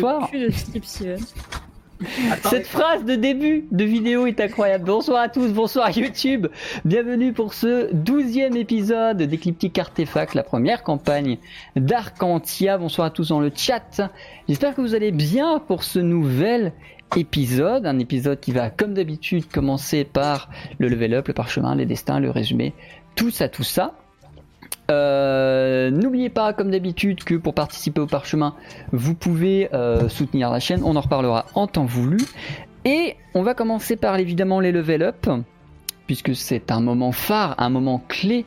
bonsoir. le cul de Strip Steven. Cette phrase de début de vidéo est incroyable. Bonsoir à tous, bonsoir YouTube. Bienvenue pour ce douzième épisode d'Ecliptic Artefact, la première campagne d'Arcantia. Bonsoir à tous dans le chat. J'espère que vous allez bien pour ce nouvel épisode. Un épisode qui va, comme d'habitude, commencer par le level up, le parchemin, les destins, le résumé, tout ça, tout ça. Euh, N'oubliez pas, comme d'habitude, que pour participer au parchemin, vous pouvez euh, soutenir la chaîne. On en reparlera en temps voulu. Et on va commencer par évidemment les level up, puisque c'est un moment phare, un moment clé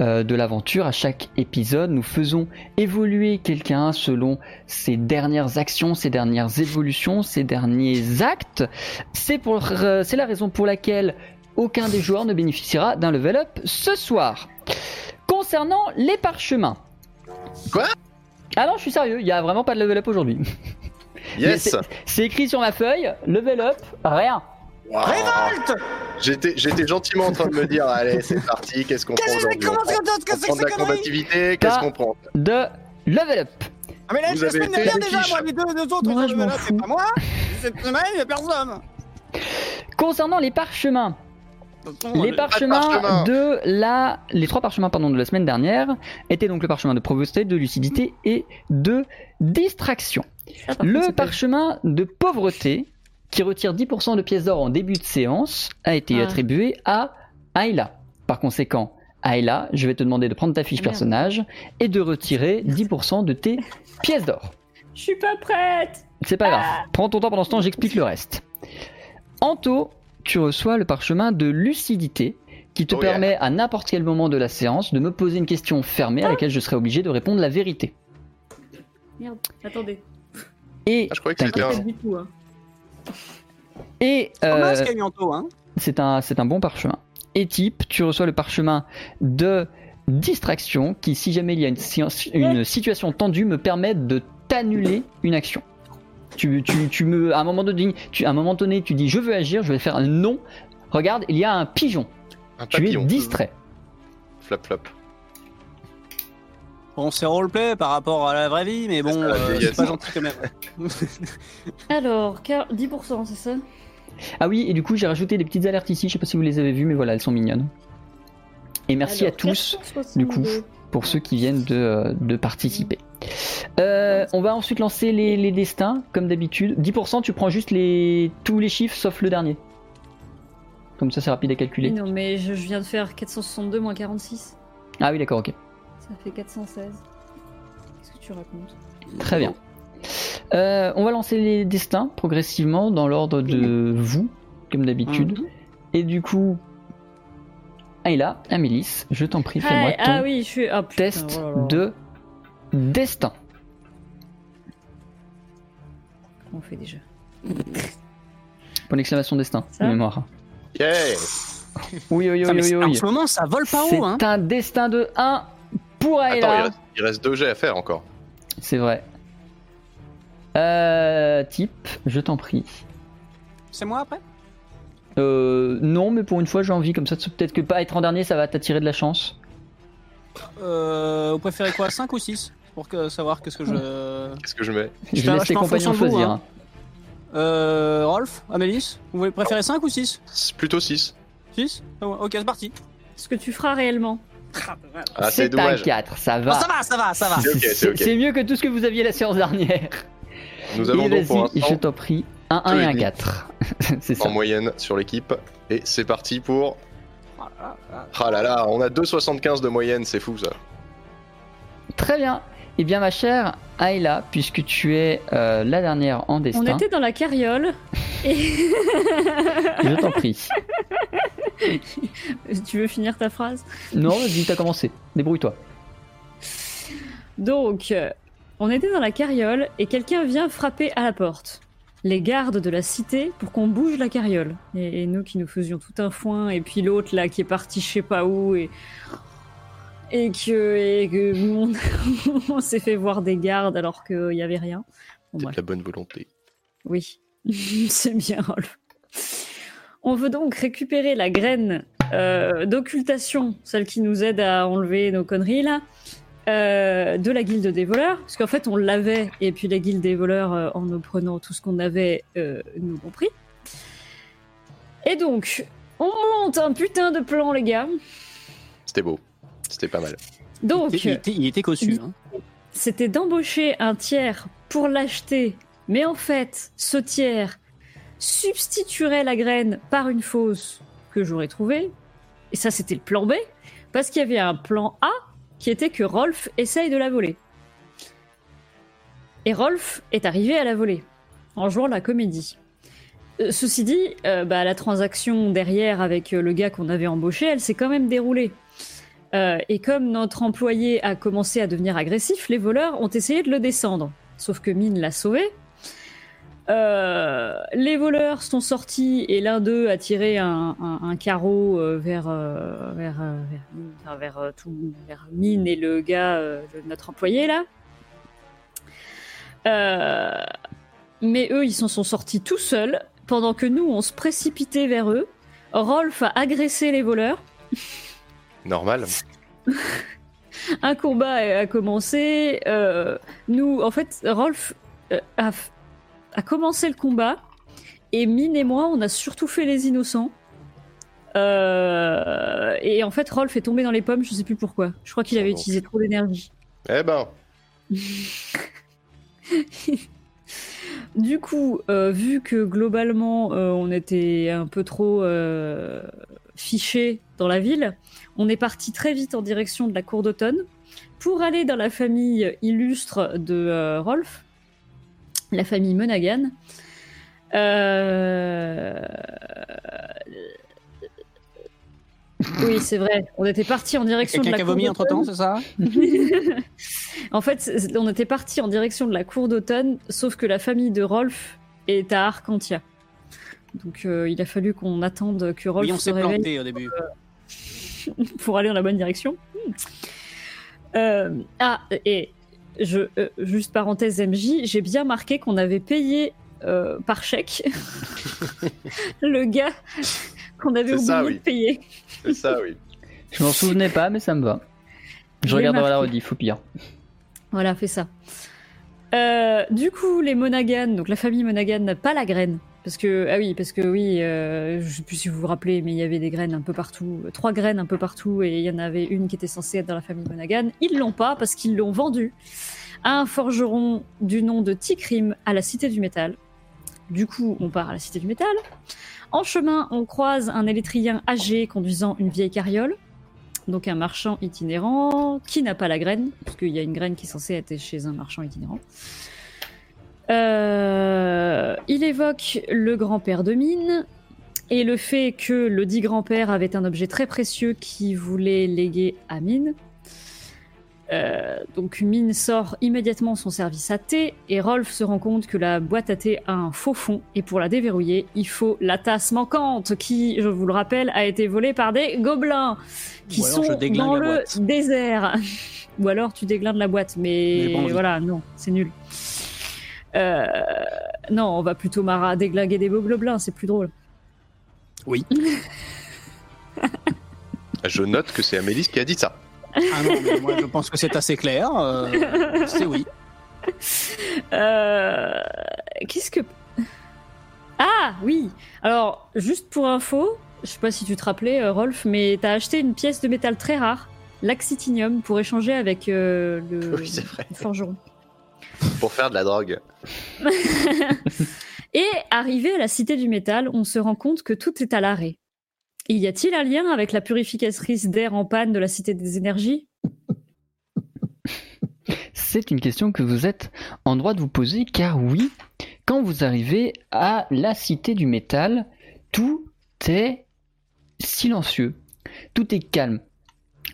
euh, de l'aventure. À chaque épisode, nous faisons évoluer quelqu'un selon ses dernières actions, ses dernières évolutions, ses derniers actes. C'est la raison pour laquelle aucun des joueurs ne bénéficiera d'un level up ce soir. Concernant les parchemins. Quoi? Ah non, je suis sérieux, il n'y a vraiment pas de level up aujourd'hui. Yes c'est- écrit sur ma feuille, level up, rien. Révolte J'étais j'étais gentiment en train de me dire, allez, c'est parti, qu'est-ce qu'on prend aujourd'hui prend- on prend de la combativité, qu'est-ce qu'on prend? de level up. Ah mais là, Vous la avez semaine dernière déjà, moi, les deux, deux autres, Moi, je là, fous. c'est pas moi. Cette semaine, il y a personne. Concernant les parchemins, les le- parchemins parchemin. de la, les trois parchemins pardon de la semaine dernière étaient donc le parchemin de pauvreté, de lucidité et de distraction. Ah, contre, Le parchemin de pauvreté, qui retire 10% de pièces d'or en début de séance, a été Ah. attribué à Ayla. Par conséquent, Ayla, je vais te demander de prendre ta fiche Ah, merde. personnage et de retirer 10% de tes pièces d'or. Je suis pas prête C'est pas grave. Ah. Prends ton temps pendant ce temps, j'explique le reste. Anto, tu reçois le parchemin de lucidité qui te Oh yeah. permet à n'importe quel moment de la séance de me poser une question fermée à laquelle je serai obligé de répondre la vérité. Merde, attendez. Et Ah, je croyais que c'était un... du tout, hein. Et C'est euh, hein. c'est un, c'est un bon parchemin. Et type, tu reçois le parchemin de distraction qui, si jamais il y a une situation tendue, me permet de t'annuler une action. Tu, tu, tu me, à un moment donné, tu, à un moment donné, tu dis je veux agir, je vais faire un non. Regarde, il y a un pigeon. un Tu es distrait. Flap flap. Bon, c'est roleplay par rapport à la vraie vie, mais bon, la euh, c'est pas gentil quand même. Alors, car- 10%, c'est ça? Ah oui, et du coup, j'ai rajouté des petites alertes ici. Je sais pas si vous les avez vues, mais voilà, elles sont mignonnes. Et merci Alors, à tous 462. du coup, pour ceux qui viennent de, euh, de participer. Euh, on va ensuite lancer les, les destins, comme d'habitude. 10%, tu prends juste les, tous les chiffres sauf le dernier. Comme ça, c'est rapide à calculer. Non, mais je, je viens de faire 462 moins 46. Ah oui, d'accord, ok. Ça fait 416. Qu'est-ce que tu racontes? Très bien. Euh, on va lancer les destins progressivement dans l'ordre de vous, comme d'habitude. Et du coup, Ayla, Amélis, je t'en prie, fais-moi ah, ton ah oui, je suis. Ah, putain, test oh là là. de destin. Comment on fait déjà Pour l'exclamation destin, de mémoire. Yeah Oui, oui, oui, oui, c'est- oui. En ce moment, ça vole pas C'est haut, hein. un destin de 1 pour Attends, il Ayla. reste, il reste deux jets à faire encore. C'est vrai. Euh, type, je t'en prie. C'est moi après? Euh, non, mais pour une fois, j'ai envie comme ça. Peut-être que pas être en dernier, ça va t'attirer de la chance. euh, Vous préférez quoi 5 ou 6 Pour que, savoir qu'est-ce que je. Qu'est-ce que je mets Je laisse les compagnons vous, choisir. hein. Euh, Rolf, Amélis, vous voulez préférer 5 ou 6 C'est plutôt 6. 6 Ok, c'est parti. Ce que tu feras réellement. Ah, c'est c'est un dommage. 4, ça Oh, va. ça va, ça va, ça va. C'est mieux que tout ce que vous aviez la séance dernière. Nous avons et donc pour vas-y, je t'en prie, un 1 et un Deux et 4. c'est ça. en moyenne sur l'équipe. Et c'est parti pour. Ah là là, on a 2,75 de moyenne, c'est fou ça. Très bien. Eh bien, ma chère Ayla, puisque tu es euh, la dernière en On destin, était dans la carriole et je t'en prie. tu veux finir ta phrase? Non, vas-y, t'as commencé. Débrouille-toi. Donc, euh, on était dans la carriole et quelqu'un vient frapper à la porte. Les gardes de la cité pour qu'on bouge la carriole. Et, et nous qui nous faisions tout un foin, et puis l'autre là qui est parti je sais pas où, et, et que, et que on, on s'est fait voir des gardes alors qu'il y avait rien. Bon, C'est bref. de la bonne volonté. Oui, c'est bien, Rolf. On veut donc récupérer la graine euh, d'occultation, celle qui nous aide à enlever nos conneries là, euh, de la guilde des voleurs, parce qu'en fait on l'avait, et puis la guilde des voleurs, euh, en nous prenant tout ce qu'on avait, euh, nous l'ont pris. Et donc, on monte un putain de plan, les gars. C'était beau. C'était pas mal. Donc, Il était, il était cossu. hein. c'était d'embaucher un tiers pour l'acheter, mais en fait, ce tiers substituerait la graine par une fausse que j'aurais trouvée. Et ça, c'était le plan B, parce qu'il y avait un plan A qui était que Rolf essaye de la voler. Et Rolf est arrivé à la voler en jouant la comédie. Euh, ceci dit, euh, bah, la transaction derrière avec euh, le gars qu'on avait embauché, elle s'est quand même déroulée. Et comme notre employé a commencé à devenir agressif, les voleurs ont essayé de le descendre. Sauf que Mine l'a sauvé. Euh, les voleurs sont sortis et l'un d'eux a tiré un, un- un carreau euh, vers, euh, vers, euh, vers, vers, tout- vers Mine et le gars, notre employé là. Mais eux, ils s'en sont sortis tout seuls pendant que nous, on se précipitait vers eux. Rolf a agressé les voleurs. Normal. un combat a commencé. nous, en fait, Rolf a, a commencé le combat et Mine et moi, on a surtout fait les innocents. Euh, et en fait, Rolf est tombé dans les pommes, je sais plus pourquoi. Je crois qu'il avait Donc. utilisé trop d'énergie. Eh ben, Du coup, euh, vu que globalement euh, on était un peu trop fichés dans la ville, on est parti très vite en direction de la cour d'automne pour aller dans la famille illustre de Rolf, la famille Monaghan. Euh, Oui, c'est vrai. On était parti en direction de la cour vomi entre d'automne. temps, c'est ça? En fait, on était parti en direction de la cour d'automne, sauf que la famille de Rolf est à Arcantia. Donc euh, il a fallu qu'on attende que Rolf Oui, on se réveille planté au début. pour aller dans la bonne direction. Euh, ah, et je, euh, juste parenthèse MJ, j'ai bien marqué qu'on avait payé euh, par chèque le gars qu'on avait oublié ça, de oui. payer. c'est ça, oui. Je m'en souvenais pas, mais ça me va. Je regarderai la rediff, au pire. Voilà, fais ça. Euh, du coup, les Monaghan, donc la famille Monaghan n'a pas la graine. Parce que, ah oui, parce que oui, euh, je sais plus si vous vous rappelez, mais il y avait des graines un peu partout, euh, trois graines un peu partout, et il y en avait une qui était censée être dans la famille Monaghan. Ils l'ont pas parce qu'ils l'ont vendue à un forgeron du nom de Tikrim à la Cité du Métal. Du coup, on part à la Cité du Métal. En chemin, on croise un électrien âgé conduisant une vieille carriole. Donc un marchand itinérant qui n'a pas la graine, parce qu'il y a une graine qui est censée être chez un marchand itinérant. Euh, il évoque le grand-père de Mine et le fait que le dit grand-père avait un objet très précieux qu'il voulait léguer à Mine. Euh, donc Mine sort immédiatement son service à thé et Rolf se rend compte que la boîte à thé a un faux fond et pour la déverrouiller, il faut la tasse manquante qui, je vous le rappelle, a été volée par des gobelins qui sont dans le boîte. désert. Ou alors tu déglindes la boîte, mais, Mais envie. voilà, non, c'est nul. Euh, non, on va plutôt mara déglinguer des beaux c'est plus drôle. Je note que c'est Amélis qui a dit ça. Ah non, mais moi je pense que c'est assez clair. euh, c'est oui. Euh, Qu'est-ce que Ah oui Alors, juste pour info, je sais pas si tu te rappelais, euh, Rolf, mais t'as acheté une pièce de métal très rare, l'axitinium, pour échanger avec euh, le, Oui, c'est vrai. le forgeron. Pour faire de la drogue. Et arrivé à la cité du métal, on se rend compte que tout est à l'arrêt. Y a-t-il un lien avec la purificatrice d'air en panne de la cité des énergies? C'est une question que vous êtes en droit de vous poser car oui, quand vous arrivez à la cité du métal, tout est silencieux, tout est calme.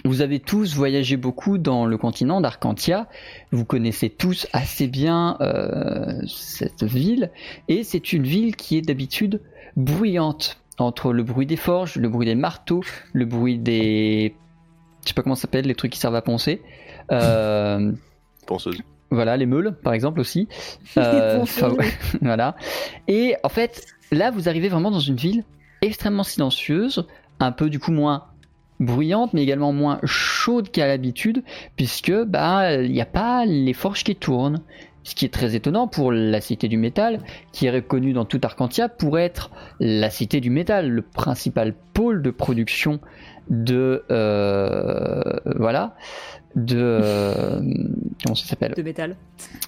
Vous avez tous voyagé beaucoup dans le continent d'Arcantia, vous connaissez tous assez bien euh, cette ville, et c'est une ville qui est d'habitude bruyante, entre le bruit des forges, le bruit des marteaux, le bruit des... Je sais pas comment ça s'appelle, les trucs qui servent à poncer. Euh, Penseuse. voilà, les meules, par exemple aussi. Euh, Ponceuse. enfin, ouais, voilà. Et en fait, là, vous arrivez vraiment dans une ville extrêmement silencieuse, un peu du coup moins bruyante, mais également moins chaude qu'à l'habitude, puisque bah il n'y a pas les forges qui tournent. Ce qui est très étonnant pour la cité du métal, qui est reconnue dans tout Arcantia pour être la cité du métal, le principal pôle de production de euh, voilà de euh, comment ça s'appelle? De métal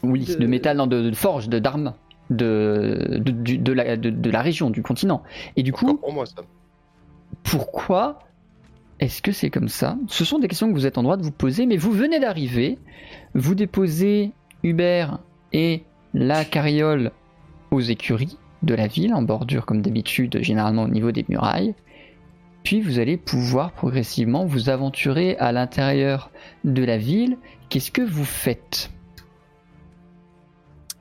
oui, de- de, métal, non, de, de forge, de d'armes, de, de, du- de la, de, de la région, du continent. Et du coup, pour moi, ça. pourquoi est-ce que c'est comme ça? Ce sont des questions que vous êtes en droit de vous poser, mais vous venez d'arriver, vous déposez Hubert et la carriole aux écuries de la ville, en bordure comme d'habitude, généralement au niveau des murailles. Puis vous allez pouvoir progressivement vous aventurer à l'intérieur de la ville. Qu'est-ce que vous faites?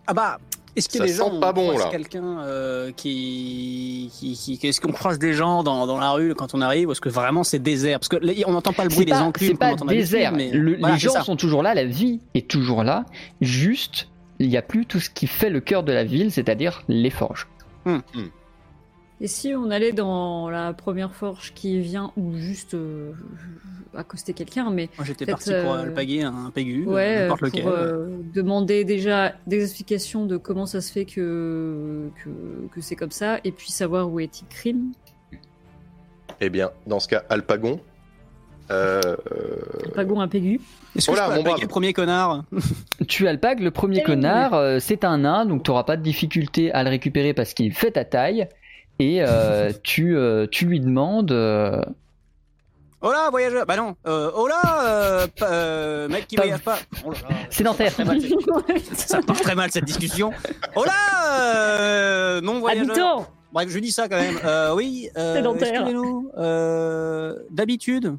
Ah bah, est-ce que Ça les gens sent pas on bon, croise là. quelqu'un euh, qui, qui, qui- est-ce qu'on croise des gens dans, dans la rue quand on arrive ou est-ce que vraiment c'est désert? Parce que on n'entend pas le bruit des pas, enclumes. c'est pas on désert. mais Le- voilà, les gens ça. sont toujours là, la vie est toujours là. Juste, il n'y a plus tout ce qui fait le cœur de la ville, c'est-à-dire les forges. Et si on allait dans la première forge qui vient, ou juste euh, accoster quelqu'un, mais Moi j'étais parti pour euh, alpaguer un pégu, ouais, n'importe pour lequel. euh, demander déjà des explications de comment ça se fait que, que, que c'est comme ça, et puis savoir où est crime. Eh bien, dans ce cas, Alpagon. Euh, euh, Pagon un pégu. Est-ce que Oh là, je peux mon le premier connard? Tu alpagues le premier connard, euh, c'est un nain, donc tu n'auras pas de difficulté à le récupérer parce qu'il fait ta taille. Et euh, tu, euh, tu lui demandes. euh, Oh là, voyageur Bah non. Euh, oh là, euh, euh, mec qui voyage pas. Oh. Sédentaire. Très mal, ça part très mal cette discussion. Oh là, euh, non voyageur. Habitant Bref, je dis ça quand même. Euh, oui, euh, Sédentaire. excusez-nous. Euh, D'habitude,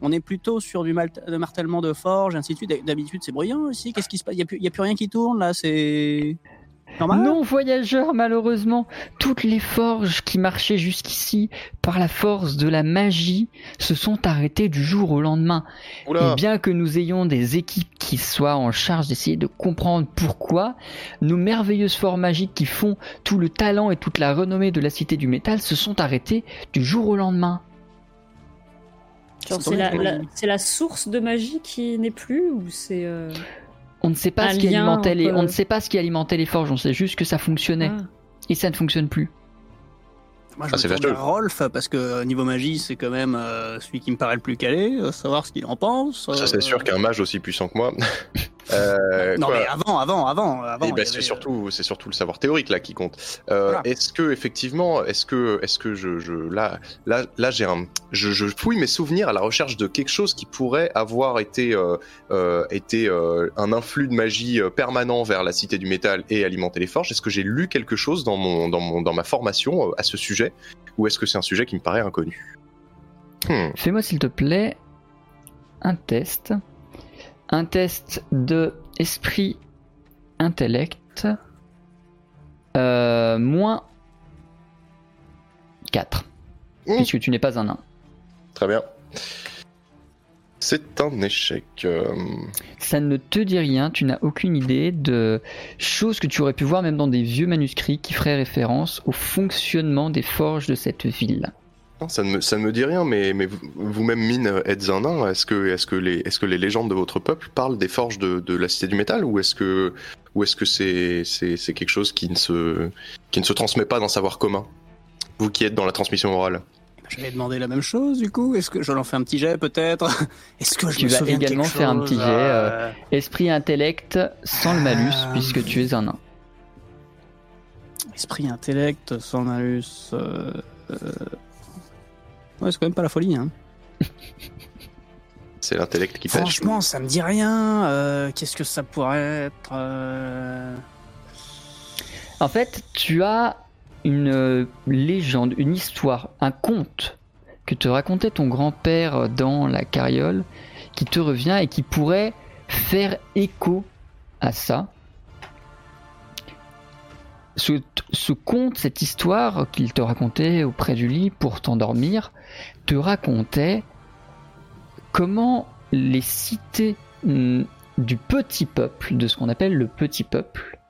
on est plutôt sur du mal- de martèlement de forge, ainsi de suite. D'habitude, c'est bruyant aussi. Qu'est-ce qui se passe? Il n'y a, a plus rien qui tourne là. C'est normal. Non, voyageur, malheureusement, toutes les forges qui marchaient jusqu'ici par la force de la magie se sont arrêtées du jour au lendemain. Oula, Et bien que nous ayons des équipes qui soient en charge d'essayer de comprendre pourquoi, nos merveilleuses forts magiques qui font tout le talent et toute la renommée de la Cité du Métal se sont arrêtées du jour au lendemain. La, la- c'est la source de magie qui n'est plus, ou c'est. euh, On ne sait pas ce qui lien alimentait les, entre- on ne sait pas ce qui alimentait les forges, on sait juste que ça fonctionnait ah. et ça ne fonctionne plus. Moi, Ah, je c'est me tourne Rolf parce que euh, niveau magie, c'est quand même euh, celui qui me paraît le plus calé. euh, savoir ce qu'il en pense. ça c'est sûr qu'un mage aussi puissant que moi. Euh, Non quoi. mais avant, avant, avant, avant. Ben, c'est avait, surtout, c'est surtout le savoir théorique là qui compte. Euh, Voilà. Est-ce que effectivement, est-ce que, est-ce que je, je là, là, là, j'ai un, je, je fouille mes souvenirs à la recherche de quelque chose qui pourrait avoir été, euh, euh, été euh, un influx de magie euh, permanent vers la cité du métal et alimenter les forges. Est-ce que j'ai lu quelque chose dans mon, dans mon, dans ma formation euh, à ce sujet, ou est-ce que c'est un sujet qui me paraît inconnu? Hmm. Fais-moi s'il te plaît un test. Un test de esprit intellect. Euh, moins 4. Mmh. Puisque tu n'es pas un nain. Très bien. C'est un échec. euh, Ça ne te dit rien, tu n'as aucune idée de choses que tu aurais pu voir même dans des vieux manuscrits qui feraient référence au fonctionnement des forges de cette ville. Non, ça, ne me, ça ne me dit rien, mais, mais vous- vous-même, Mine, êtes un nain. Est-ce que, est que, les, est que les légendes de votre peuple parlent des forges de, de la Cité du Métal ou est-ce que c'est quelque chose qui ne, se, qui ne se transmet pas d'un savoir commun Vous qui êtes dans la transmission orale? J'avais demandé la même chose du coup. Est-ce que je l'en fais un petit jet peut-être? Est-ce que je Tu me vas également quelque faire un petit jet, Euh, Esprit intellect sans le malus, Ah. puisque tu es un nain. Esprit, intellect, sans malus. euh, euh, Ouais, c'est quand même pas la folie. Hein. C'est l'intellect qui pêche. Franchement, ça me dit rien. euh, Qu'est-ce que ça pourrait être euh, En fait, tu as une euh, légende, une histoire, un conte que te racontait ton grand-père dans la carriole qui te revient et qui pourrait faire écho à ça. Ce, conte, cette histoire qu'il te racontait auprès du lit pour t'endormir, te racontait comment les cités hum, du petit peuple, de ce qu'on appelle le petit peuple,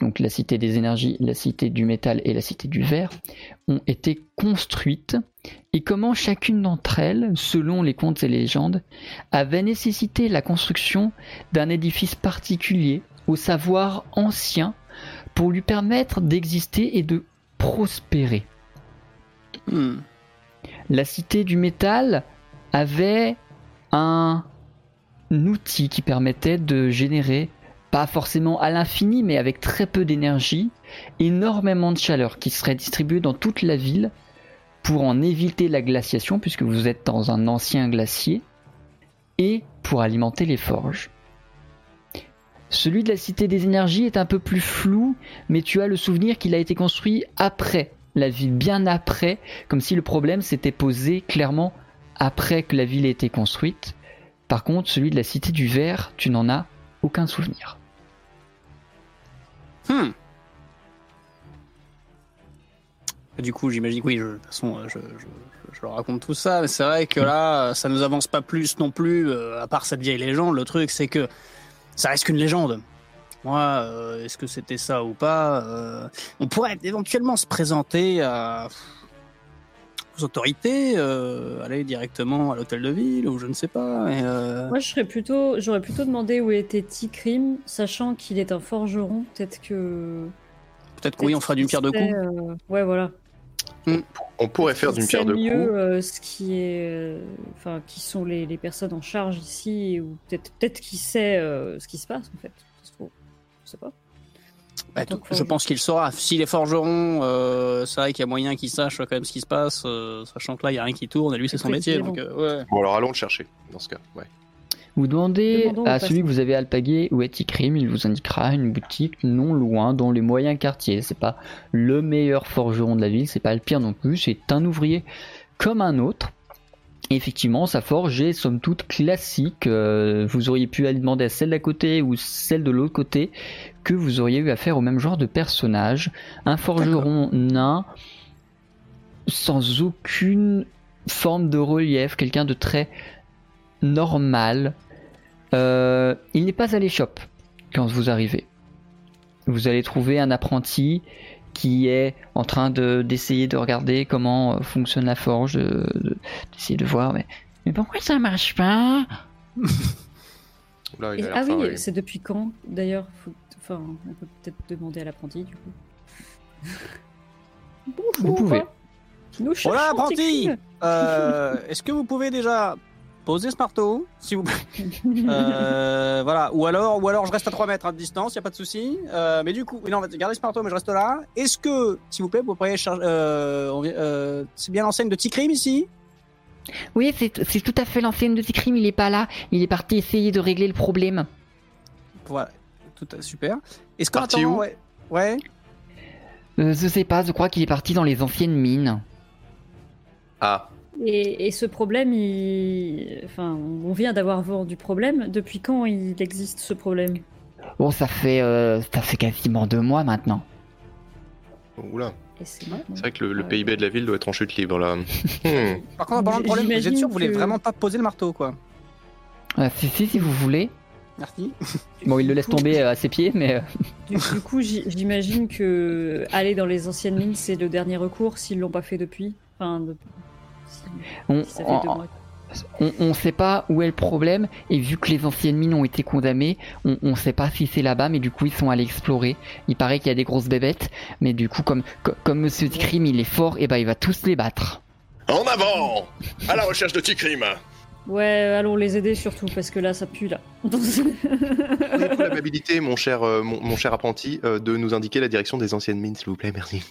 donc la cité des énergies, la cité du métal et la cité du verre, ont été construites et comment chacune d'entre elles, selon les contes et légendes, avait nécessité la construction d'un édifice particulier au savoir ancien pour lui permettre d'exister et de prospérer. hmm. La cité du métal avait un outil qui permettait de générer, pas forcément à l'infini, mais avec très peu d'énergie, énormément de chaleur qui serait distribuée dans toute la ville pour en éviter la glaciation, puisque vous êtes dans un ancien glacier, et pour alimenter les forges. Celui de la Cité des Énergies est un peu plus flou, mais tu as le souvenir qu'il a été construit après la ville, bien après, comme si le problème s'était posé clairement après que la ville ait été construite. Par contre, celui de la Cité du Verre, tu n'en as aucun souvenir. Hmm. Du coup, j'imagine oui, de toute façon, euh, je, je, je- raconte tout ça, mais c'est vrai que là, euh, ça nous avance pas plus non plus, euh, à part cette vieille légende. Le truc, c'est que ça reste qu'une légende. Moi, euh, est-ce que c'était ça ou pas euh, On pourrait éventuellement se présenter à aux autorités, euh, aller directement à l'hôtel de ville ou je ne sais pas. et, Moi, je serais plutôt, j'aurais plutôt demandé où était Tikrim, sachant qu'il est un forgeron. Peut-être que. Peut-être que oui, on fera d'une pierre deux coups. Ouais, voilà. On pourrait faire d'une sait pierre deux mieux, coups. euh, ce qui est, euh, enfin, qui sont les, les personnes en charge ici, ou peut-être, peut-être qu'il sait euh, ce qui se passe en fait. Ça se trouve. Je sais pas. Bah, tout- je pense qu'il saura. Si les forgerons, euh, c'est vrai qu'il y a moyen qu'ils sachent quand même ce qui se passe, euh, sachant que là, il n'y a rien qui tourne, et lui, c'est son métier. Donc, euh, ouais. Bon, alors allons le chercher, dans ce cas. Ouais. Vous demandez Demandons à celui que vous avez alpagué où est Tikrim, il vous indiquera une boutique non loin dans les moyens quartiers. C'est pas le meilleur forgeron de la ville, c'est pas le pire non plus, c'est un ouvrier comme un autre. Et effectivement, sa forge est somme toute classique. euh, vous auriez pu aller demander à celle d'à côté ou celle de l'autre côté que vous auriez eu affaire au même genre de personnage. Un forgeron nain sans aucune forme de relief, quelqu'un de très normal. Euh, il n'est pas à l'échoppe quand vous arrivez. Vous allez trouver un apprenti qui est en train de d'essayer de regarder comment fonctionne la forge, de- de- d'essayer de, voir, mais, mais pourquoi ça marche pas Là, il Et- a l'air ah oui, c'est depuis quand d'ailleurs Enfin, on peut peut-être demander à l'apprenti du coup. Bonjour. Vous pouvez. Nous cherchons Voilà, apprenti. Euh, Est-ce que vous pouvez déjà poser ce marteau, s'il vous plaît Euh, Voilà. Ou alors, ou alors, je reste à 3 mètres hein, de distance, il n'y a pas de souci. Euh, mais du coup, non, gardez ce marteau, mais je reste là. Est-ce que, s'il vous plaît, vous pourriez charger. Euh, euh, c'est bien l'enseigne de Tikrim ici? Oui, c'est c'est tout à fait l'ancienne de Tikrim, il est pas là. Il est parti essayer de régler le problème. Voilà. Tout à, super. Est-ce attendant, où? ouais. Ouais. Euh, je sais pas, je crois qu'il est parti dans les anciennes mines. Ah, Et, et ce problème, il... enfin, on vient d'avoir vent du problème. Depuis quand il existe ce problème? Bon, ça fait, euh, ça fait quasiment deux mois maintenant. oula. C'est vrai que le, le Ouais. PIB de la ville doit être en chute libre là. Hmm. Par contre, en parlant de problème, vous êtes sûr, vous voulez que- vraiment pas poser le marteau, quoi? Euh, si, si, si vous voulez. Merci. Bon, il le laisse tomber euh, à ses pieds, mais euh, Du, du coup, j'- j'imagine que aller dans les anciennes mines, c'est le dernier recours s'ils l'ont pas fait depuis. Enfin, de- On, on sait pas où est le problème et vu que les anciennes mines ont été condamnées, on, on sait pas si c'est là-bas, mais du coup ils sont allés explorer. Il paraît qu'il y a des grosses bébêtes, mais du coup comme co- comme Monsieur Scream il est fort, et ben il va tous les battre. En avant À la recherche de Tikrim Ouais, allons les aider surtout parce que là ça pue là. Avez-vous l'amabilité, mon cher, euh, mon, mon cher apprenti, euh, de nous indiquer la direction des anciennes mines, s'il vous plaît, merci.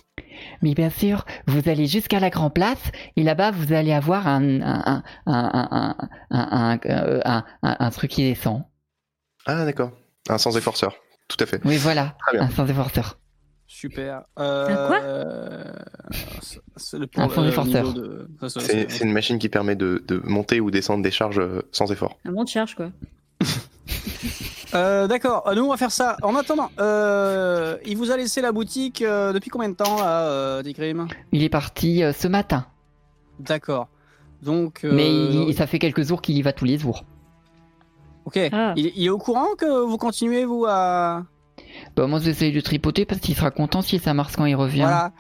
Mais bien sûr, vous allez jusqu'à la Grand Place et là-bas vous allez avoir un un un un un un, un, euh, un- un- un truc qui descend. Ah, d'accord. Un sans efforceur, tout à fait. Oui voilà, Très bien. un sans efforceur. Super. Euh, Un quoi c'est- Un niveau de- C'est une machine qui permet de, de monter ou descendre des charges euh, sans effort. Un monte charge quoi. Euh, D'accord, Euh, nous on va faire ça. En attendant, euh, il vous a laissé la boutique euh, depuis combien de temps là, euh, Tikrim Il est parti euh, ce matin, D'accord. Donc. euh, mais il- ça fait quelques jours qu'il y va tous les jours. Ok. Ah. Il, il est au courant que vous continuez vous à. Bah moi j'essaye de tripoter parce qu'il sera content si ça marche quand il revient. Voilà.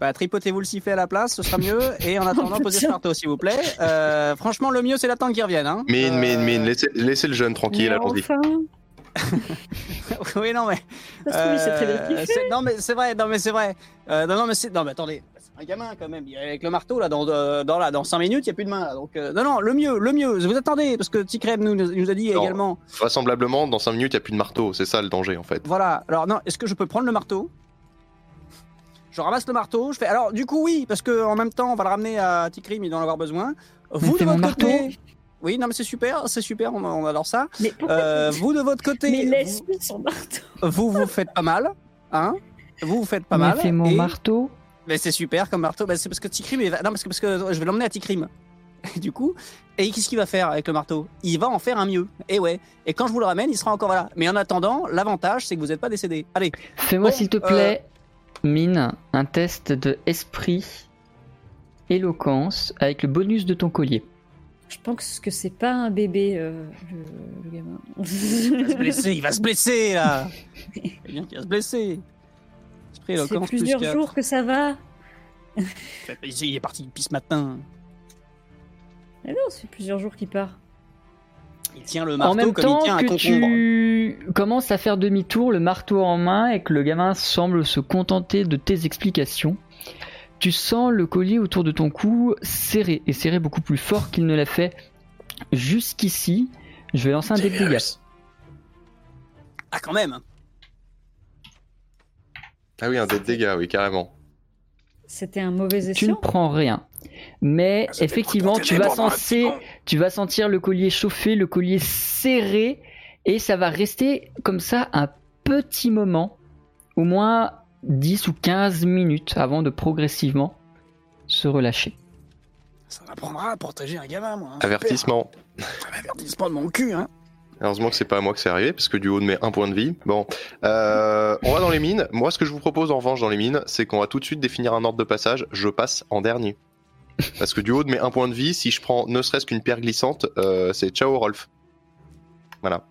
Bah, tripotez-vous le sifflet à la place, ce sera mieux. Et en attendant, posez ce marteau, s'il vous plaît. Euh, franchement, le mieux, c'est d'attendre qu'il revienne. Hein. Mine, Euh, mine, mine, laissez, laissez le jeune tranquille, allons-y. enfin, oui, non, mais. Euh, Non mais c'est vrai, non mais c'est vrai. Euh, non, non mais c'est, non mais attendez, un gamin quand même. Avec le marteau là, dans euh, dans là, dans 5 minutes, il y a plus de main. Là, donc euh, non non, le mieux, le mieux. Vous attendez parce que Tikrem nous, nous a dit Non. également. Vraisemblablement, dans 5 minutes, il n'y a plus de marteau. C'est ça le danger, en fait. Voilà. Alors non, est-ce que je peux prendre le marteau? Je ramasse le marteau. Je fais. Alors du coup oui, parce que en même temps, on va le ramener à Tikrim, il doit en avoir besoin. Vous de votre côté. marteau. Oui, non mais c'est super, c'est super, on, on adore ça. Mais Euh, vous de votre côté, Mais laisse-lui son marteau. vous vous faites pas mal, hein Vous vous faites pas Mais mal. c'est mon et- marteau. Mais c'est super comme marteau. Bah, c'est parce que Tikrim, va- non, parce que, parce que je vais l'emmener à Tikrim. Et du coup, et qu'est-ce qu'il va faire avec le marteau? Il va en faire un mieux. Et ouais. Et quand je vous le ramène, il sera encore là. Mais en attendant, l'avantage, c'est que vous n'êtes pas décédé. Allez. Fais-moi Bon, s'il te plaît, Mine, un test de esprit, éloquence, avec le bonus de ton collier. Je pense que c'est pas un bébé, euh, le, le gamin. Il va se blesser. Il va se blesser là. Bien qu'il va se blesser. Esprit Ça fait éloquence plus plusieurs jours que ça va. Il est parti depuis ce matin. Mais non, ça fait plusieurs jours qu'il part. Il tient le en marteau même comme temps il tient un que concombre. tu commences à faire demi-tour, le marteau en main, et que le gamin semble se contenter de tes explications, tu sens le collier autour de ton cou serré, et serré beaucoup plus fort qu'il ne l'a fait jusqu'ici. Je vais lancer un dé de dégâts. Ah quand même. Ah oui, un dé de dégâts, oui, carrément. C'était un mauvais Tu ne escient. prends rien. Mais Ah, effectivement, tu vas, sentir, tu vas sentir le collier chauffer, le collier serré, et ça va rester comme ça un petit moment, au moins 10 ou 15 minutes avant de progressivement se relâcher. Ça m'apprendra à protéger un gamin, moi. hein. Avertissement. Avertissement de mon cul, hein. Heureusement que c'est pas à moi que c'est arrivé, parce que du haut de mes un point de vie. Bon, euh, on va dans les mines. Moi, ce que je vous propose en revanche dans les mines, c'est qu'on va tout de suite définir un ordre de passage. Je passe en dernier. Parce que du haut de mes un point de vie, si je prends ne serait-ce qu'une pierre glissante, euh, c'est ciao Rolf. Voilà.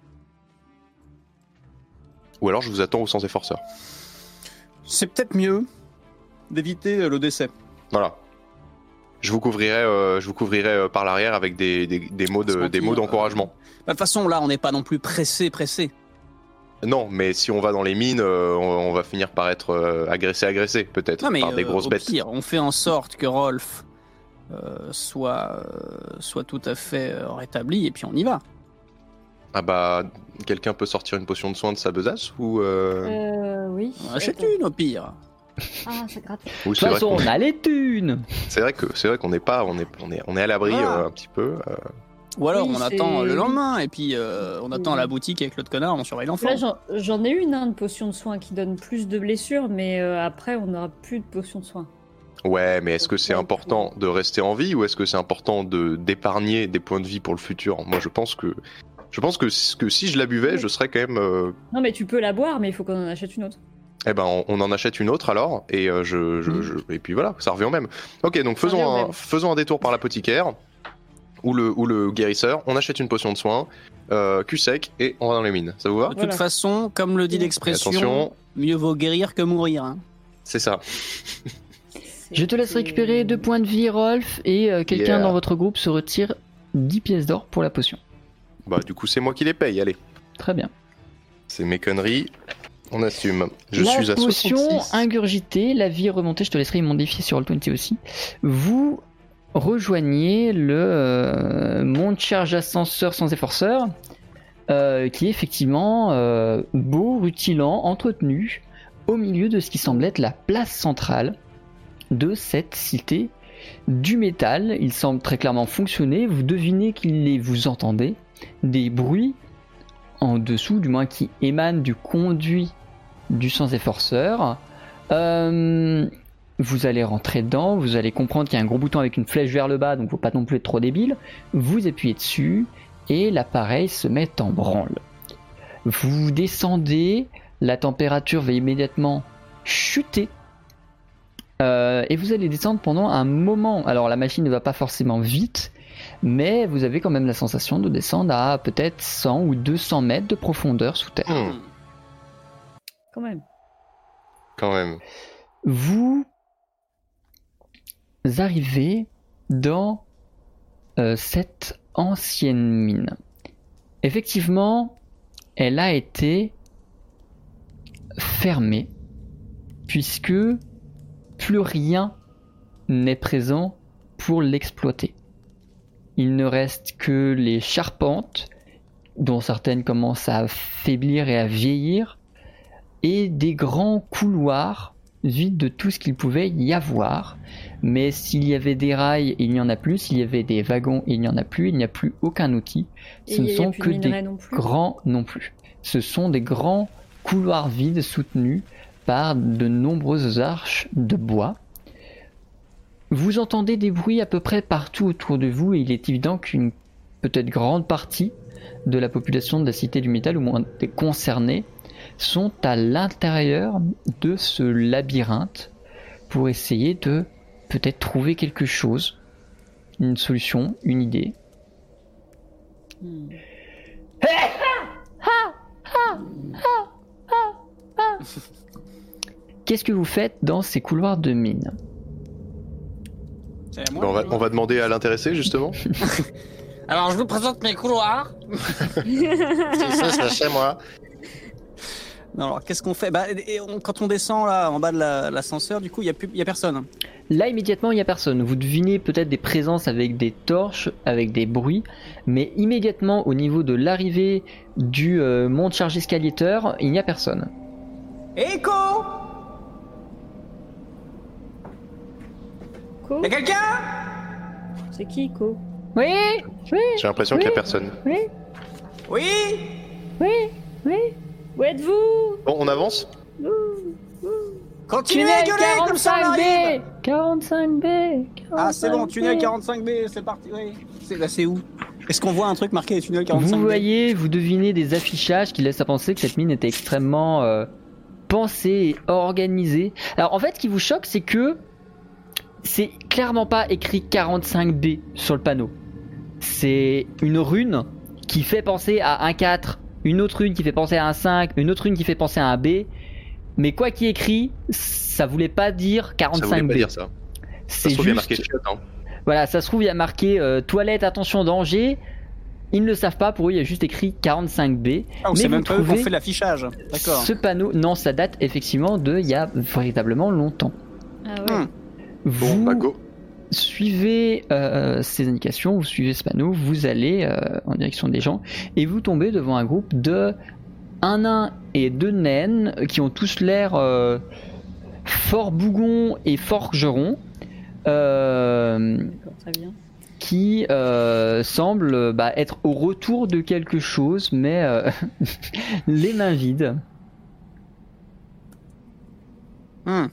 Ou alors je vous attends au sans efforceur. C'est peut-être mieux d'éviter euh, le décès. Voilà. Je vous couvrirai, euh, je vous couvrirai euh, par l'arrière avec des, des, des mots de- Bah, De toute façon, là, on n'est pas non plus pressé, pressé. Non, mais si on va dans les mines, euh, on, on va finir par être euh, agressé, agressé, peut-être, Non, mais par des euh, grosses au bêtes. pire, on fait en sorte que Rolf euh, soit, euh, soit tout à fait euh, rétabli et puis on y va. Ah bah, quelqu'un peut sortir une potion de soin de sa besace ou, euh, Euh, oui. On achète une au pire. Ah, c'est gratuit. ou De toute vrai façon, on a les thunes c'est vrai que c'est vrai qu'on n'est pas, on est, on est, on est à l'abri Voilà. euh, un petit peu. euh. Ou alors Oui, on attend le lendemain et puis euh, on attend à la boutique avec l'autre connard, on surveille l'enfant. Là, j'en- ai une, hein, de potion de soin qui donne plus de blessures, mais euh, après, on n'aura plus de potion de soin. Ouais, mais est-ce que c'est important de rester en vie ou est-ce que c'est important de d'épargner des points de vie pour le futur? Moi, je pense que, je pense que, si je la buvais, je serais quand même. euh, Non, mais tu peux la boire, mais il faut qu'on en achète une autre. Eh ben, on, on en achète une autre alors, et euh, je, je, je- et puis voilà, ça revient au même. Ok, donc un, faisons un détour par l'apothicaire ou le, ou le guérisseur. On achète une potion de soin, euh, cul sec, et on va dans les mines. Ça vous va De toute Voilà. façon, comme le dit l'expression, mieux vaut guérir que mourir. hein. C'est ça. Je te laisse récupérer deux points de vie, Rolf, et euh, quelqu'un Yeah. dans votre groupe se retire 10 pièces d'or pour la potion. Bah, du coup, c'est moi qui les paye, allez. Très bien. C'est mes conneries. On assume. Je la suis à potion 66. ingurgitée, la vie remontée, je te laisserai y modifier sur le 20 aussi. Vous rejoignez le euh, monte charge ascenseur sans efforceur, euh, qui est effectivement euh, beau, rutilant, entretenu, au milieu de ce qui semble être la place centrale de cette cité du métal. Il semble très clairement fonctionner. Vous devinez qu'il est, vous entendez, des bruits en dessous, du moins qui émanent du conduit du sans efforceur. Euh, vous allez rentrer dedans, vous allez comprendre qu'il y a un gros bouton avec une flèche vers le bas, donc faut pas non plus être trop débile. Vous appuyez dessus et l'appareil se met en branle. Vous descendez, la température va immédiatement chuter. Euh, et vous allez descendre pendant un moment. Alors la machine ne va pas forcément vite, mais vous avez quand même la sensation de descendre à peut-être 100 ou 200 mètres de profondeur sous terre. Hmm, Quand même. quand même. vous arrivez dans euh, cette ancienne mine. Effectivement, elle a été fermée puisque plus rien n'est présent pour l'exploiter. Il ne reste que les charpentes, dont certaines commencent à faiblir et à vieillir, et des grands couloirs vides de tout ce qu'il pouvait y avoir. Mais s'il y avait des rails, il n'y en a plus. S'il y avait des wagons, il n'y en a plus. Il n'y a plus aucun outil. Ce ne sont que de des non grands non plus. Ce sont des grands couloirs vides soutenus par de nombreuses arches de bois. Vous entendez des bruits à peu près partout autour de vous et il est évident qu'une peut-être grande partie de la population de la cité du métal, ou moins des concernés, sont à l'intérieur de ce labyrinthe pour essayer de peut-être trouver quelque chose, une solution, une idée. Hmm. Qu'est-ce que vous faites dans ces couloirs de mine moi on, va, on va demander à l'intéressé, justement. Alors, je vous présente mes couloirs. c'est ça, c'est chez moi. Non, alors, qu'est-ce qu'on fait? Bah, et on- Quand on descend là, en bas de la- l'ascenseur, du coup, il n'y a, plus- il y a personne. Là, immédiatement, il n'y a personne. Vous devinez peut-être des présences avec des torches, avec des bruits, mais immédiatement, au niveau de l'arrivée du euh, monte charge escalator, il n'y a personne. Écho Y'a quelqu'un? C'est qui, Co Oui, oui, J'ai l'impression qu'il y a personne. oui, Oui? Oui, oui. Où êtes-vous? Bon, on avance Continuez à gueuler comme ça, on arrive 45B 45B Ah, c'est bon, 45B. tunnel 45B, c'est parti, oui. C'est là, c'est où? Est-ce qu'on voit un truc marqué tunnel 45B Vous voyez, vous devinez des affichages qui laissent à penser que cette mine était extrêmement euh, pensée et organisée. Alors en fait, ce qui vous choque, c'est que c'est clairement pas écrit 45B sur le panneau. C'est une rune qui fait penser à un 4, une autre rune qui fait penser à un 5, une autre rune qui fait penser à un B. Mais quoi qu'il y ait écrit, ça voulait pas dire Ça voulait 45B. pas dire ça. Ça C'est se trouve, il y a juste marqué chiotte, hein. voilà, ça se trouve, il y a marqué euh, toilette, attention, danger. Ils ne le savent pas, pour eux, il y a juste écrit 45B. Ah, Mais vous même pas eux qui ont trouvez fait l'affichage. D'accord. Ce panneau, non, ça date effectivement de il y a véritablement longtemps. Ah ouais. Hmm. Vous Bon, bah go. Suivez euh, ces indications, vous suivez ce panneau, vous allez euh, en direction des gens et vous tombez devant un groupe de un nain et deux naines qui ont tous l'air euh, fort bougons et forgerons. Euh, D'accord, très bien. qui euh, semble bah, être au retour de quelque chose, mais euh, les mains vides. Hmm.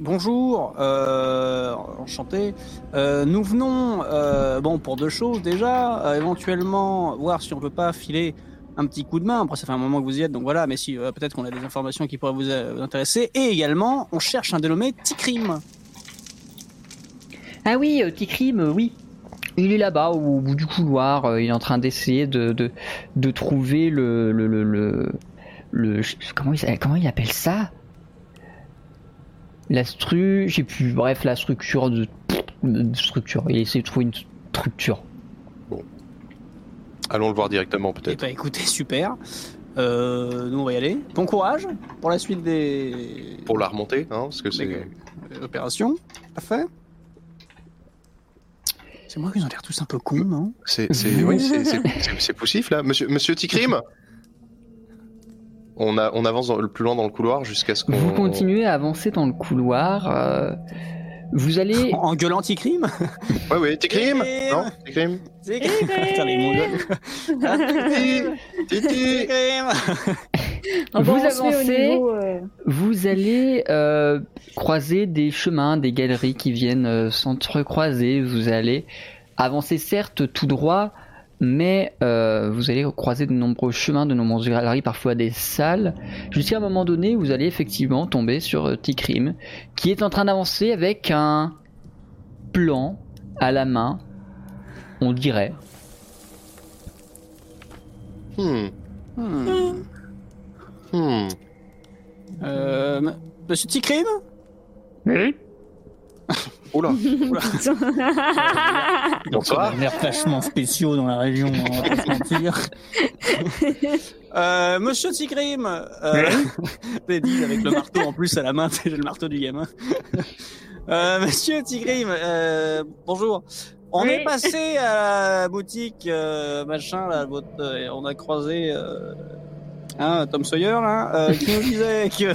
Bonjour, euh, enchanté. Euh, nous venons, euh, bon, pour deux choses déjà, euh, éventuellement voir si on peut pas filer un petit coup de main. Après, ça fait un moment que vous y êtes, donc voilà. Mais si, euh, peut-être qu'on a des informations qui pourraient vous, intéresser. Et également, on cherche un dénommé Tikrim. Ah oui, Tikrim, oui. Il est là-bas au bout du couloir, il est en train d'essayer de, de, trouver le... le, le, le, le- comment, comment il appelle ça? La stru, j'ai plus, bref, la structure de, de structure. Il essaie de trouver une structure. Allons le voir directement Eh peut-être. bah écoutez, super. Euh, nous on va y aller. Bon courage pour la suite des Pour la remonter, hein, parce que c'est. des- des opérations. À fait. C'est moi qui ont l'air tous un peu cons, non? C'est, c'est, oui, c'est, c'est, c'est- c'est poussif là. Monsieur, Monsieur Tikrim on, a, on avance dans- le plus loin dans le couloir jusqu'à ce qu'on. Vous continuez à avancer dans le couloir. euh, vous allez. En en gueulant anti-crime Ouais, ouais, Tikrim Tikrim Non Tikrim Putain, les mongols. Titi Titi Ah Vous met au avancez. niveau, euh, Vous allez euh, croiser des chemins, des galeries qui viennent euh, s'entrecroiser. Vous allez avancer certes tout droit, mais euh, vous allez croiser de nombreux chemins, de nombreuses galeries, parfois des salles, jusqu'à un moment donné où vous allez effectivement tomber sur euh, Tikrim, qui est en train d'avancer avec un plan à la main, on dirait. Hmm. Hmm. Hmm. Euh, Monsieur Tikrim? Oui. Oula, On bonsoir. a l'air vachement spéciaux dans la région, on va pas se mentir. Euh, Monsieur Tikrim, euh, t'es dit avec le marteau en plus à la main, j'ai le marteau du gamin. Euh, Monsieur Tikrim, euh, bonjour. On Oui. est passé à la boutique euh, machin là, votre, euh, on a croisé euh, hein, Tom Sawyer là, euh, qui nous disait que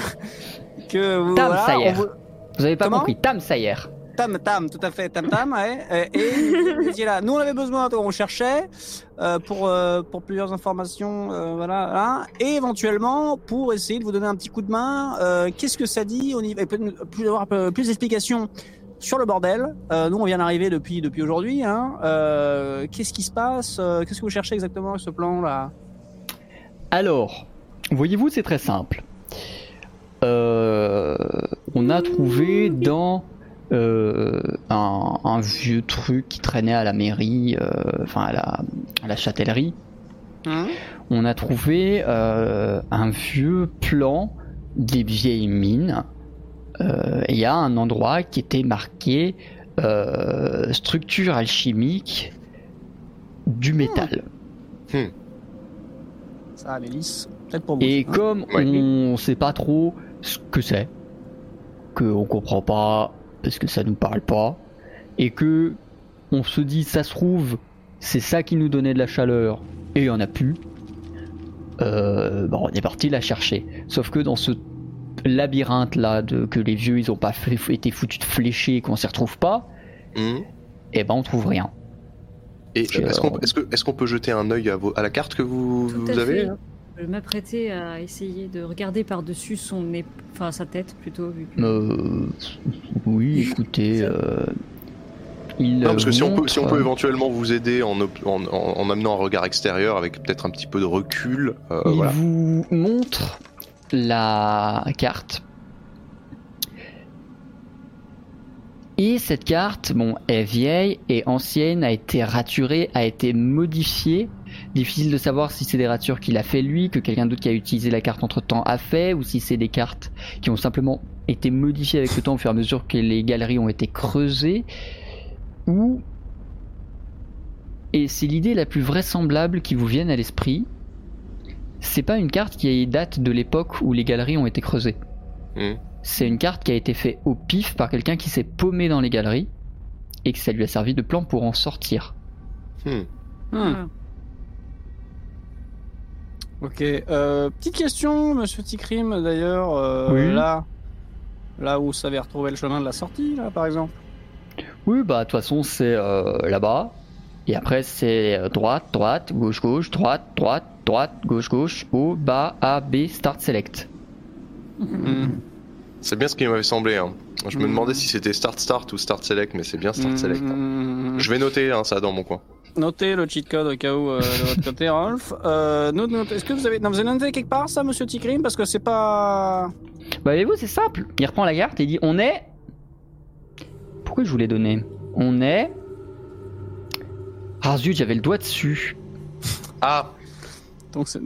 que vous, Tam voilà, Sayer. on vous- Vous avez pas Comment compris, Tam Sayer. Tam Tam, tout à fait, Tam Tam, ouais. Euh, Et vous étiez là. Nous, on avait besoin, on cherchait euh, pour euh, pour plusieurs informations, euh, voilà, voilà. et éventuellement pour essayer de vous donner un petit coup de main. euh, Qu'est-ce que ça dit On y va plus avoir plus d'explications sur le bordel. Euh, nous, on vient d'arriver depuis depuis aujourd'hui. Hein. Euh, Qu'est-ce qui se passe Qu'est-ce que vous cherchez exactement avec ce plan là Alors, voyez-vous, c'est très simple. Euh, on a trouvé dans euh, un, un vieux truc qui traînait à la mairie, euh, enfin à la, à la châtellerie, Hein on a trouvé euh, un vieux plan des vieilles mines. Euh, et Il y a un endroit qui était marqué euh, structure alchimique du métal. Ça, Amélis, peut-être pour vous. Et hein. comme Ouais. on sait pas trop ce que c'est, que on comprend pas parce que ça nous parle pas, et que on se dit ça se trouve c'est ça qui nous donnait de la chaleur et il y en a plus, euh, bon, on est parti la chercher. Sauf que dans ce labyrinthe là de que les vieux ils ont pas fait- été foutus de flécher et qu'on s'y retrouve pas, Hmm. et ben on trouve rien. Et Je- est-ce qu'on peut jeter un œil à, vos- à la carte que vous, avez fait. Je m'apprêtais à essayer de regarder par-dessus son nez, enfin sa tête plutôt. Vu que... Euh, oui, écoutez, euh, il Non, parce que si on, peut, si on peut éventuellement vous aider en, op- en, en- en amenant un regard extérieur avec peut-être un petit peu de recul, euh, il voilà. vous montre la carte. Et cette carte, bon, est vieille, est ancienne, a été raturée, a été modifiée. Difficile de savoir si c'est des ratures qu'il a fait lui, que quelqu'un d'autre qui a utilisé la carte entre temps a fait, ou si c'est des cartes qui ont simplement été modifiées avec le temps au fur et à mesure que les galeries ont été creusées. Ou et c'est l'idée la plus vraisemblable qui vous vienne à l'esprit. C'est pas une carte qui date de l'époque où les galeries ont été creusées. Hmm. C'est une carte qui a été faite au pif par quelqu'un qui s'est paumé dans les galeries et que ça lui a servi de plan pour en sortir. Hmm. Hmm. Ok. Euh, petite question, Monsieur Tikrim, d'ailleurs. euh, Oui. Là, là où vous savez retrouver le chemin de la sortie, là, par exemple. Oui, bah de toute façon c'est euh, là-bas. Et après c'est droite, droite, gauche, gauche, droite, droite, droite, gauche, gauche, haut, bas, A, B, start, select. Hmm. C'est bien ce qui m'avait semblé. hein. Je me Hmm. demandais si c'était Start Start ou Start Select, mais c'est bien Start Select. hein. Hmm. Je vais noter hein, ça dans mon coin. Notez le cheat code au cas où euh, de votre côté, Rolf. Euh, note- note- Est-ce que vous avez, non, vous avez noté quelque part ça, Monsieur Tikrim, parce que c'est pas. Bah voyez-vous, c'est simple. Il reprend la carte et il dit on est. Pourquoi je vous l'ai donné On est. Ah zut, j'avais le doigt dessus. Ah Donc, c'est-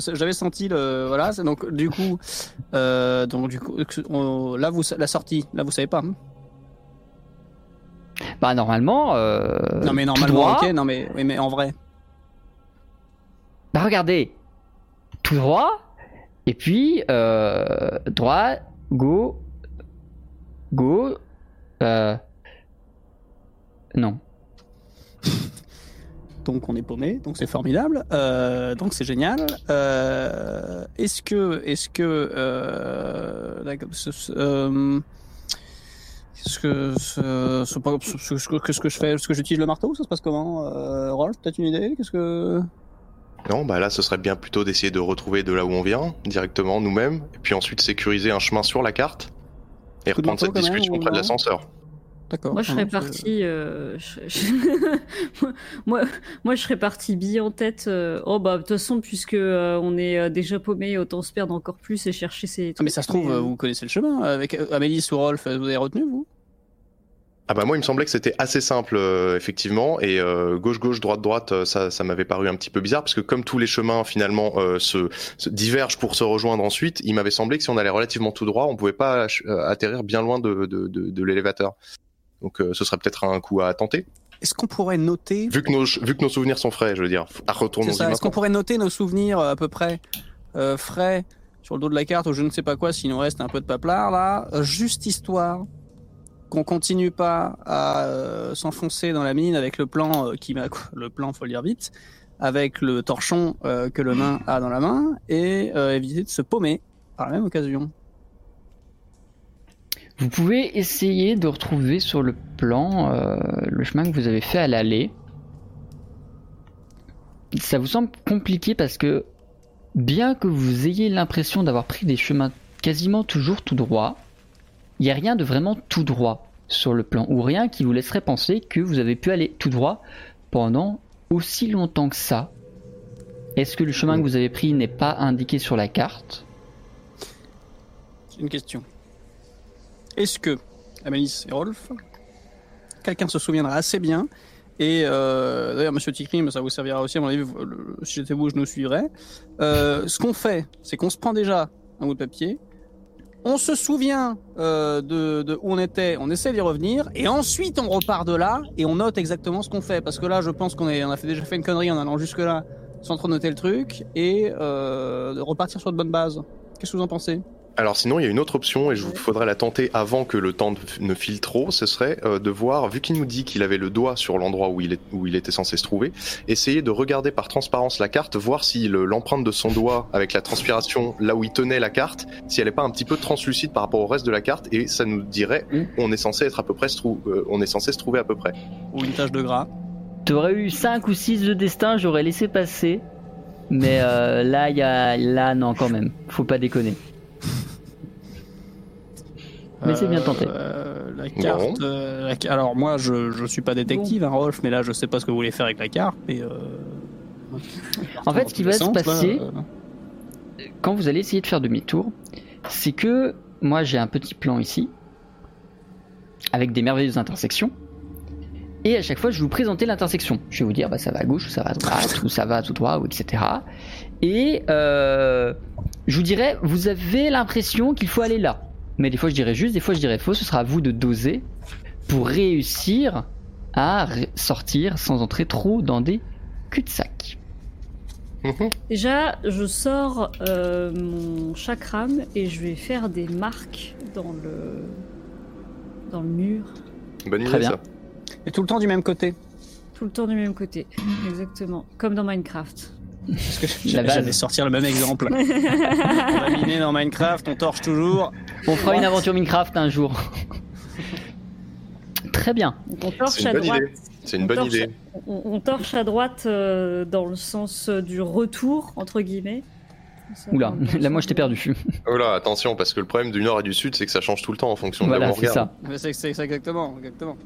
c'est- j'avais senti le. Voilà, c'est donc du coup. euh, donc, du coup, on- là, vous, la sortie, là, vous savez pas. hein Bah normalement. euh, non, mais tout normalement, droit. ok, non, mais, oui, mais en vrai. Bah regardez, tout droit, et puis euh, droit, go, go, euh, non. Donc, on est paumé, donc c'est formidable. Euh, donc, c'est génial. Euh, est-ce que. Est-ce que. Euh, ce- ce- Est-ce que ce, ce- ce- ce- ce- que je fais? Est-ce que j'utilise le marteau? Ça se passe comment? Euh, Rolf, peut-être une idée? Qu'est-ce que Non, bah là, ce serait bien plutôt d'essayer de retrouver de là où on vient, directement nous-mêmes, et puis ensuite sécuriser un chemin sur la carte, et Coup reprendre cette discussion près de l'ascenseur. D'accord. Moi, je serais parti. euh, je- je- moi, moi, je serais parti bille en tête. euh, Oh bah de toute façon, puisque euh, on est euh, déjà paumé, autant se perdre encore plus et chercher ces. Ah, mais ça se trouve, euh, euh, vous connaissez le chemin. Avec euh, Amélis ou Rolf, euh, vous avez retenu, vous? Ah bah moi, il me semblait que c'était assez simple, euh, effectivement, et euh, gauche-gauche, droite-droite, euh, ça, ça m'avait paru un petit peu bizarre, parce que comme tous les chemins, finalement, euh, se, se divergent pour se rejoindre ensuite, il m'avait semblé que si on allait relativement tout droit, on pouvait pas euh, atterrir bien loin de, de, de, de l'élévateur. Donc euh, ce serait peut-être un coup à tenter. Est-ce qu'on pourrait noter Vu que nos, vu que nos souvenirs sont frais, je veux dire, à retournons-y ça, Est-ce qu'on pourrait noter nos souvenirs euh, à peu près euh, frais sur le dos de la carte ou je ne sais pas quoi s'il nous reste un peu de paplard là, juste histoire qu'on continue pas à euh, s'enfoncer dans la mine avec le plan euh, qui m'a le plan faut le dire vite avec le torchon que le nain a dans la main et éviter de se paumer par la même occasion. Vous pouvez essayer de retrouver sur le plan euh, le chemin que vous avez fait à l'aller. Ça vous semble compliqué parce que bien que vous ayez l'impression d'avoir pris des chemins quasiment toujours tout droit, il n'y a rien de vraiment tout droit sur le plan ou rien qui vous laisserait penser que vous avez pu aller tout droit pendant aussi longtemps que ça. Est-ce que le chemin que vous avez pris n'est pas indiqué sur la carte? C'est une question. Est-ce que Amélis et Rolf, quelqu'un se souviendra assez bien et euh, d'ailleurs, Monsieur Tikrim, ça vous servira aussi. À mon avis, le- si j'étais vous, je nous suivrais. Euh, ce qu'on fait, c'est qu'on se prend déjà un bout de papier, on se souvient euh, de, où on était, on essaie d'y revenir, et ensuite on repart de là et on note exactement ce qu'on fait. Parce que là, je pense qu'on a fait, déjà fait une connerie en allant jusque là sans trop noter le truc et de repartir sur de bonnes bases. Qu'est-ce que vous en pensez? Alors sinon, il y a une autre option, et je vous faudrait la tenter avant que le temps ne- file trop, ce serait euh, de voir, vu qu'il nous dit qu'il avait le doigt sur l'endroit où, il est- où il était censé se trouver, essayer de regarder par transparence la carte, voir si le- l'empreinte de son doigt, avec la transpiration, là où il tenait la carte, si elle n'est pas un petit peu translucide par rapport au reste de la carte, et ça nous dirait où on est censé être à peu près, se euh, on est censé se trouver à peu près. Ou une tache de gras T'aurais eu 5 ou 6 de destin, j'aurais laissé passer. Mais euh, là, il y a... là, non, quand même. Faut pas déconner. Mais c'est bien tenté. Euh, la carte. euh, la Alors moi, je je suis pas détective, hein, Rolf, mais là, je sais pas ce que vous voulez faire avec la carte. Mais euh, En fait, ce qui va se passer- là, euh, Quand vous allez essayer de faire demi-tour, c'est que moi, j'ai un petit plan ici, avec des merveilleuses intersections. Et à chaque fois, je vais vous présenter l'intersection. Je vais vous dire, bah, ça va à gauche, ou ça va à droite, ou ça va à tout droit, ou etc. Et euh, je vous dirais, vous avez l'impression qu'il faut aller là. Mais des fois, je dirais juste, des fois, je dirais faux. Ce sera à vous de doser pour réussir à sortir sans entrer trop dans des cul-de-sac. Déjà, je sors euh, mon chakram et je vais faire des marques dans le dans le mur, Bonne Très bien. ça. Et tout le temps du même côté. tout le temps du même côté. Exactement, comme dans Minecraft. Parce que La j'allais sortir le même exemple. on va miner dans Minecraft, on torche toujours. On fera une aventure Minecraft un jour. Très bien. On torche C'est une à bonne droite. idée. C'est une On bonne torche- idée. On, on torche à droite euh, dans le sens euh, du retour entre guillemets. Oula, là moi je t'ai du- perdu. Oh là, attention, parce que le problème du nord et du sud, c'est que ça change tout le temps en fonction de là où on regarde. c'est ça exactement, exactement.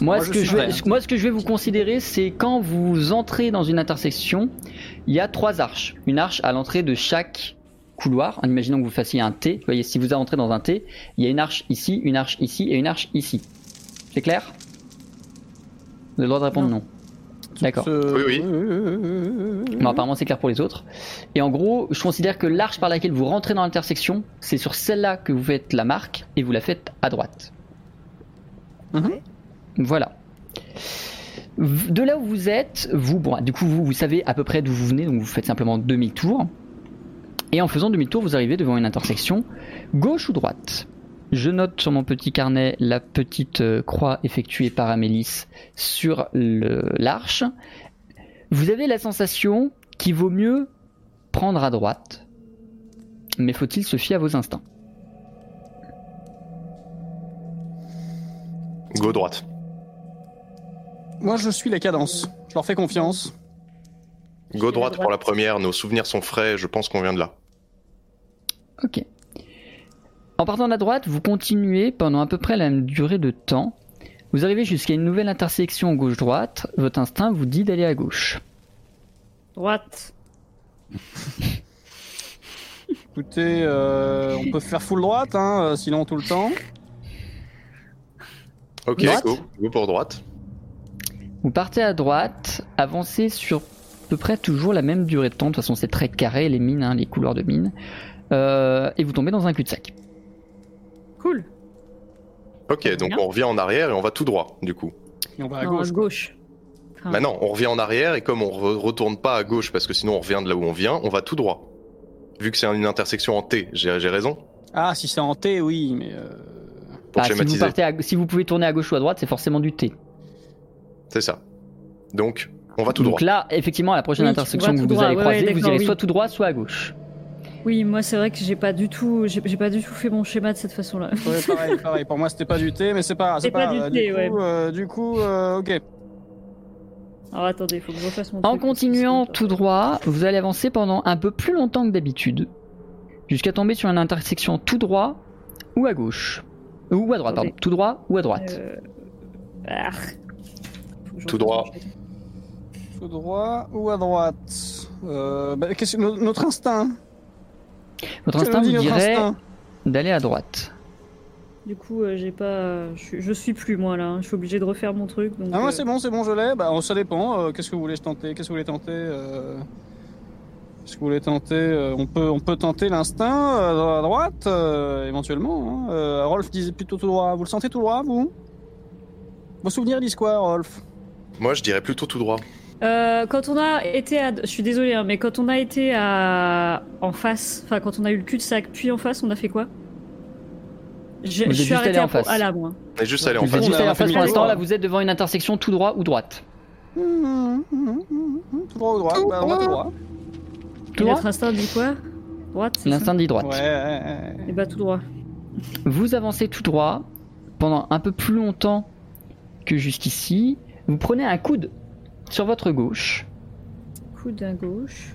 Moi, Moi, ce je que je vais, moi, ce que je vais vous considérer, c'est quand vous entrez dans une intersection, il y a trois arches. Une arche à l'entrée de chaque couloir. En imaginant que vous fassiez un T. Vous voyez, si vous entrez dans un T, il y a une arche ici, une arche ici et une arche ici. C'est clair? Vous avez le droit de répondre non. D'accord. Oui, oui. Mais apparemment c'est clair pour les autres. Et en gros, je considère que l'arche par laquelle vous rentrez dans l'intersection, c'est sur celle-là que vous faites la marque et vous la faites à droite. Mhm. Voilà. De là où vous êtes, vous, bon, du coup, vous, vous savez à peu près d'où vous venez, donc vous faites simplement demi-tour. Et en faisant demi-tour, vous arrivez devant une intersection, gauche ou droite. Je note sur mon petit carnet la petite euh, croix effectuée par Amélis sur l'arche. Vous avez la sensation qu'il vaut mieux prendre à droite, mais faut-il se fier à vos instincts? Go droite. Moi, je suis la cadence. Je leur fais confiance. Go droite pour la première, nos souvenirs sont frais, je pense qu'on vient de là. Ok. En partant de la droite, vous continuez pendant à peu près la même durée de temps. Vous arrivez jusqu'à une nouvelle intersection gauche-droite. Votre instinct vous dit d'aller à gauche. Droite. Écoutez, euh, on peut faire full droite, hein, euh, sinon tout le temps. Ok, Droite go. Go pour droite. Vous partez à droite, avancez sur à peu près toujours la même durée de temps. De toute façon, c'est très carré, les mines, hein, les couleurs de mines. Euh, et vous tombez dans un cul-de-sac. Cool. Ok, donc on revient en arrière et on va tout droit, du coup. Et on va à non, gauche. à gauche. Enfin, Bah non, on revient en arrière et comme on re- retourne pas à gauche parce que sinon on revient de là où on vient, on va tout droit. Vu que c'est une intersection en T, j'ai raison? Ah, si c'est en T, oui, mais. euh, Pour Ah, si, vous schématiser. partez à- si vous pouvez tourner à gauche ou à droite, c'est forcément du T. C'est ça. Donc, on va tout Donc droit. là, effectivement, à la prochaine Oui, intersection on que vous droit, allez ouais, croiser, ouais, vous irez oui. soit tout droit, soit à gauche. Oui, moi c'est vrai que j'ai pas du tout, j'ai pas du tout fait mon schéma de cette façon-là. Ouais, pareil, pareil. Pour moi, c'était pas du T, mais c'est pas. C'est pas du du ouais. euh, du coup, euh, ok. Alors attendez, faut que je refasse mon En truc, continuant tout droit, vous allez avancer pendant un peu plus longtemps que d'habitude, jusqu'à tomber sur une intersection tout droit ou à gauche. Euh, Ou à droite, Attendez. pardon. Tout droit ou à droite. Euh, ah. Tout droit. Tout droit ou à droite euh, bah, que- Notre instinct. Votre instinct vous notre dirait instinct d'aller à droite. Du coup, euh, j'ai pas, je, suis- je suis plus moi là. hein. Je suis obligé de refaire mon truc. Donc, Ah, euh, c'est bon, c'est bon, je l'ai. Bah, ça dépend. euh, Qu'est-ce que vous voulez tenter Qu'est-ce que vous voulez tenter euh, Qu'est-ce que vous voulez tenter Euh, on, peut, on peut tenter l'instinct euh, à droite, euh, éventuellement. hein. Euh, Rolf disait plutôt tout droit. Vous le sentez tout droit, vous? Vos souvenirs disent quoi, Rolf? Moi, je dirais plutôt tout droit. Euh, quand on a été à, je suis désolée, hein, mais quand on a été à en face, enfin quand on a eu le cul-de-sac puis en face, on a fait quoi? Je, je suis arrêté allé en à, face. à là, moi. On est juste allé en face. juste en face pour l'instant, là droit. vous êtes devant une intersection tout droit ou droite? Tout droit ou droit Bah, va tout droit. Tout Et droit? notre instinct dit quoi? Droite. L'instinct dit droite. Ouais. Et bah tout droit. Vous avancez tout droit pendant un peu plus longtemps que jusqu'ici. Vous prenez un coude sur votre gauche Coude à gauche.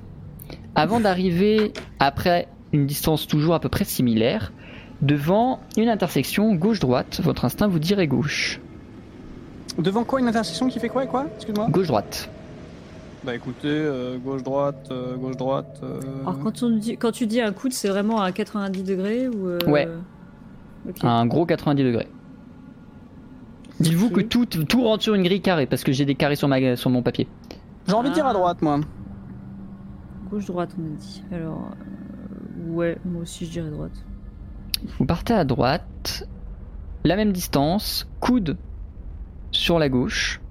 avant d'arriver, après une distance toujours à peu près similaire, devant une intersection gauche-droite. Votre instinct vous dirait gauche. Devant quoi une intersection qui fait quoi et quoi? Excuse-moi. Gauche-droite. Bah écoutez, euh, gauche-droite, euh, gauche-droite. euh, Alors quand, on dit, quand tu dis un coude, c'est vraiment à 90 degrés ou euh, Ouais. Un gros 90 degrés. Dites-vous que tout, tout rentre sur une grille carrée parce que j'ai des carrés sur, ma, sur mon papier. J'ai envie de dire à Ah. droite, moi. Gauche droite, on a dit. Alors euh, ouais, moi aussi je dirais droite. Vous partez à droite, la même distance, coude sur la gauche,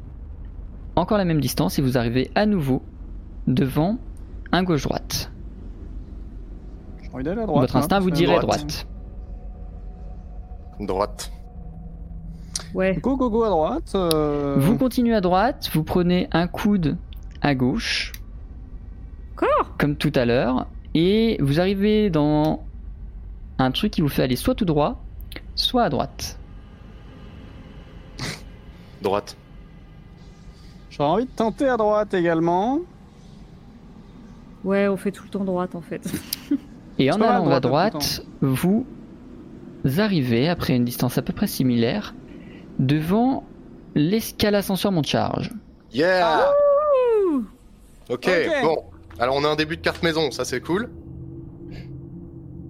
encore la même distance et vous arrivez à nouveau devant un gauche-droite. J'ai envie d'aller à droite. Votre hein, instinct vous dirait droite. droite. Droite. Ouais. Go, go, go à droite. euh, Vous continuez à droite, vous prenez un coude à gauche. Encore Comme tout à l'heure. Et vous arrivez dans un truc qui vous fait aller soit tout droit, soit à droite. Droite. J'aurais envie de tenter à droite également. Ouais, on fait tout le temps droite en fait. Et en allant à droite, droite, vous arrivez, après une distance à peu près similaire, devant l'escale ascenseur monte charge. Yeah Ouh. ok, Ok. bon. Alors, on a un début de carte maison, ça c'est cool.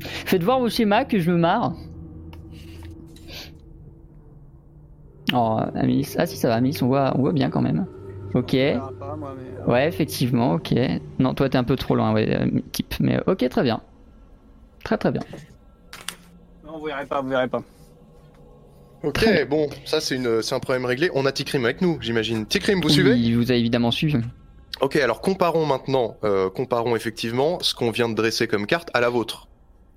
Faites voir vos schémas que je me marre. Oh, Amélis. Ah si, ça va, Amélis, on voit, on voit bien quand même. Ok. Euh, Ouais, effectivement, ok. Non, toi t'es un peu trop loin, ouais, euh, type. Mais ok, très bien. Très très bien. non, vous verrez pas, vous verrez pas. Ok, bon, ça c'est un problème réglé. On a Tikrim avec nous, j'imagine. Tikrim, vous suivez? Il vous a évidemment suivi. Ok, alors comparons maintenant, euh, comparons effectivement ce qu'on vient de dresser comme carte à la vôtre,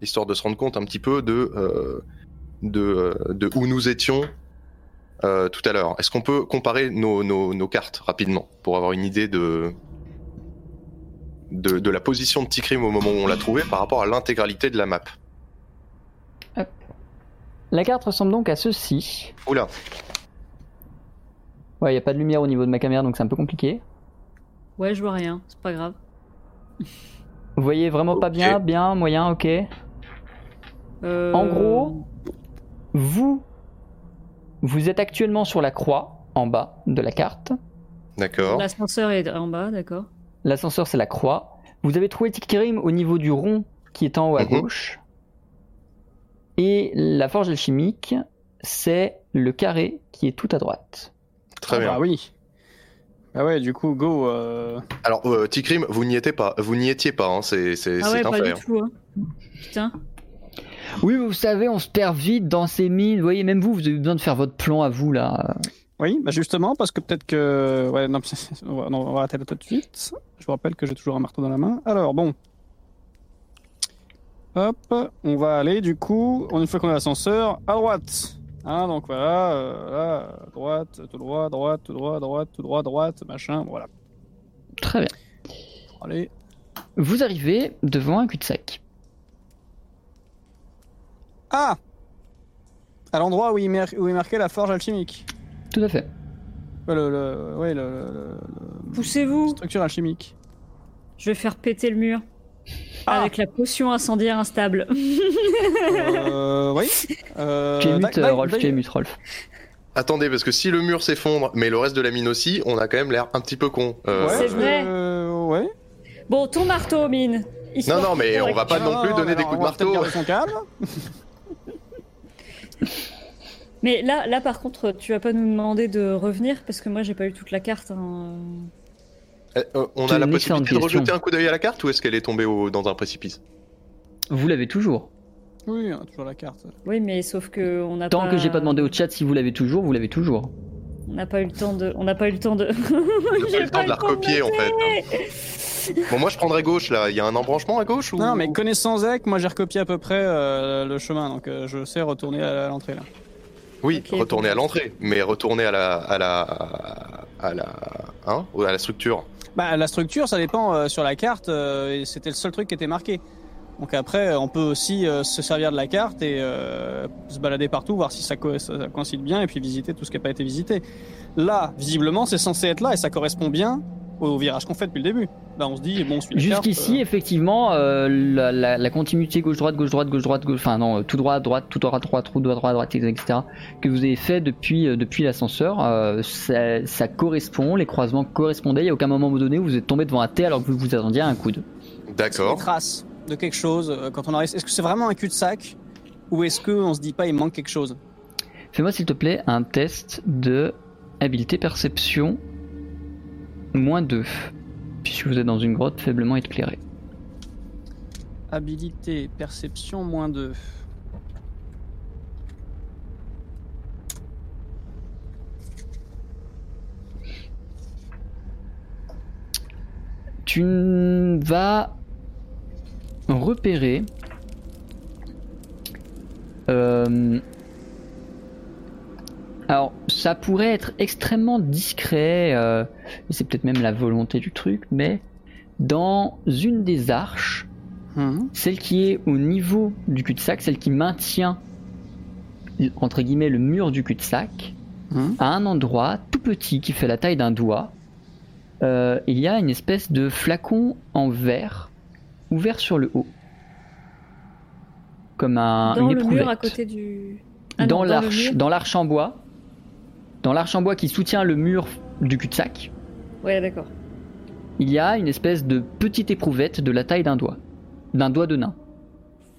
histoire de se rendre compte un petit peu de euh, de, euh, de où nous étions euh, tout à l'heure. Est-ce qu'on peut comparer nos, nos, nos cartes rapidement pour avoir une idée de de, de la position de Tikrim au moment où on l'a trouvé par rapport à l'intégralité de la map? La carte ressemble donc à ceci. Oula, Ouais, y a pas de lumière au niveau de ma caméra, donc c'est un peu compliqué. Ouais, je vois rien, c'est pas grave. Vous voyez vraiment pas bien, bien, moyen, ok. Euh, En gros, vous, vous êtes actuellement sur la croix en bas de la carte. d'accord. L'ascenseur est en bas, d'accord. L'ascenseur, c'est la croix. Vous avez trouvé Tiktirim au niveau du rond qui est en haut à Mhm. gauche. Et la forge alchimique, c'est le carré qui est tout à droite. Très Ah bien. Bah oui. Bah ouais, du coup, go. euh, Alors euh, Tikrim, vous n'y étiez pas, vous n'y étiez pas, hein, c'est c'est Ah c'est ouais, un pas fait. du hein. tout. Hein. Putain. Oui, vous savez, on se perd vite dans ces mines. Vous voyez, même vous, vous avez besoin de faire votre plan à vous là. Oui, bah justement, parce que peut-être que. Ouais, non, on va, non, on va arrêter là tout de suite. Je vous rappelle que j'ai toujours un marteau dans la main. Alors, bon. Hop, on va aller du coup, une fois qu'on a l'ascenseur, à droite. Hein, donc voilà, euh, là, à droite, tout droit, droite, tout droit, droite, tout droit, droite, machin, voilà. Très bien. Allez. Vous arrivez devant un cul-de-sac. Ah À l'endroit où, il mar- où est marqué la forge alchimique. Tout à fait. Ouais, le, le- ouais, le, le- le- le- Poussez-vous. structure alchimique. Je vais faire péter le mur. Ah. Avec la potion incendiaire instable. Euh, oui. Euh, tu es d'ac- mute, d'ac- Rolf, es mute, Rolf. Attendez, parce que si le mur s'effondre, mais le reste de la mine aussi, on a quand même l'air un petit peu con. Euh, Ouais, C'est vrai. euh, ouais. Bon, ton marteau, mine. Non, non, mais on va pas non plus donner mais des coups de on va peut-être marteau. garder son calme. Mais là, là, par contre, tu vas pas nous demander de revenir parce que moi, j'ai pas eu toute la carte. hein. Euh, euh, on a la possibilité de rejeter un coup d'œil à la carte ou est-ce qu'elle est tombée au- dans un précipice Vous l'avez toujours. Oui, on a toujours la carte. Oui, mais sauf que on n'a Tant pas. que j'ai pas demandé au chat si vous l'avez toujours, vous l'avez toujours. On n'a pas eu le temps de. On n'a pas eu le temps de. On n'a J'ai pas eu le temps de la recopier en fait. noter. Bon, moi je prendrais gauche là. Il y a un embranchement à gauche ou Non, mais connaissant Zek, moi j'ai recopié à peu près euh, le chemin, donc euh, je sais retourner à l'entrée là. Oui, retourner à l'entrée, mais retourner à la à la à la hein ou à la structure. Bah, la structure, ça dépend euh, sur la carte, euh, c'était le seul truc qui était marqué. Donc après, on peut aussi euh, se servir de la carte et euh, se balader partout, voir si ça, co- ça coïncide bien, et puis visiter tout ce qui n'a pas été visité. Là, visiblement, c'est censé être là, et ça correspond bien au virage qu'on fait depuis le début. Là, on se dit, bon, Jusqu'ici, euh, effectivement, euh, la, la- la continuité gauche-droite, gauche-droite, gauche-droite, gauche, enfin non, euh, tout droit, droite, tout droit, droite, tout droit, droite, droite, etc., que vous avez fait depuis, euh, depuis l'ascenseur, euh, ça, ça correspond, les croisements correspondaient, il n'y a aucun moment donné où vous êtes tombé devant un T alors que vous vous attendiez à un coude. D'accord. des traces de quelque chose euh, quand on arrive. Est-ce que c'est vraiment un cul-de-sac ou est-ce qu'on se dit pas il manque quelque chose? Fais-moi s'il te plaît un test de habileté perception moins 2, puisque vous êtes dans une grotte faiblement éclairée. Habilité, perception, moins 2. tu vas repérer euh, alors ça pourrait être extrêmement discret euh, et c'est peut-être même la volonté du truc mais dans une des arches celle qui est au niveau du cul-de-sac celle qui maintient entre guillemets le mur du cul-de-sac à un endroit tout petit qui fait la taille d'un doigt, euh, il y a une espèce de flacon en verre ouvert sur le haut. Comme un, Dans une le mur à côté du. Ah dans l'arche, dans l'arche en bois. Dans l'arche en bois qui soutient le mur du cul-de-sac, Ouais, d'accord. il y a une espèce de petite éprouvette de la taille d'un doigt. D'un doigt de nain.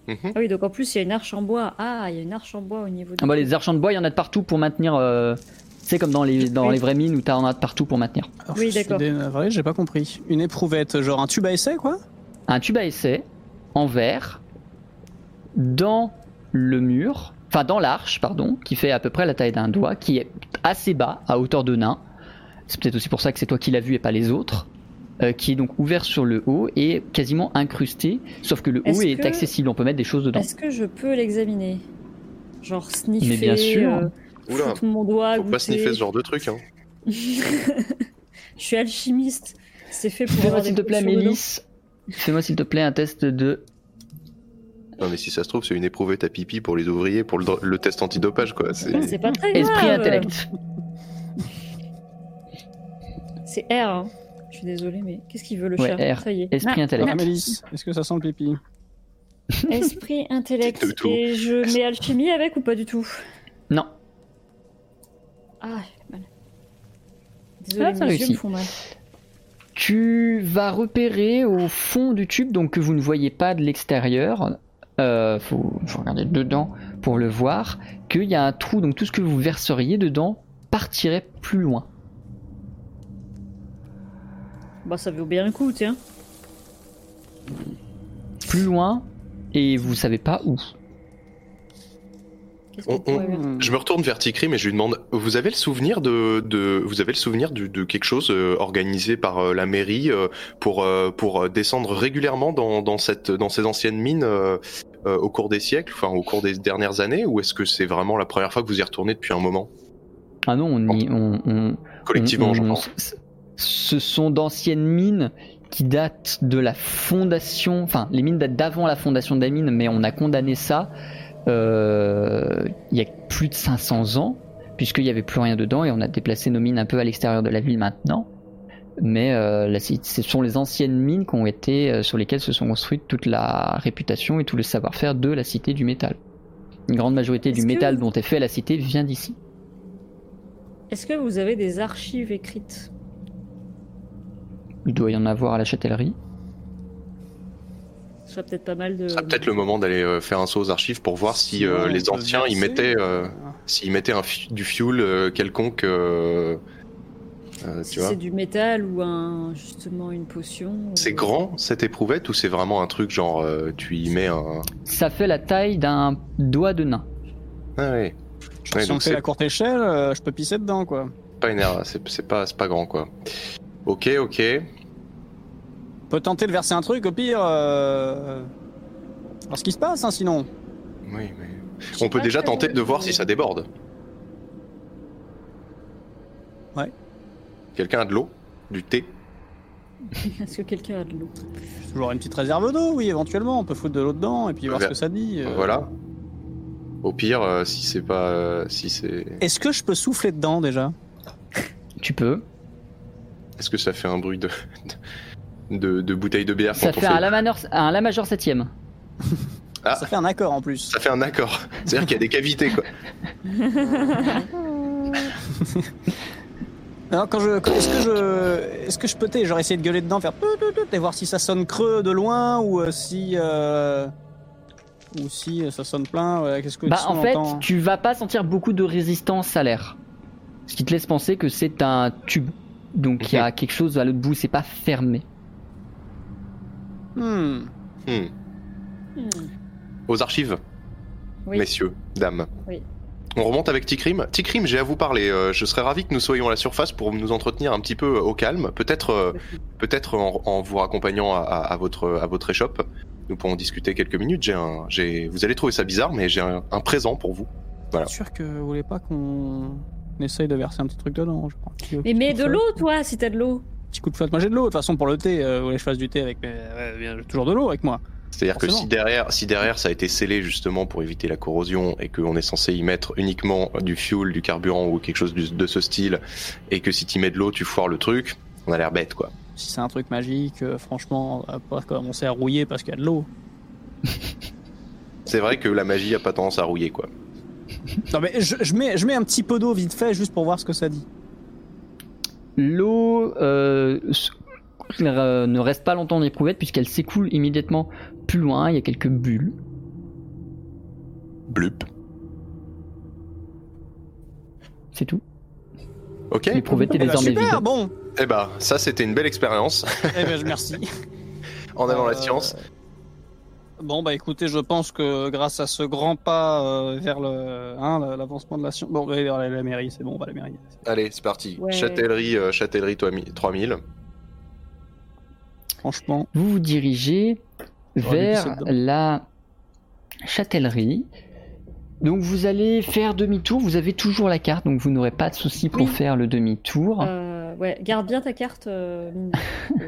Mhm. Ah oui, donc en plus, il y a une arche en bois. Ah, il y a une arche en bois au niveau du. Ah bah, les arches en bois, il y en a de partout pour maintenir, euh, C'est comme dans les, dans Oui. les vraies mines où t'en as de partout pour maintenir. Alors, Oui, je suis d'accord. dé- vrai, j'ai pas compris. Une éprouvette, genre un tube à essai, quoi? Un tube à essai en verre dans le mur, enfin dans l'arche, pardon, qui fait à peu près la taille d'un doigt, qui est assez bas, à hauteur de nain. C'est peut-être aussi pour ça que c'est toi qui l'as vu et pas les autres. euh, qui est donc ouvert sur le haut et quasiment incrusté, sauf que le haut est que- accessible, on peut mettre des choses dedans. Est-ce que je peux l'examiner? Genre sniffer, Mais bien sûr. euh, Oula, mon doigt, faut pas sniffer ce genre de truc. Hein. Je suis alchimiste. C'est fait pour Fais-moi s'il te plaît, potions dedans. Mélis. Fais-moi s'il te plaît un test de. Non, mais si ça se trouve, c'est une éprouvette à pipi pour les ouvriers pour le, le test antidopage, quoi. C'est... Pas très grave. Esprit intellect. C'est R. hein. Je suis désolée, mais qu'est-ce qu'il veut le Ouais, chat R. Ça y est. Esprit Ah, intellect. Ah, est-ce que ça sent le pipi Esprit intellect. Et je mets alchimie avec ou pas du tout? Non. Ah, mal. Désolée, Ah, ça mes yeux réussit. me font mal. Tu vas repérer au fond du tube, donc que vous ne voyez pas de l'extérieur, euh, faut, faut regarder dedans pour le voir, qu'il y a un trou, donc tout ce que vous verseriez dedans partirait plus loin. Bah, ça vaut bien le coup, tiens. Plus loin, et vous savez pas où. On- on- faire Je me retourne vers Tikrim et je lui demande Vous avez le souvenir de, de vous avez le souvenir du- de, quelque chose euh, organisé par euh, la mairie euh, pour euh, pour descendre régulièrement dans, dans cette dans ces anciennes mines au cours des siècles, enfin au cours des dernières années, ou est-ce que c'est vraiment la première fois que vous y retournez depuis un moment? Ah non, on y, on, on- collectivement, je pense. Ce sont d'anciennes mines qui datent de la fondation, enfin les mines datent d'avant la fondation de la mine, mais on a condamné ça euh, il y a plus de 500 ans, puisqu'il n'y avait plus rien dedans et on a déplacé nos mines un peu à l'extérieur de la ville maintenant. Mais euh, la ce sont les anciennes mines qui ont été, euh, sur lesquelles se sont construites toute la réputation et tout le savoir-faire de la cité du métal. Une grande majorité du Est-ce que- métal dont est fait la cité vient d'ici. Est-ce que vous avez des archives écrites? Il doit y en avoir à la châtellerie. Ce serait peut-être pas mal de. Ce serait peut-être le moment d'aller euh, faire un saut aux archives pour voir si euh, les anciens y mettaient euh, s'ils mettaient un du fuel euh, quelconque. Euh, Si c'est du métal ou un justement une potion. C'est ou- grand cette éprouvette ou c'est vraiment un truc genre euh, tu y mets un. Ça fait la taille d'un doigt de nain. Ah ouais. Ouais, si on donc fait c'est la courte échelle, euh, je peux pisser dedans, quoi. pas une erreur, c'est pas, c'est pas grand quoi. Ok, ok. On peut tenter de verser un truc, au pire. Euh... voir ce qui se passe, hein, sinon. Oui, mais. On peut déjà tenter de voir si ça déborde. Ouais. Quelqu'un a de l'eau? Du thé? Est-ce que quelqu'un a de l'eau? Toujours une petite réserve d'eau, oui, éventuellement. On peut foutre de l'eau dedans et puis voir Vers- ce que ça dit. euh. Voilà. Au pire, euh, si c'est pas. euh, si c'est. Est-ce que je peux souffler dedans déjà? Tu peux. Est-ce que ça fait un bruit de. de, de bouteille de bière Ça quand on fait fait- un la, maneur- un la majeur septième. Ah. Ça fait un accord en plus. Ça fait un accord. C'est-à-dire qu'il y a des cavités quoi. Alors, quand je, est-ce que je, est-ce que je peux, genre essayer de gueuler dedans, faire et voir si ça sonne creux de loin ou euh, si, euh, ou si euh, ça sonne plein. ouais, Qu'est-ce que Bah tu en fait, entends? tu vas pas sentir beaucoup de résistance à l'air. Ce qui te laisse penser que c'est un tube. Donc il y a quelque chose à l'autre bout, c'est pas fermé. Hmm. Hmm. Hmm. Aux archives, Oui. messieurs, dames. Oui. On remonte avec Tikrim. Tikrim, j'ai à vous parler. Euh, je serais ravi que nous soyons à la surface pour nous entretenir un petit peu euh, au calme. Peut-être, euh, peut-être en, en vous raccompagnant à, votre à votre échoppe. Nous pourrons discuter quelques minutes. J'ai un, j'ai, vous allez trouver ça bizarre, mais j'ai un, un présent pour vous. Voilà. Sûr que vous voulez pas qu'on essaye de verser un petit truc dedans, je crois. Mais mets de l'eau, toi, si t'as de l'eau. Petit coup de flotte. Moi j'ai de l'eau. De toute façon pour le thé, vous voulez que je fasse du thé avec, j'ai toujours de l'eau avec moi. C'est-à-dire que si derrière, si derrière ça a été scellé justement pour éviter la corrosion et qu'on est censé y mettre uniquement du fuel, du carburant ou quelque chose de ce style, et que si tu mets de l'eau, tu foires le truc, on a l'air bête quoi. Si c'est un truc magique, euh, franchement, on va pas commencer à rouiller parce qu'il y a de l'eau. C'est vrai que la magie a pas tendance à rouiller quoi. Non mais je, je mets, je mets un petit peu d'eau vite fait juste pour voir ce que ça dit. L'eau euh, ne reste pas longtemps dans l'éprouvette puisqu'elle s'écoule immédiatement plus loin. Il y a quelques bulles. Blup. C'est tout. Ok. Eh ben, désormais super, vide. bon. Eh bah, ça c'était une belle expérience Eh ben, merci. en avant la Euh, science. Bon, bah écoutez, je pense que grâce à ce grand pas euh, vers le, hein, la- l'avancement de la science. Bon, bah, la, la mairie, c'est bon, on va à la mairie. Allez, c'est parti. Ouais. Châtellerie, euh, Châtellerie 3000. Franchement. Vous vous dirigez vers la châtellerie. Donc vous allez faire demi-tour, vous avez toujours la carte, donc vous n'aurez pas de souci pour Oui. faire le demi-tour. Euh, ouais, garde bien ta carte, euh, Mindy.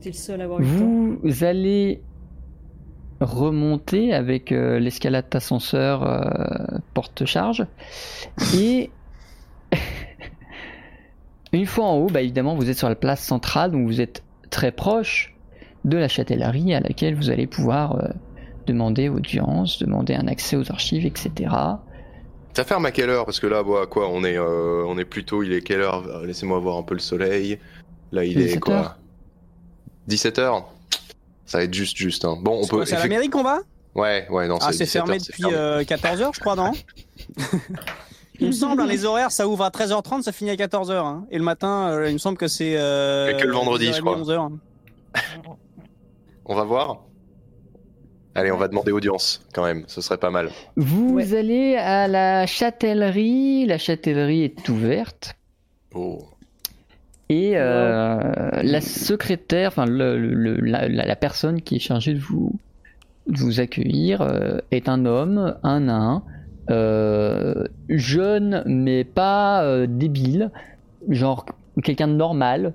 T'es le seul à avoir eu le temps. Vous allez remonter avec euh, l'escalade d'ascenseur euh, porte-charge. Et une fois en haut, bah, évidemment, vous êtes sur la place centrale, donc vous êtes très proche de la châtellerie à laquelle vous allez pouvoir euh, demander audience, demander un accès aux archives, etc. Ça ferme à quelle heure? Parce que là, bah, quoi, on est, euh, on est plutôt. Il est quelle heure? Euh, Laissez-moi voir un peu le soleil. Là, il est 17 quoi heures. 17 heures? Ça va être juste, juste. Hein. Bon, on C'est peut. c'est à la mairie qu'on va? Ouais, ouais, non. Ah, c'est 17 fermé depuis fermé. 14h, je crois, non? Il me semble, hein, les horaires, ça ouvre à 13h30, ça finit à 14h. hein. Et le matin, euh, il me semble que c'est. Euh, que le vendredi, je 10h30, crois. 11h. On va voir. Allez, on va demander audience quand même. Ce serait pas mal. Vous Ouais. allez à la châtellerie, la châtellerie est ouverte. Oh. Et euh, la secrétaire, enfin le- le- la, la- la personne qui est chargée de vous, de vous accueillir euh, est un homme, un nain, euh, jeune mais pas euh, débile, genre quelqu'un de normal,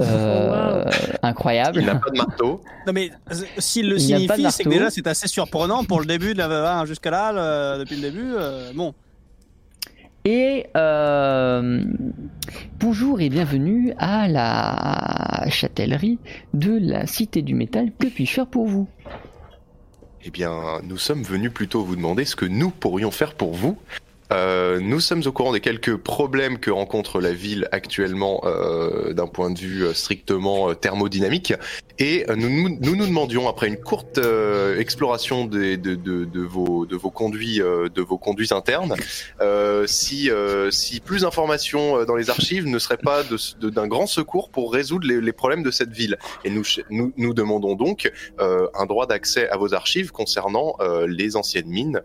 euh, incroyable. Il n'a pas de marteau. Non, mais s'il le Il signifie, c'est que déjà, c'est assez surprenant pour le début de la. hein, Jusqu'à là, le- depuis le début. euh, bon. Et euh, bonjour et bienvenue à la châtellerie de la Cité du Métal. Que puis-je faire pour vous? Eh bien, nous sommes venus plutôt vous demander ce que nous pourrions faire pour vous. Euh, nous sommes au courant des quelques problèmes que rencontre la ville actuellement euh, d'un point de vue euh, strictement euh, thermodynamique et nous, nous nous demandions après une courte euh, exploration des- de, de, de vos de vos conduits de vos conduits internes si si plus d'informations dans les archives ne seraient pas d'un grand secours pour résoudre les, les problèmes de cette ville et nous nous, nous demandons donc un droit d'accès à vos archives concernant les anciennes mines.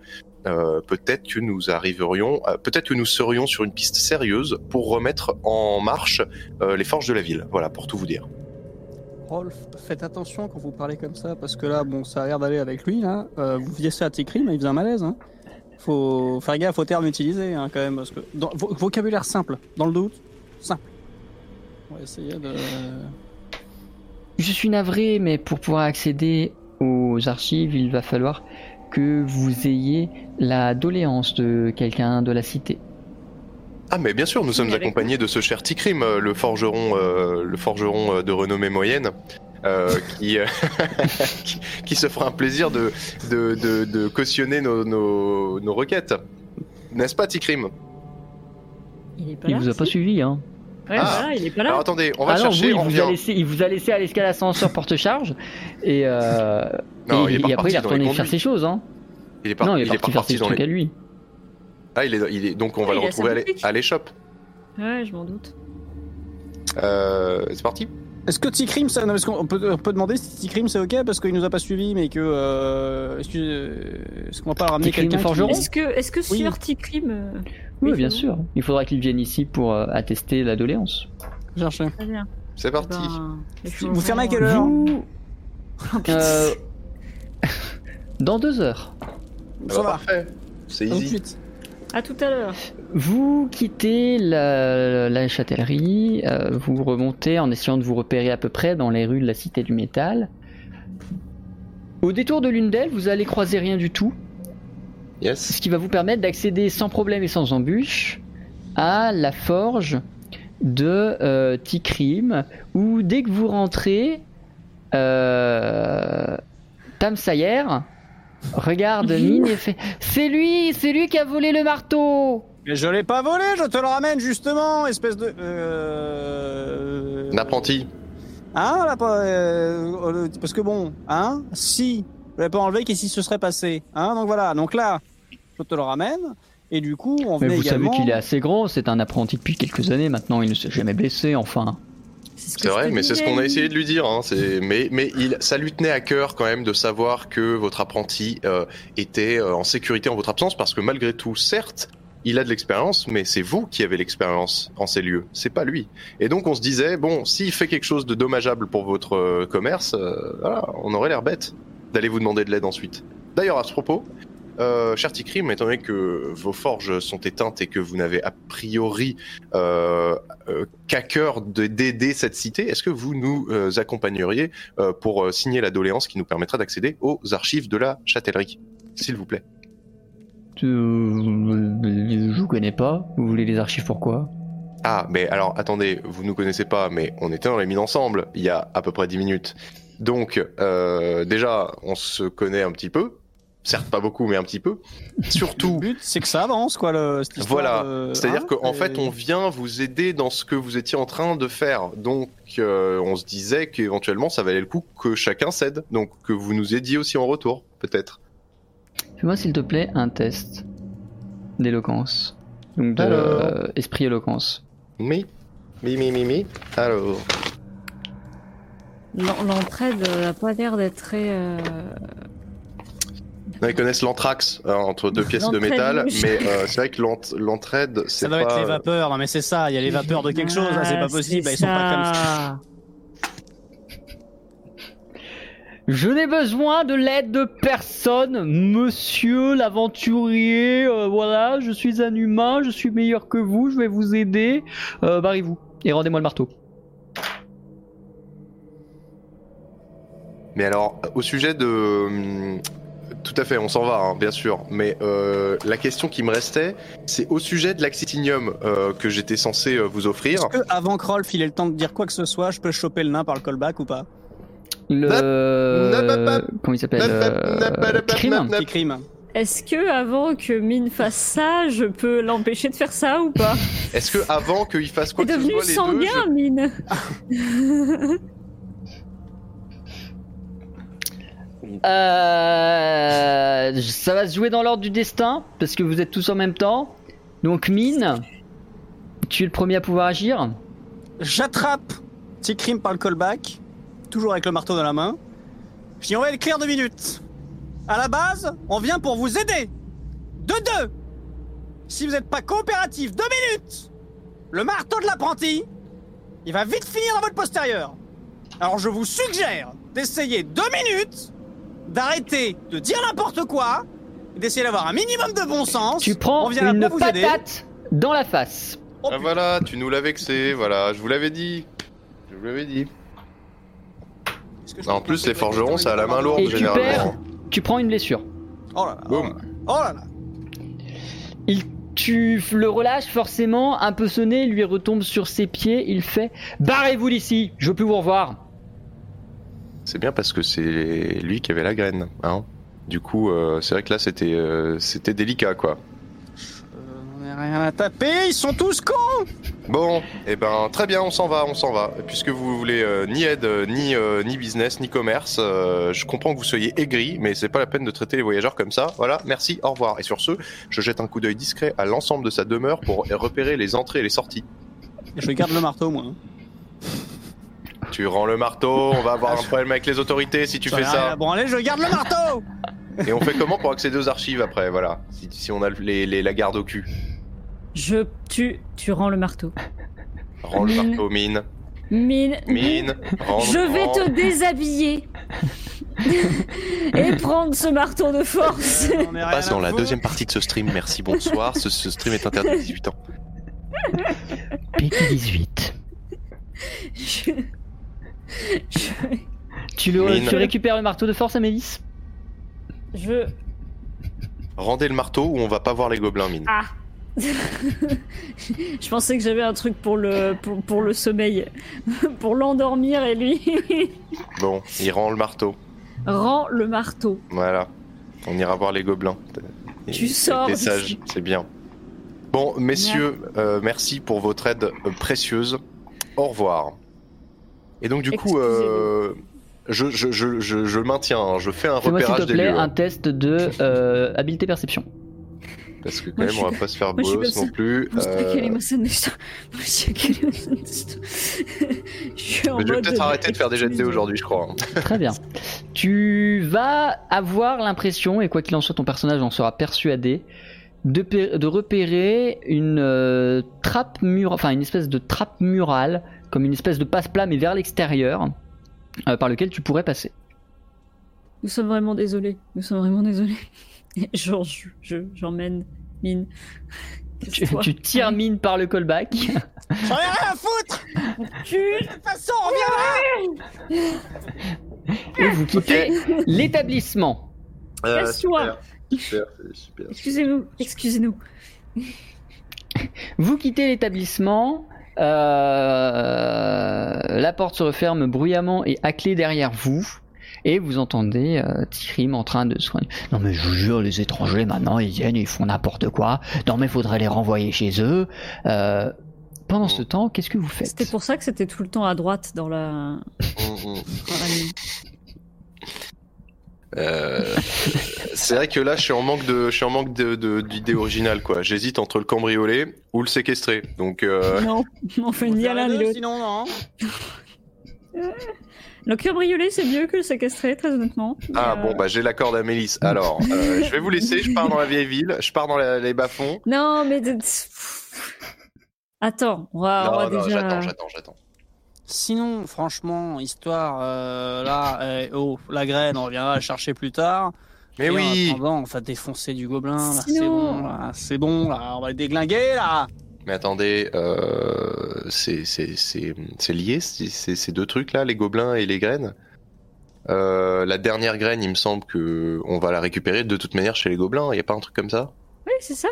Euh, peut-être que nous arriverions, euh, peut-être que nous serions sur une piste sérieuse pour remettre en marche euh, les forges de la ville. Voilà, pour tout vous dire. Rolf, faites attention quand vous parlez comme ça, parce que là, bon, ça a l'air d'aller avec lui, là. Euh, vous faisiez ça à Tikrim, il faisait un malaise, hein. Faut faire gaffe aux termes utilisés, hein, quand même, parce que. Dans, vocabulaire simple, dans le doute, simple. On va essayer de. Je suis navré, mais pour pouvoir accéder aux archives, il va falloir que vous ayez la doléance de quelqu'un de la cité. Ah mais bien sûr, nous sommes accompagnés de ce cher Tikrim, euh, le forgeron, euh, le forgeron euh, de renommée moyenne, euh, qui, euh, qui qui se fera un plaisir de de, de, de cautionner nos, nos, nos requêtes. N'est-ce pas Tikrim Il est pas Il là vous a pas suivi, hein Ouais, Ah. voilà, il est pas là. Alors attendez, on va Ah non, chercher. vous, on il, vous a laissé, il vous a laissé à l'escale ascenseur porte-charge et, euh, Non, et, il est et après il est retourné faire ses choses. Hein. Il est, par- non, il est il est parti faire ses trucs les. à lui. Ah, il est, il est donc on va Ouais, le retrouver à l'échoppe. Ouais, je m'en doute. Euh, c'est parti. Est-ce que Tikrim, ça. Non, parce qu'on peut, on peut demander si Tikrim c'est ok, parce qu'il nous a pas suivi, mais que. Euh, est-ce que- euh, est-ce qu'on va pas ramener quelqu'un forgeron qui- Est-ce que, est-ce que Oui. sur Tikrim. euh, Oui, oui, bien sûr. Il faudra qu'il vienne ici pour euh, attester la doléance. Bien. C'est parti. Ben, les Vous fermez à quelle heure Vous, Oh, euh, dans deux heures, Ça va. parfait. C'est easy. À tout à l'heure. vous quittez la, la châtellerie, euh, vous remontez en essayant de vous repérer à peu près dans les rues de la Cité du Métal. Au détour de l'une d'elles, vous allez croiser rien du tout, Yes. ce qui va vous permettre d'accéder sans problème et sans embûche à la forge de euh, Tikrim, où dès que vous rentrez, euh, Tam Sayer regarde Mine et fait C'est lui, c'est lui qui a volé le marteau Mais je l'ai pas volé, je te le ramène justement, espèce de. Euh... L'apprenti. Hein, là, pas, euh, euh, parce que bon, hein, si je l'avais pas enlevé, qu'est-ce qui se serait passé Hein, donc voilà, donc là, je te le ramène. Et du coup, on Mais venait vous également. savez qu'il est assez grand, c'est un apprenti depuis quelques années maintenant, il ne s'est jamais blessé, enfin. C'est vrai, mais c'est ce qu'on a essayé de lui dire. Hein. c'est- Mais, mais il, ça lui tenait à cœur quand même de savoir que votre apprenti euh, était euh, en sécurité en votre absence, parce que malgré tout, certes, il a de l'expérience, mais c'est vous qui avez l'expérience en ces lieux, c'est pas lui. Et donc on se disait, bon, s'il fait quelque chose de dommageable pour votre euh, commerce, euh, voilà, on aurait l'air bête d'aller vous demander de l'aide ensuite. D'ailleurs, à ce propos, euh, cher Tikrim, étant donné que vos forges sont éteintes et que vous n'avez a priori euh, euh, qu'à cœur de- d'aider cette cité, est-ce que vous nous euh, accompagneriez euh, pour euh, signer la doléance qui nous permettra d'accéder aux archives de la châtellerie S'il vous plaît? Je vous connais pas, vous voulez les archives pourquoi Ah, mais alors attendez, vous nous connaissez pas, mais on était dans les mines ensemble il y a à peu près 10 minutes. Donc, euh, déjà, on se connaît un petit peu. Certes, pas beaucoup, mais un petit peu. Le Surtout, but, c'est que ça avance, quoi. Le, cette histoire Voilà. de- C'est-à-dire hein, qu'en et- fait, on vient vous aider dans ce que vous étiez en train de faire. Donc, euh, on se disait qu'éventuellement, ça valait le coup que chacun cède. Donc, que vous nous aidiez aussi en retour, peut-être. Fais-moi s'il te plaît un test d'éloquence. Donc de Alors. euh, esprit éloquence. Mi, mi, mi, mi, mi. Alors, L'en- L'entraide n'a pas l'air d'être très. euh, Non, ils connaissent l'anthrax hein, entre deux pièces de métal, mais euh, c'est vrai que l'ent- l'entraide, c'est Ça doit pas. être les vapeurs. Non, mais c'est ça. Il y a les vapeurs de quelque chose. C'est Ah, pas possible. c'est Ils sont pas comme ça. Je n'ai besoin de l'aide de personne, monsieur l'aventurier. euh, voilà, je suis un humain, je suis meilleur que vous, je vais vous aider. Euh, Barrez-vous et rendez-moi le marteau. Mais alors, au sujet de. Tout à fait, on s'en va, hein, bien sûr. Mais euh, la question qui me restait, c'est au sujet de l'axitinium euh, que j'étais censé euh, vous offrir. Est-ce que avant que Rolf il ait le temps de dire quoi que ce soit, je peux choper le nain par le callback ou pas? Le. Comment il s'appelle Crime. Est-ce que avant que Mine fasse ça, je peux l'empêcher de faire ça ou pas? Est-ce que avant qu'il fasse quoi que ce devenu soit les deux, sanguin, Mine Euh, ça va se jouer dans l'ordre du destin, parce que vous êtes tous en même temps. Donc, Mine, tu es le premier à pouvoir agir. J'attrape petit crime par le callback, toujours avec le marteau dans la main. Je dis on va clair deux minutes. À la base, on vient pour vous aider. De deux. Si vous n'êtes pas coopératif, deux minutes. Le marteau de l'apprenti, il va vite finir dans votre postérieur. Alors je vous suggère d'essayer deux minutes, d'arrêter de dire n'importe quoi, d'essayer d'avoir un minimum de bon sens. Tu prends on vient là une aider. patate dans la face. Oh, Ah, voilà, tu nous l'as vexé, voilà, je vous l'avais dit. Je vous l'avais dit. En plus, les forgerons, ça a la main lourde, Et tu généralement. Tu prends une blessure. Oh là là. Oh là. Oh là là. Il, tu le relâches forcément, un peu sonné, il lui retombe sur ses pieds, il fait Barrez-vous d'ici, je veux plus vous revoir. C'est bien parce que c'est lui qui avait la graine, hein. Du coup, euh, c'est vrai que là, c'était euh, c'était délicat, quoi. On n'a rien à taper, ils sont tous cons Bon, eh ben très bien, on s'en va, on s'en va. Puisque vous voulez euh, ni aide, euh, ni euh, ni business, ni commerce, euh, je comprends que vous soyez aigris, mais c'est pas la peine de traiter les voyageurs comme ça. Voilà, merci, au revoir. Et sur ce, je jette un coup d'œil discret à l'ensemble de sa demeure pour repérer les entrées et les sorties. Je garde le marteau, moi. Tu rends le marteau, on va avoir un problème avec les autorités si tu fais ça. branler, je garde le marteau Et on fait comment pour accéder aux archives après, voilà. Si, si on a les, les- la garde au cul. Je. Tu. Tu rends le marteau. Rends le Mine. marteau, mine. Mine. Mine, rends, Je vais rends. te déshabiller. Et prendre ce marteau de force. On est On passe à dans la deuxième partie de ce stream. Merci, bonsoir. Ce, ce stream est interdit à 18 ans. PQ18. Je- je- Tu, le, Mine. tu récupères le marteau de force, Amélis Je. Rendez le marteau ou on va pas voir les gobelins, mine. Ah Je pensais que j'avais un truc pour le, pour, pour le sommeil. pour l'endormir et lui. Bon, il rend le marteau. Rends le marteau. Voilà. On ira voir les gobelins. Tu Et- sors Des d'ici. sages, c'est bien. Bon, messieurs, euh, merci pour votre aide précieuse. Au revoir. Et donc, du coup, euh, je, je, je, je, je maintiens, hein, je fais un Fais-moi s'il repérage te des plaît lieux. un test de euh, habileté perception. Parce que quand Moi, même, je on suis va pas se faire moi, je suis bolos personne- non plus. Vous savez Euh, quelle est ma scène d'histoire Moi, je sais quelle est ma scène d'histoire. Je suis en mais je vais peut-être arrêter de faire des jets de dés aujourd'hui, je crois. hein. Très bien. Tu vas avoir l'impression, et quoi qu'il en soit, ton personnage en sera persuadé, de, de repérer une euh, trappe mur, enfin une espèce de trappe murale, comme une espèce de passe-plat mais vers l'extérieur, euh, par lequel tu pourrais passer. Nous sommes vraiment désolés. Nous sommes vraiment désolés. Genre, je- je- j'emmène Mine. Tu, tu tires mine par le callback. J'en ai rien à foutre De toute façon, on vient et vous quittez l'établissement. Euh, Casse-toi. super, super, super. Excusez-nous, excusez-nous. Vous quittez l'établissement. Euh, la porte se referme bruyamment et à clé derrière vous. Et vous entendez euh, Tirim en train de soigner. Non mais je vous jure, les étrangers maintenant ils viennent, ils font n'importe quoi. Non mais faudrait les renvoyer chez eux. Euh, pendant ce temps, qu'est-ce que vous faites? C'était pour ça que c'était tout le temps à droite dans la, dans la mine. Euh, c'est vrai que là, je suis en manque de, je suis en manque de, de- d'idée originale, quoi. J'hésite entre le cambrioler ou le séquestrer. Donc, euh, Non, on fait ni l'un ni l'autre. Sinon, non. Le cabriolet, c'est mieux que le séquestrer, très honnêtement. ah Euh, bon, bah j'ai l'accord d'Amélis. Alors, euh, je vais vous laisser. Je pars dans la vieille ville. Je pars dans la- les bas-fonds. Non, mais. de- Attends, on va, on va Non, non, déjà. j'attends, j'attends, j'attends. Sinon, franchement, histoire, euh, là, euh, oh, la graine, on reviendra la chercher plus tard. Mais Et en oui. attendant, on va défoncer du gobelin, là, c'est Sinon- bon, là, c'est bon, là, on va le déglinguer, là. Mais attendez, euh, c'est, c'est, c'est, c'est lié, c'est- c'est- ces deux trucs-là, les gobelins et les graines? Euh, la dernière graine, il me semble que on va la récupérer de toute manière chez les gobelins. Il y a pas un truc comme ça? Oui, c'est ça.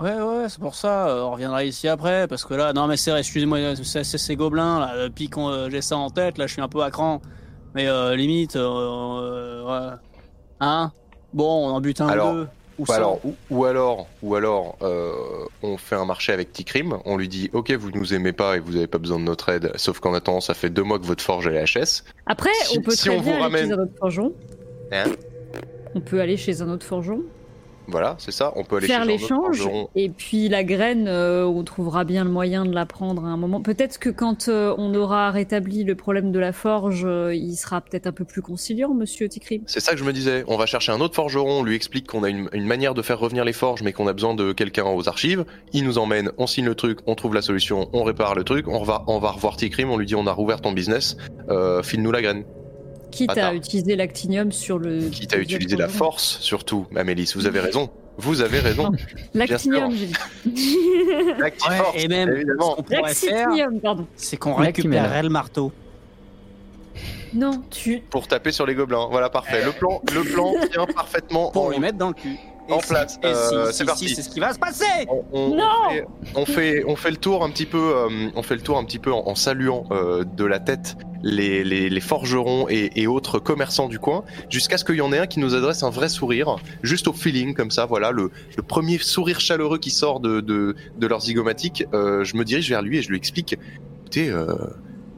Ouais, ouais, c'est pour ça, euh, on reviendra ici après, parce que là, non, mais c'est vrai, excusez-moi, c'est c'est ces gobelins, là, depuis qu'on euh, j'ai ça en tête, là, je suis un peu à cran. Mais euh, limite, euh, euh, ouais. Hein? Bon, on en bute un Alors, ou deux. Ou cent. alors, ou, ou alors, ou alors, euh, on fait un marché avec Tikrim. On lui dit, ok, vous nous aimez pas et vous avez pas besoin de notre aide. Sauf qu'en attendant, ça fait deux mois que votre forge est HS. Après, Si- on peut si très on bien vous aller ramène- chez un autre forgeron. Hein? On peut aller chez un autre forgeron, Voilà, c'est ça. On peut aller faire l'échange, forgeron. et puis la graine, euh, on trouvera bien le moyen de la prendre à un moment. Peut-être que quand euh, on aura rétabli le problème de la forge, euh, il sera peut-être un peu plus conciliant, monsieur Tikrim. C'est ça que je me disais. On va chercher un autre forgeron. On lui explique qu'on a une, une manière de faire revenir les forges, mais qu'on a besoin de quelqu'un aux archives. Il nous emmène, on signe le truc, on trouve la solution, on répare le truc. On va, on va revoir Tikrim. On lui dit, on a rouvert ton business. Euh, File-nous la graine. Quitte Attends. à utiliser l'actinium sur le. Quitte à utiliser la force, surtout. Amélis, vous avez raison. Vous avez raison. L'actinium, j'ai dit. L'active Ouais, force, et même, évidemment. ce qu'on pourrait faire, L'actinium, pardon. c'est qu'on récupérerait le marteau. Non, tu. pour taper sur les gobelins. Voilà, parfait. Le plan, le plan tient parfaitement Pour en, lui mettre dans le cul. En si- place. Euh, si- c'est parti. C'est ce qui va se passer. on, on- Non on fait, on fait on fait le tour un petit peu euh, on fait le tour un petit peu en, en saluant euh, de la tête les, les, les forgerons et, et autres commerçants du coin jusqu'à ce qu'il y en ait un qui nous adresse un vrai sourire juste au feeling comme ça voilà le, le premier sourire chaleureux qui sort de, de, de leur zygomatique euh, je me dirige vers lui et je lui explique écoutez euh,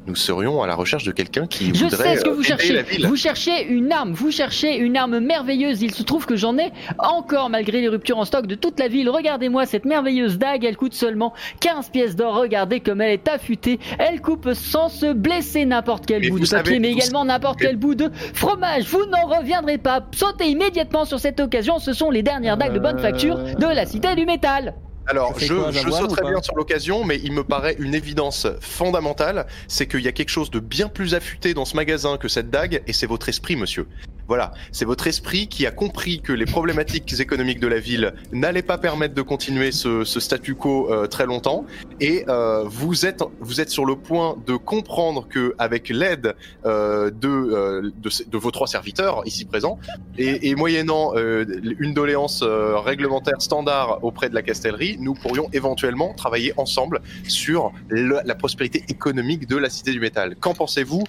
nous serions à la recherche de quelqu'un qui Je voudrait sais ce que euh, vous aider cherchez. la ville. Vous cherchez une arme. Vous cherchez une arme merveilleuse. Il se trouve que j'en ai encore malgré les ruptures en stock de toute la ville. Regardez-moi cette merveilleuse dague. Elle coûte seulement 15 pièces d'or. Regardez comme elle est affûtée. Elle coupe sans se blesser n'importe quel Mais bout de papier, mais également n'importe quel bout de fromage. Vous n'en reviendrez pas. Sautez immédiatement sur cette occasion. Ce sont les dernières dagues de bonne Euh, facture de la cité du métal. Alors, je, quoi, je saute très bien sur l'occasion, mais il me paraît une évidence fondamentale, c'est qu'il y a quelque chose de bien plus affûté dans ce magasin que cette dague, et c'est votre esprit, monsieur. Voilà, c'est votre esprit qui a compris que les problématiques économiques de la ville n'allaient pas permettre de continuer ce, ce statu quo euh, très longtemps, et euh, vous êtes vous êtes sur le point de comprendre que avec l'aide euh, de, euh, de de vos trois serviteurs ici présents, et, et moyennant euh, une doléance euh, réglementaire standard auprès de la Castellerie, nous pourrions éventuellement travailler ensemble sur la prospérité économique de la Cité du Métal. Qu'en pensez-vous,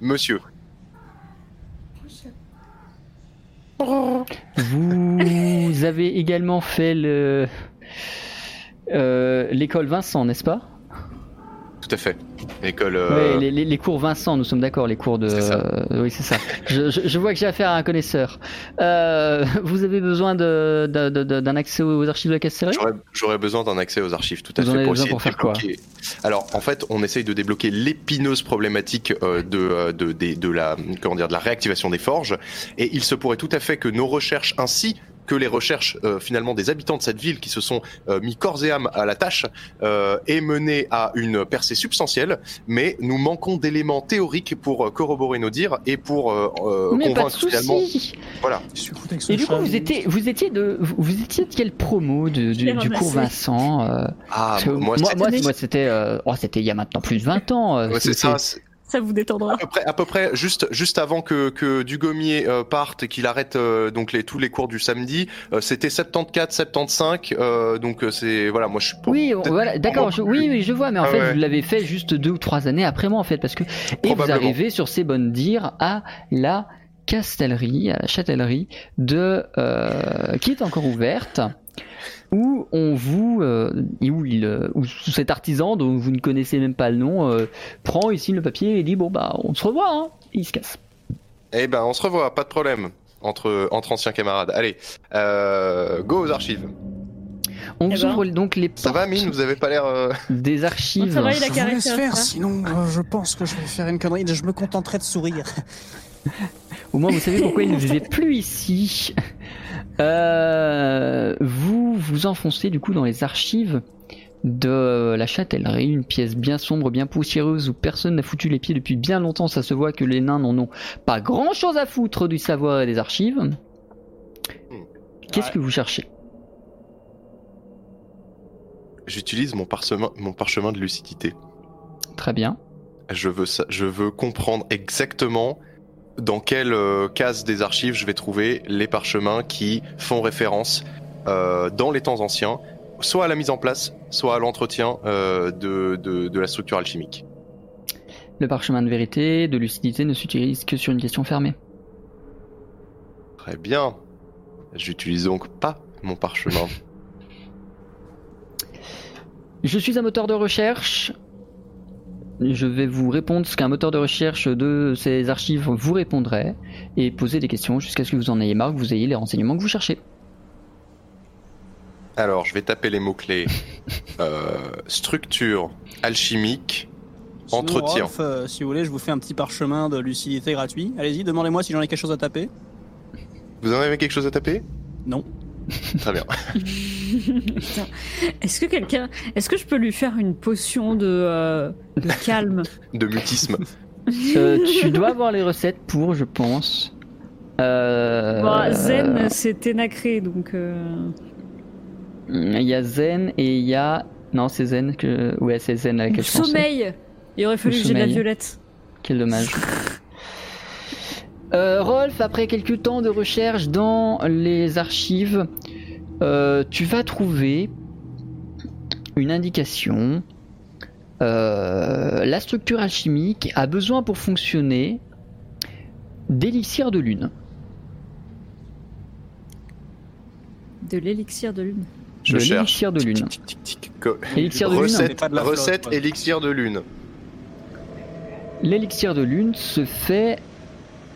monsieur? Vous avez également fait euh, l'école Vincent, n'est-ce pas? Tout à fait. École. euh, les, les- les cours Vincent, nous sommes d'accord, les cours de. Ça. euh, oui, c'est ça. je, je- je vois que j'ai affaire à un connaisseur. Euh, vous avez besoin de- de- de- de- d'un accès aux archives de la Castellerie J'aurais- besoin d'un accès aux archives, tout à Vous fait, pour essayer pour de faire quoi? débloquer. Alors, en fait, on essaye de débloquer l'épineuse problématique de, de, des- de la, comment dire, de la réactivation des forges, et il se pourrait tout à fait que nos recherches ainsi que les recherches euh, finalement des habitants de cette ville qui se sont euh, mis corps et âme à la tâche euh, aient mené à une percée substantielle, mais nous manquons d'éléments théoriques pour euh, corroborer nos dires et pour euh, euh, Mais pas de convaincre finalement. Voilà. Et du coup, vous étiez, vous étiez de, vous- étiez de quelle promo de- du, du cours. Vincent euh, Ah, moi, moi, c'est- moi, c'était, euh, oh, c'était il y a maintenant plus de 20 ans. euh, ouais, c'est ça. Ça vous détendra. À peu près, à peu près juste, juste avant que, que Dugommier euh, parte et qu'il arrête euh, donc les, tous les cours du samedi, euh, c'était 74, 75. euh, donc euh, c'est voilà, moi je suis. Oui, voilà, d'accord. je- Oui, oui, je vois, mais en Ah fait, ouais. vous l'avez fait juste deux ou trois années après moi, en fait, parce que et vous arrivez sur ces bonnes dires à la Castellerie, à la châtellerie de euh, qui est encore ouverte, où on vous, euh, et où il, euh, où cet artisan dont vous ne connaissez même pas le nom euh, prend ici le papier et dit bon bah on se revoit, hein. Il se casse. Eh ben, on se revoit, pas de problème entre entre anciens camarades. Allez, euh, go aux archives. On Eh vous ben. ouvre donc les Ça va, portes Mine Vous avez pas l'air. euh, des archives. Ça va, il a Je vous laisse faire, sinon euh, je pense que je vais faire une connerie. Je me contenterai de sourire. Au moins, vous savez pourquoi il ne vivait plus ici? Euh, vous vous enfoncez du coup dans les archives de la châtellerie, une pièce bien sombre, bien poussiéreuse où personne n'a foutu les pieds depuis bien longtemps. Ça se voit que les nains n'en ont pas grand chose à foutre du savoir et des archives. Qu'est-ce Ouais. que vous cherchez? J'utilise mon parchemin, mon parchemin de lucidité. Très bien. Je veux ça, je veux comprendre exactement dans quelle euh, case des archives je vais trouver les parchemins qui font référence euh, dans les temps anciens, soit à la mise en place, soit à l'entretien euh, de, de, de la structure alchimique. Le parchemin de vérité, de lucidité ne s'utilise que sur une question fermée. Très bien. J'utilise donc pas mon parchemin. Je suis un moteur de recherche. Je vais vous répondre ce qu'un moteur de recherche de ces archives vous répondrait et poser des questions jusqu'à ce que vous en ayez marre, que vous ayez les renseignements que vous cherchez. Alors, je vais taper les mots-clés. Euh, structure alchimique, Sinon, Entretien. Rolf, euh, si vous voulez, je vous fais un petit parchemin de lucidité gratuit. Allez-y, demandez-moi si j'en ai quelque chose à taper. Vous en avez quelque chose à taper? Non. Très bien. Est-ce que quelqu'un. Est-ce que je peux lui faire une potion de, euh, de calme De mutisme. Euh, tu dois avoir les recettes pour, je pense. Euh, Bon, Zen, c'est Ténacré, donc. euh, Il y a Zen et il y a. Non, c'est Zen que. Ouais, c'est Zen à laquelle je pensais. Sommeil Il aurait fallu Ou que j'ai de la violette. Quel dommage. Euh, Rolf, après quelques temps de recherche dans les archives, euh, tu vas trouver une indication. Euh, la structure alchimique a besoin pour fonctionner d'élixir de lune. De l'élixir de lune. Je de cherche. l'élixir de lune. Tic, tic, tic, tic. Co- Élixir de lune. recette, C'est pas de la flotte, recette élixir de lune. L'élixir de lune se fait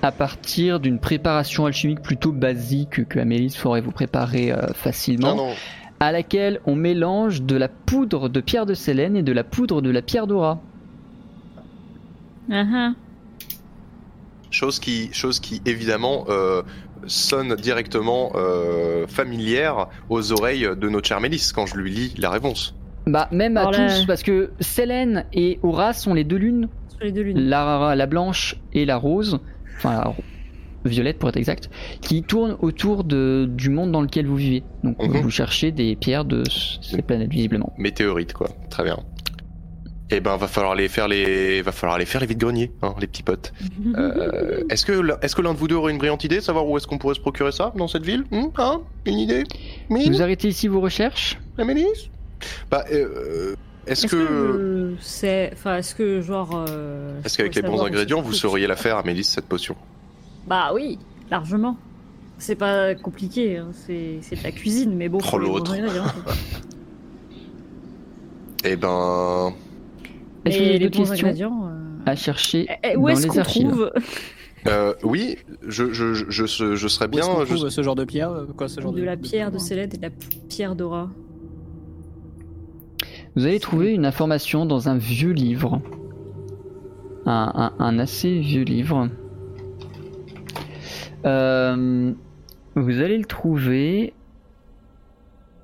à partir d'une préparation alchimique plutôt basique que Amélie saurait vous préparer euh, facilement. Non, non. à laquelle on mélange de la poudre de pierre de Sélène et de la poudre de la pierre d'aura. Ah ah. Chose qui, chose qui évidemment euh, sonne directement euh, familière aux oreilles de notre chère Mélisse quand je lui lis la réponse. Bah même à là- tous, parce que Sélène et Aura sont les deux lunes, les deux lunes. la, la blanche et la rose, enfin violette pour être exact, qui tournent autour de, du monde dans lequel vous vivez. Donc Mhm. vous cherchez des pierres de ces planètes visiblement. Météorite quoi. Très bien. Eh ben va falloir les faire les, va falloir les faire les vides greniers, hein, les petits potes. Euh, est-ce que l'un- est-ce que l'un de vous deux aurait une brillante idée, savoir où est-ce qu'on pourrait se procurer ça dans cette ville? Hmm Hein? Une idée? Mine? Vous arrêtez ici vos recherches? La Mélisse Bah euh, est-ce Est-ce que, sais. Enfin, est-ce que genre. euh, est-ce qu'avec les bons où ingrédients vous sauriez la faire à Mélisse cette potion? Bah oui, largement. C'est pas compliqué, hein, c'est c'est de la cuisine, mais bon. Oh, bons l'autre. Eh ben Est-ce que vous Et avez bons questions ingrédients. euh, à chercher eh, eh, dans Où est-ce les qu'on archives trouve? Euh, oui, je, je, je, je, serais Où est-ce bien. qu'on je- trouve ce genre de pierre? Quoi, ce genre de la pierre de Célède et de la pierre d'aura Vous allez trouver une information dans un vieux livre. Un, un- un assez vieux livre. Euh, vous allez le trouver.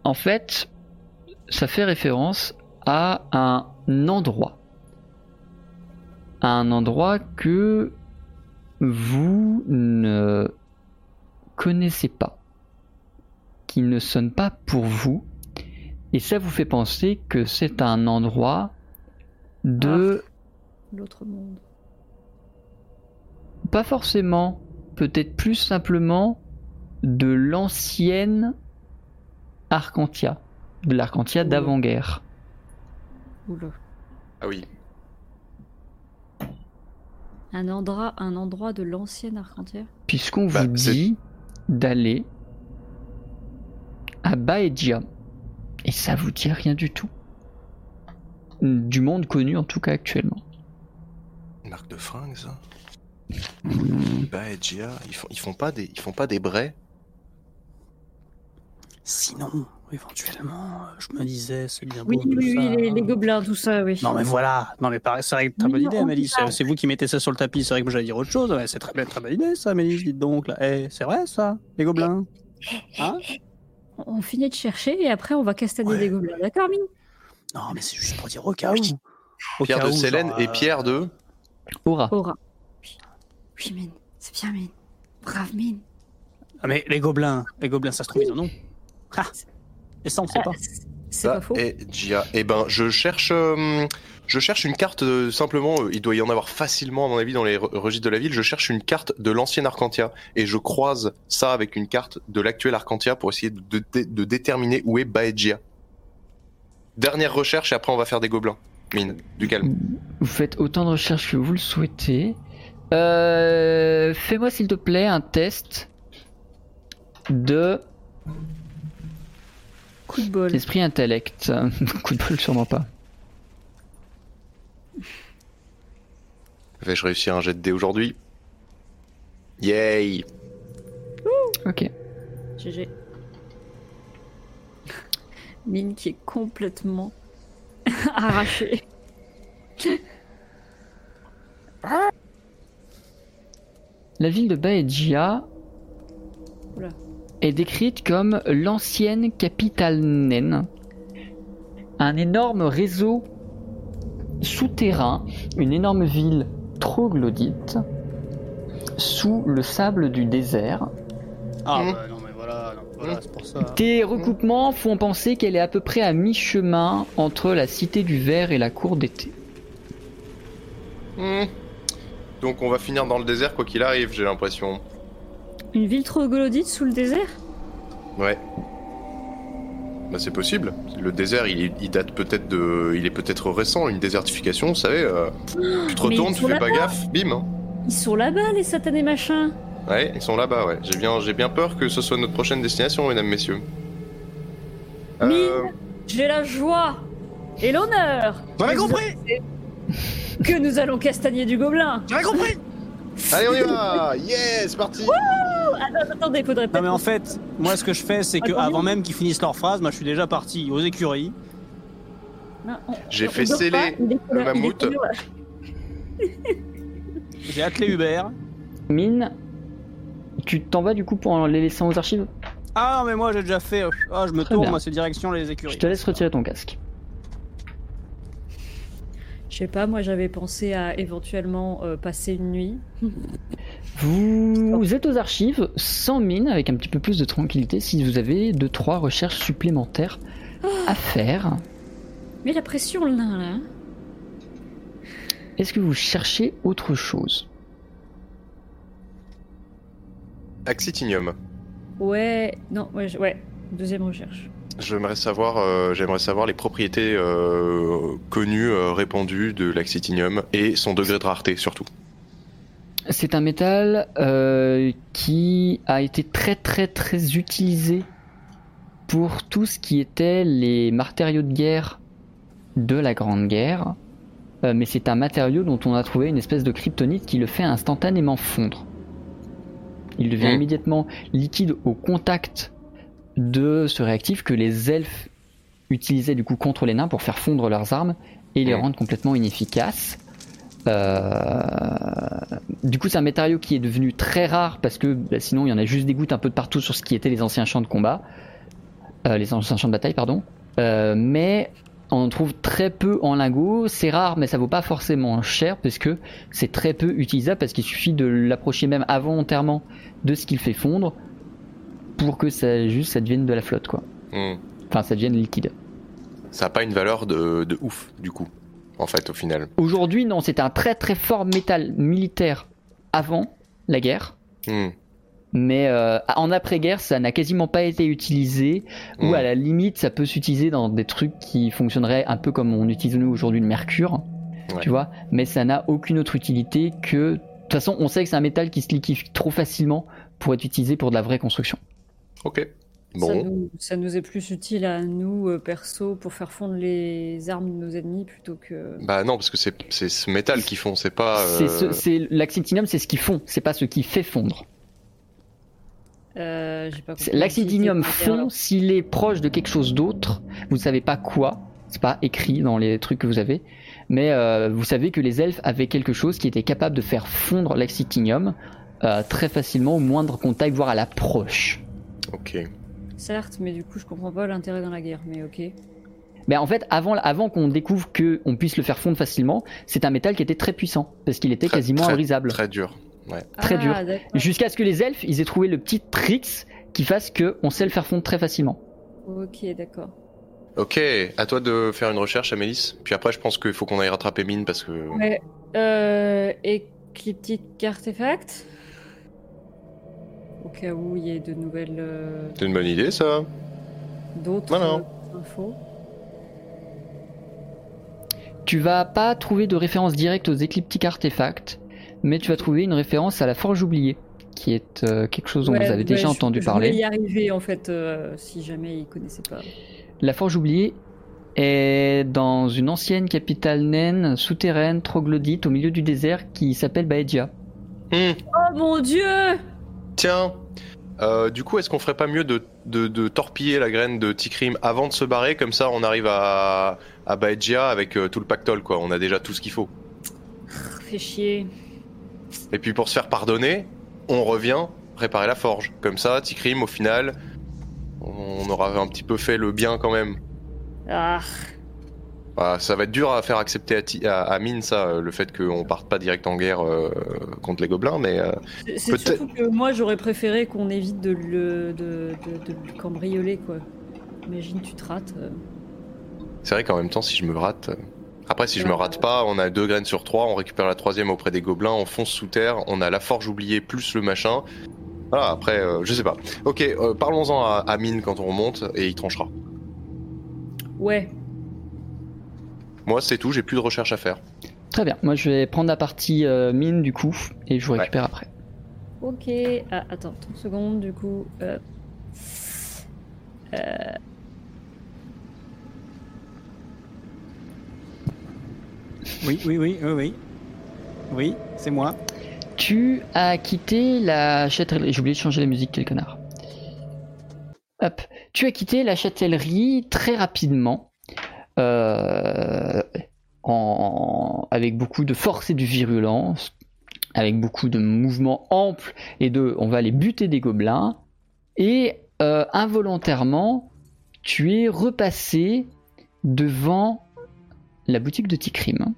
En fait, ça fait référence à un endroit. À un endroit que vous ne connaissez pas. Qui ne sonne pas pour vous. Et ça vous fait penser que c'est un endroit de... L'autre monde. Pas forcément, peut-être plus simplement de l'ancienne Arcantia. De l'Arcantia d'avant-guerre. Oula. Ah oui. Un endroit, un endroit de l'ancienne Arcantia? Puisqu'on Bah, vous dit d'aller à Baegia. Et ça vous dit rien du tout. Du monde connu en tout cas actuellement. Une marque de fringues, ça. Baegia, ils font, ils font pas des, ils font pas des brais. Sinon, éventuellement, euh, je me disais, c'est bien beau. Oui, tout oui, oui, ça. les, les gobelins, tout ça, oui. Non mais voilà, non mais pareil, c'est vrai que très bonne idée Amélie, c'est c'est vous qui mettez ça sur le tapis, c'est vrai que moi j'allais dire autre chose, ouais, c'est très très bonne idée ça Amélie, dites donc là, Eh, c'est vrai ça, les gobelins Hein? On finit de chercher et après on va castagner Ouais. des gobelins. D'accord, Mine Non mais c'est juste pour dire au cas où. Au Pierre cas de genre, et euh, Pierre de. Aura. Aura. Oui, oui Mine. C'est bien, Mine. Brave, Mine. Ah mais les gobelins, les gobelins ça se trouve ils en ont. Ah Et ça on sait Ah, pas. c'est- pas faux. Baegia. Eh ben, je cherche, euh, je cherche une carte euh, simplement. euh, il doit y en avoir facilement à mon avis dans les re- registres de la ville. Je cherche une carte de l'ancienne Arcantia et je croise ça avec une carte de l'actuelle Arcantia pour essayer de, de- de déterminer où est Baegia. Dernière recherche et après on va faire des gobelins. Mine, du calme. Vous faites autant de recherches que vous le souhaitez. Euh, Fais-moi s'il te plaît un test de Coup de bol. esprit intellect. Coup de bol sûrement pas. Vais-je réussir un jet de dés aujourd'hui? Yay Ok. GG. Mine qui est complètement arrachée. La ville de Baegia Oula. est décrite comme l'ancienne capitale naine. Un énorme réseau souterrain, une énorme ville troglodyte, sous le sable du désert. Ah Hmm. bah non mais voilà, non, voilà c'est pour ça. Tes recoupements font penser qu'elle est à peu près à mi-chemin entre la cité du verre et la cour d'été. Hmm. Donc on va finir dans le désert quoi qu'il arrive, j'ai l'impression. Une ville troglodyte sous le désert? Ouais. Bah c'est possible. Le désert, il, date peut-être de, il est peut-être récent, une désertification, vous savez. euh, tu te retournes, tu fais pas gaffe, bim. hein. Ils sont là-bas, les satanés machins Ouais, ils sont là-bas, ouais. J'ai bien, j'ai bien peur que ce soit notre prochaine destination, mesdames, messieurs. Euh, J'ai la joie et l'honneur J'avais compris que nous allons castagner du gobelin. J'avais compris Allez, on y va Yes, parti Attends, attendez, faudrait Non peut-être. mais en fait, moi ce que je fais c'est que Attendez. avant même qu'ils finissent leur phrase, moi je suis déjà parti aux écuries. Non, on- J'ai on fait dort sceller pas, il est le couleur- il est mammouth. J'ai attelé Hubert. Mine, tu t'en vas du coup pour les laisser aux archives? Ah mais moi j'ai déjà fait. euh, Ah je me Très tourne, bien. moi c'est direction les écuries. Je te laisse retirer ton casque. Je sais pas, moi j'avais pensé à éventuellement euh, passer une nuit. Vous êtes aux archives sans mine, avec un petit peu plus de tranquillité, si vous avez deux trois recherches supplémentaires à faire. Mais la pression, le nain, là. hein. Est-ce que vous cherchez autre chose? Axitinium. Ouais, non, ouais. Deuxième recherche. J'aimerais savoir, euh, j'aimerais savoir les propriétés euh, connues, euh, répandues de l'axitinium et son degré de rareté surtout. C'est un métal euh, qui a été très très très utilisé pour tout ce qui était les matériaux de guerre de la Grande Guerre. euh, mais c'est un matériau dont on a trouvé une espèce de kryptonite qui le fait instantanément fondre. Il devient Mm. immédiatement liquide au contact de ce réactif que les elfes utilisaient du coup contre les nains pour faire fondre leurs armes et les rendre complètement inefficaces. Euh, Du coup, c'est un matériau qui est devenu très rare parce que bah, sinon il y en a juste des gouttes un peu de partout sur ce qui était les anciens champs de combat, Euh, les anciens champs de bataille, pardon. Euh, mais on en trouve très peu en lingots. C'est rare, mais ça vaut pas forcément cher parce que c'est très peu utilisable parce qu'il suffit de l'approcher même involontairement de ce qu'il fait fondre pour que ça juste ça devienne de la flotte quoi. Hmm. Enfin, ça devienne liquide. Ça n'a pas une valeur de, de ouf, du coup, en fait, au final. Aujourd'hui, non, c'était un très très fort métal militaire avant la guerre. Hmm. Mais euh, en après-guerre, ça n'a quasiment pas été utilisé, ou Mm. à la limite, ça peut s'utiliser dans des trucs qui fonctionneraient un peu comme on utilise nous aujourd'hui le mercure, Ouais. tu vois, mais ça n'a aucune autre utilité que... De toute façon, on sait que c'est un métal qui se liquifie trop facilement pour être utilisé pour de la vraie construction. Ok. Ça, Bon. nous, ça nous est plus utile à nous, euh, perso, pour faire fondre les armes de nos ennemis plutôt que. Bah non, parce que c'est ce métal qu'ils font, c'est pas. euh, C'est ce- c'est ce qu'ils font, c'est pas ce qui fait fondre. Euh, fond s'il est proche de quelque chose d'autre. Vous ne savez pas quoi. C'est pas écrit dans les trucs que vous avez. Mais euh, vous savez que les elfes avaient quelque chose qui était capable de faire fondre l'actinium euh, très facilement au moindre contact, voire à l'approche. Ok. Certes, mais du coup, je comprends pas l'intérêt dans la guerre, mais ok. Mais en fait, avant, avant qu'on découvre qu'on puisse le faire fondre facilement, c'est un métal qui était très puissant parce qu'il était Très- quasiment très- imbrisable. Très dur. Très ah, dur. Jusqu'à ce que les elfes, ils aient trouvé le petit tricks qui fasse qu'on sait le faire fondre très facilement. Ok, d'accord. Ok, à toi de faire une recherche, Amélis. Puis après, je pense qu'il faut qu'on aille rattraper Mine parce que. Ouais. Euh, éclectique artefact Au cas où il y ait de nouvelles. euh, C'est une bonne idée, ça. d'autres infos. Tu vas pas trouver de référence directe aux écliptiques artefacts, mais tu vas trouver une référence à la forge oubliée, qui est euh, quelque chose dont Ouais, vous avez ouais, déjà je- entendu je parler. voulais y arriver en fait, euh, si jamais ils connaissaient pas. La forge oubliée est dans une ancienne capitale naine souterraine troglodyte au milieu du désert qui s'appelle Baedia. Oh mon dieu Tiens. Euh, du coup, est-ce qu'on ferait pas mieux de, de, de torpiller la graine de Tikrim avant de se barrer? Comme ça, on arrive à, à Baedja avec euh, tout le pactole, quoi. On a déjà tout ce qu'il faut. Fait chier. Et puis pour se faire pardonner, on revient réparer la forge. Comme ça, Tikrim, au final, on aura un petit peu fait le bien quand même. Ah, Bah, ça va être dur à faire accepter à, Ti- à, à Mine, ça, euh, le fait qu'on parte pas direct en guerre euh, contre les gobelins, mais euh, c'est c'est Peut-être- surtout que moi j'aurais préféré qu'on évite de le, de, de, de le cambrioler quoi. Imagine tu te rates. euh. c'est vrai qu'en même temps, si je me rate. euh, Après, si je me rate pas, on a deux graines sur trois, on récupère la troisième auprès des gobelins, on fonce sous terre, on a la forge oubliée plus le machin. Voilà, après, euh, je sais pas. Ok, euh, parlons-en à, à Mine quand on remonte et il tranchera. Ouais. Moi, c'est tout, j'ai plus de recherche à faire. Très bien, moi je vais prendre la partie euh, mine du coup, et je vous Ouais. récupère après. Ok. Ah, attends, 30 secondes du coup. Euh... Euh, Oui, oui, oui, oui, oui. Oui, c'est moi. Tu as quitté la châtellerie. J'ai oublié de changer la musique, quel connard. Hop. Tu as quitté la châtellerie très rapidement. euh, avec beaucoup de force et de virulence. Avec beaucoup de mouvements amples et de. On va aller buter des gobelins. Et euh, involontairement, tu es repassé devant la boutique de Tikrim.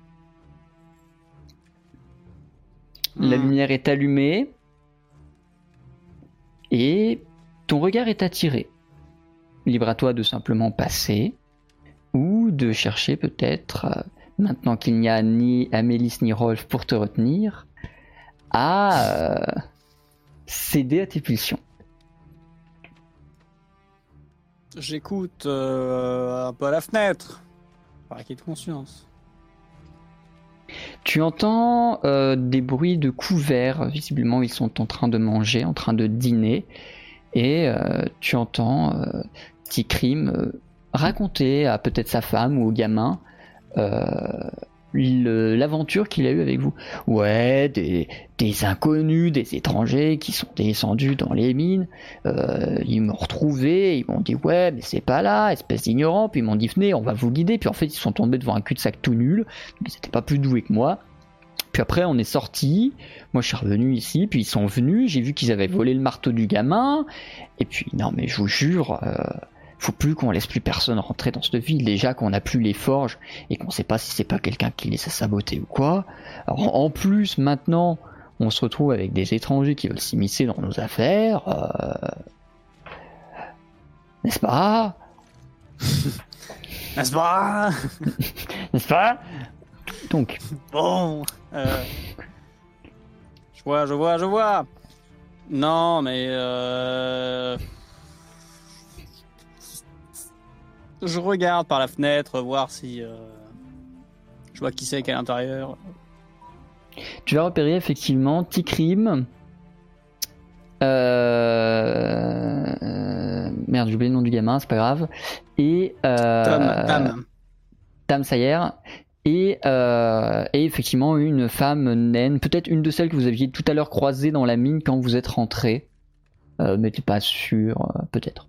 La Hmm. lumière est allumée et ton regard est attiré. Libre à toi de simplement passer ou de chercher peut-être, euh, maintenant qu'il n'y a ni Amélis ni Rolf pour te retenir, à euh, céder à tes pulsions. J'écoute euh, un peu à la fenêtre. Par acquis de conscience. Tu entends euh, des bruits de couverts, visiblement ils sont en train de manger, en train de dîner, et tu entends Tikrim euh, raconter à peut-être sa femme ou au gamin l'aventure qu'il a eue avec vous. Ouais, des, inconnus, des étrangers qui sont descendus dans les mines. Euh, ils m'ont retrouvé, ils m'ont dit ouais, mais c'est pas là, espèce d'ignorant. Puis ils m'ont dit venez, on va vous guider. Puis en fait, ils sont tombés devant un cul-de-sac tout nul. Ils étaient pas plus doués que moi. Puis après, on est sorti. Moi, je suis revenu ici. Puis ils sont venus. J'ai vu qu'ils avaient volé le marteau du gamin. Et puis, non, mais je vous jure, euh, faut plus qu'on laisse plus personne rentrer dans cette ville. Déjà qu'on n'a plus les forges et qu'on sait pas si c'est pas quelqu'un qui les a sabotés ou quoi. Alors, en plus, maintenant, on se retrouve avec des étrangers qui veulent s'immiscer dans nos affaires. euh, N'est-ce pas? N'est-ce pas? N'est-ce pas? Donc, Bon. euh, Je vois, je vois, je vois. Non, mais. euh, Je regarde par la fenêtre, voir si. euh, Je vois qui c'est qui est à l'intérieur. tu vas repérer effectivement Tikrim. Euh... euh, Merde, j'ai oublié le nom du gamin, c'est pas grave. Et euh... Tom, Tam. Tam Sayer. Et, euh, et effectivement une femme naine, peut-être une de celles que vous aviez tout à l'heure croisées dans la mine quand vous êtes rentré. Euh, mais t'es pas sûr, euh, peut-être.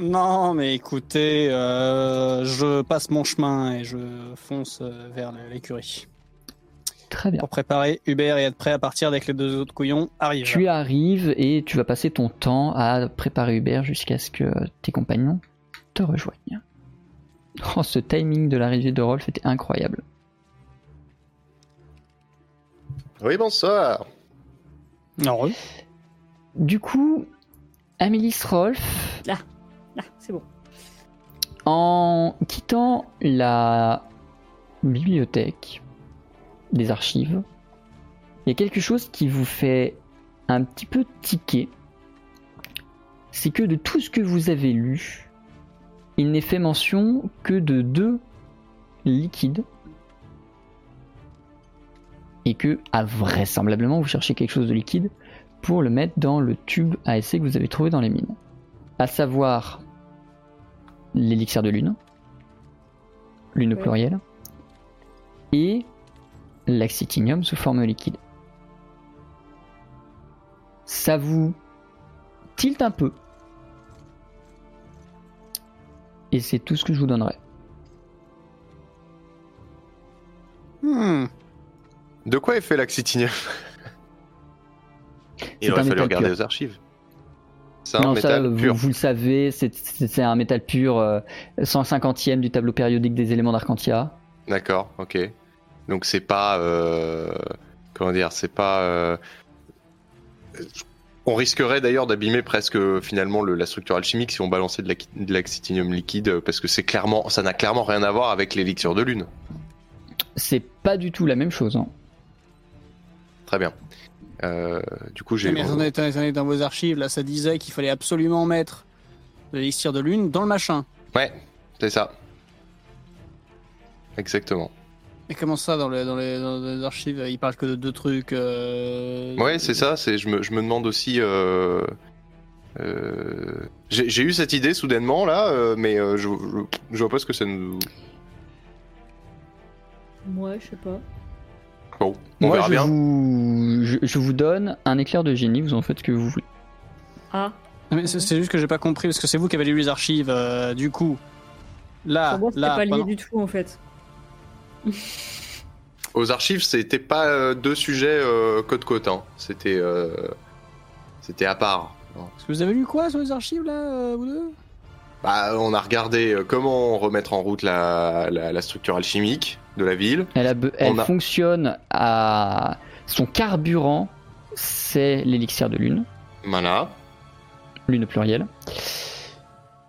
Non, mais écoutez, euh, je passe mon chemin et je fonce euh, vers l'écurie. Très bien. Pour préparer Hubert et être prêt à partir dès que les deux autres couillons arrivent. Tu arrives et tu vas passer ton temps à préparer Hubert jusqu'à ce que tes compagnons te rejoignent. Oh, ce timing de l'arrivée de Rolf était incroyable. Oui, bonsoir. Non, oui. Du coup, Amélis Rolf, Là, c'est bon. en quittant la bibliothèque des archives, il y a quelque chose qui vous fait un petit peu tiquer. C'est que de tout ce que vous avez lu, il n'est fait mention que de deux liquides. Et que, ah, vraisemblablement, vous cherchez quelque chose de liquide pour le mettre dans le tube à essai que vous avez trouvé dans les mines. À savoir l'élixir de lune, lune au Ouais. pluriel, et l'axitinium sous forme liquide. Ça vous tilte un peu. Et c'est tout ce que je vous donnerai. Hmm. De quoi est fait l'axitinium? Il aurait fallu regarder pur. aux archives. C'est un non, ça, métal vous, pur. vous le savez, c'est- un métal pur, euh, 150e du tableau périodique des éléments d'Arcantia. D'accord, ok. Donc c'est pas. euh, Comment dire C'est pas. euh, On risquerait d'ailleurs d'abîmer presque finalement le- la structure alchimique si on balançait de la- de l'axitinium liquide euh, parce que c'est clairement, ça n'a clairement rien à voir avec l'élixir de lune. C'est pas du tout la même chose. hein. Très bien. Euh, du coup, j'ai. Mais attendez, attendez, attendez, dans vos archives, là, ça disait qu'il fallait absolument mettre de l'élixir de lune dans le machin. Ouais, c'est ça. Exactement. Et comment ça, dans, le- dans les, dans les archives, il parle que de deux trucs euh, Ouais, c'est ça. C'est, je me, je me demande aussi. euh, euh, j'ai, eu cette idée soudainement là, euh, mais euh, je, je, je vois pas ce que ça nous. Moi, je sais pas. Bon, on Moi, verra je bien. vous, je, je vous donne un éclair de génie, vous en faites ce que vous voulez. Ah, Mais c'est, c'est juste que j'ai pas compris, parce que c'est vous qui avez lu les archives, euh, du coup. Là, pour moi, c'était là, pas lié pendant- du tout en fait. Aux archives, c'était pas euh, deux sujets euh, côte côte. Hein. C'était, euh, c'était à part. Parce que vous avez lu quoi sur les archives, là, euh, vous deux? Bah, on a regardé euh, comment remettre en route la, la, la structure alchimique de la ville. Elle, a be- elle On a- fonctionne à son carburant, c'est l'élixir de lune, Voilà. lune au pluriel.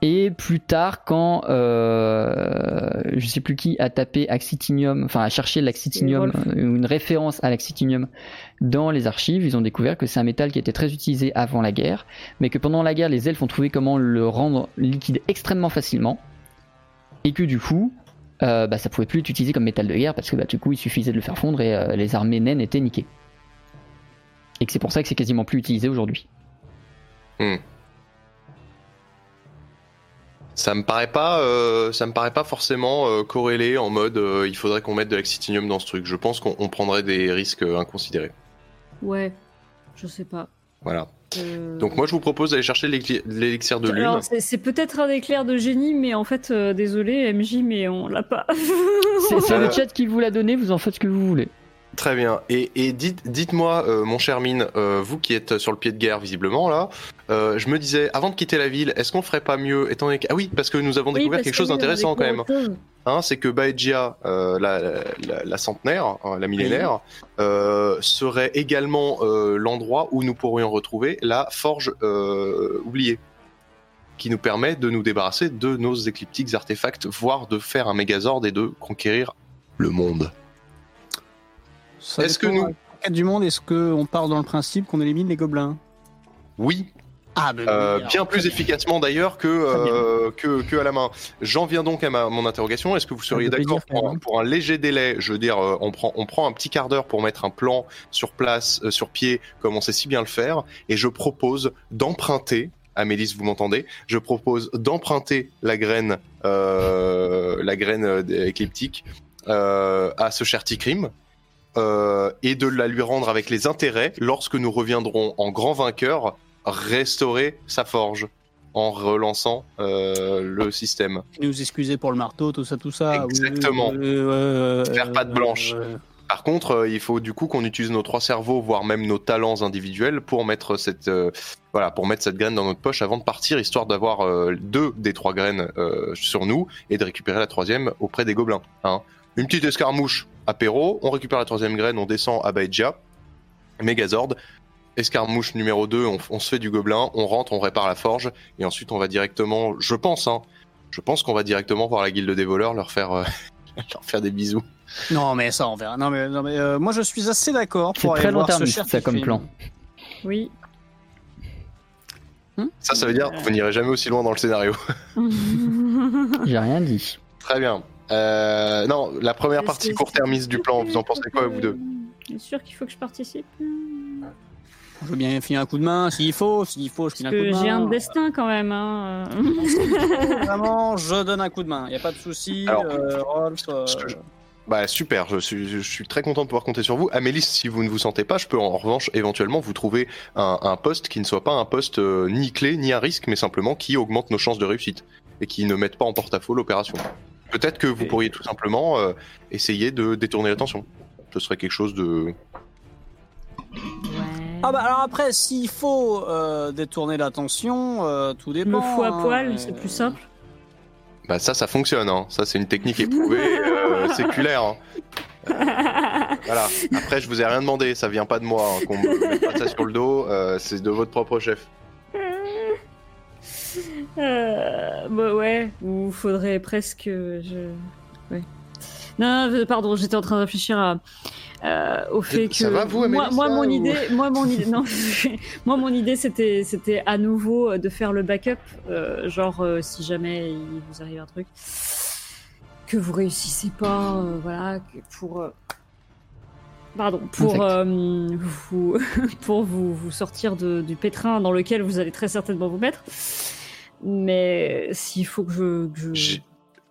Et plus tard, quand euh, je sais plus qui a tapé Axitinium, enfin a cherché l'axitinium, euh, une référence à l'axitinium dans les archives, ils ont découvert que c'est un métal qui était très utilisé avant la guerre, mais que pendant la guerre, les elfes ont trouvé comment le rendre liquide extrêmement facilement, et que du coup, euh, bah, ça pouvait plus être utilisé comme métal de guerre parce que bah, du coup, il suffisait de le faire fondre et euh, les armées naines étaient niquées. Et que c'est pour ça que c'est quasiment plus utilisé aujourd'hui. Ça me paraît pas, euh, ça me paraît pas forcément euh, corrélé en mode euh, il faudrait qu'on mette de l'extitinium dans ce truc. Je pense qu'on on prendrait des risques inconsidérés. Ouais, je sais pas. Voilà. Euh, Donc moi je vous propose d'aller chercher l'élixir de lune. Alors, c'est- peut-être un éclair de génie, mais en fait, euh, désolé, MJ, mais on l'a pas. C'est le chat qui vous l'a donné, vous en faites ce que vous voulez. Très bien. Et, et dites, dites-moi, euh, mon cher Mine, euh, vous qui êtes sur le pied de guerre visiblement là, euh, je me disais, avant de quitter la ville, est-ce qu'on ferait pas mieux, étant donné que... Ah oui, parce que nous avons découvert quelque que chose d'intéressant quand même. Hein, c'est que Baejia, euh, la, la, la centenaire, hein, la millénaire, serait également l'endroit où nous pourrions retrouver la forge oubliée, qui nous permet de nous débarrasser de nos écliptiques artefacts, voire de faire un Megazord et de conquérir le monde. Est-ce que nous- du monde, est-ce qu'on part dans le principe qu'on élimine les gobelins? Oui, Ah, ben Euh, bien plus bien. efficacement d'ailleurs que, euh, que, que à la main. J'en viens donc à ma, mon interrogation. Est-ce que vous seriez d'accord pour, un- même. pour un léger délai? Je veux dire, euh, on prend, on prend un petit quart d'heure pour mettre un plan sur place, sur pied, comme on sait si bien le faire, et je propose d'emprunter. Amélis, vous m'entendez Je propose d'emprunter la graine, la graine écliptique à ce cher Tikrim. Euh, et de la lui rendre avec les intérêts lorsque nous reviendrons en grand vainqueur restaurer sa forge en relançant euh, le système. Nous excuser pour le marteau, tout ça, tout ça. Exactement. Oui, Faire patte blanche. Par contre, euh, il faut du coup qu'on utilise nos trois cerveaux, voire même nos talents individuels, pour mettre cette euh, voilà, pour mettre cette graine dans notre poche avant de partir, histoire d'avoir euh, deux des trois graines euh, sur nous et de récupérer la troisième auprès des gobelins. Hein. Une petite escarmouche apéro, on récupère la troisième graine, on descend à Baedja, Megazord. Escarmouche numéro 2, on, on se fait du gobelin, on rentre, on répare la forge, et ensuite on va directement, je pense, hein, je pense qu'on va directement voir la guilde des voleurs, leur faire, euh, leur faire des bisous. Non, mais ça, on verra. Non, mais, non, mais euh, moi, je suis assez d'accord pour aller très voir ce cher ça comme plan. Oui. Ça, ça veut dire que vous n'irez jamais aussi loin dans le scénario. J'ai rien dit. Très bien. Euh, non, la première partie court-termiste du plan, vous en pensez quoi, vous deux Bien sûr qu'il faut que je participe. Je veux bien filer un coup de main s'il faut, s'il faut, je file un coup de que main. j'ai un destin quand même. Hein. Vraiment, je donne un coup de main. Il y a pas de souci. Alors, euh, Rolf, euh, je- Bah super, je suis, je suis très content de pouvoir compter sur vous. Amélie, si vous ne vous sentez pas, je peux en revanche éventuellement vous trouver un, un poste qui ne soit pas un poste euh, ni clé ni à risque, mais simplement qui augmente nos chances de réussite et qui ne mette pas en porte-à-faux l'opération. Peut-être que vous Et- pourriez tout simplement euh, essayer de détourner l'attention. Ce serait quelque chose de... Ah bah alors après, s'il faut euh, détourner l'attention, euh, tout dépend. me fous à hein, poil, mais- c'est plus simple. Bah ça, ça fonctionne. Hein. Ça, c'est une technique éprouvée, euh, séculaire. hein. Euh, voilà. Après, je vous ai rien demandé. Ça vient pas de moi. hein, Qu'on me mette pas ça sur le dos, euh, c'est de votre propre chef. Euh, bah ouais, ou faudrait presque. Je... Ouais. Non, pardon, j'étais en train de réfléchir à, euh, au fait que. Ça va, vous, moi, Amélie, moi, ça, mon ou- idée, moi, mon idée, non, moi, mon idée, c'était, c'était à nouveau de faire le backup, euh, genre euh, si jamais il vous arrive un truc que vous réussissez pas, voilà, pour. Pardon, pour vous, pour vous, vous sortir de- du pétrin dans lequel vous allez très certainement vous mettre. Mais s'il faut que je.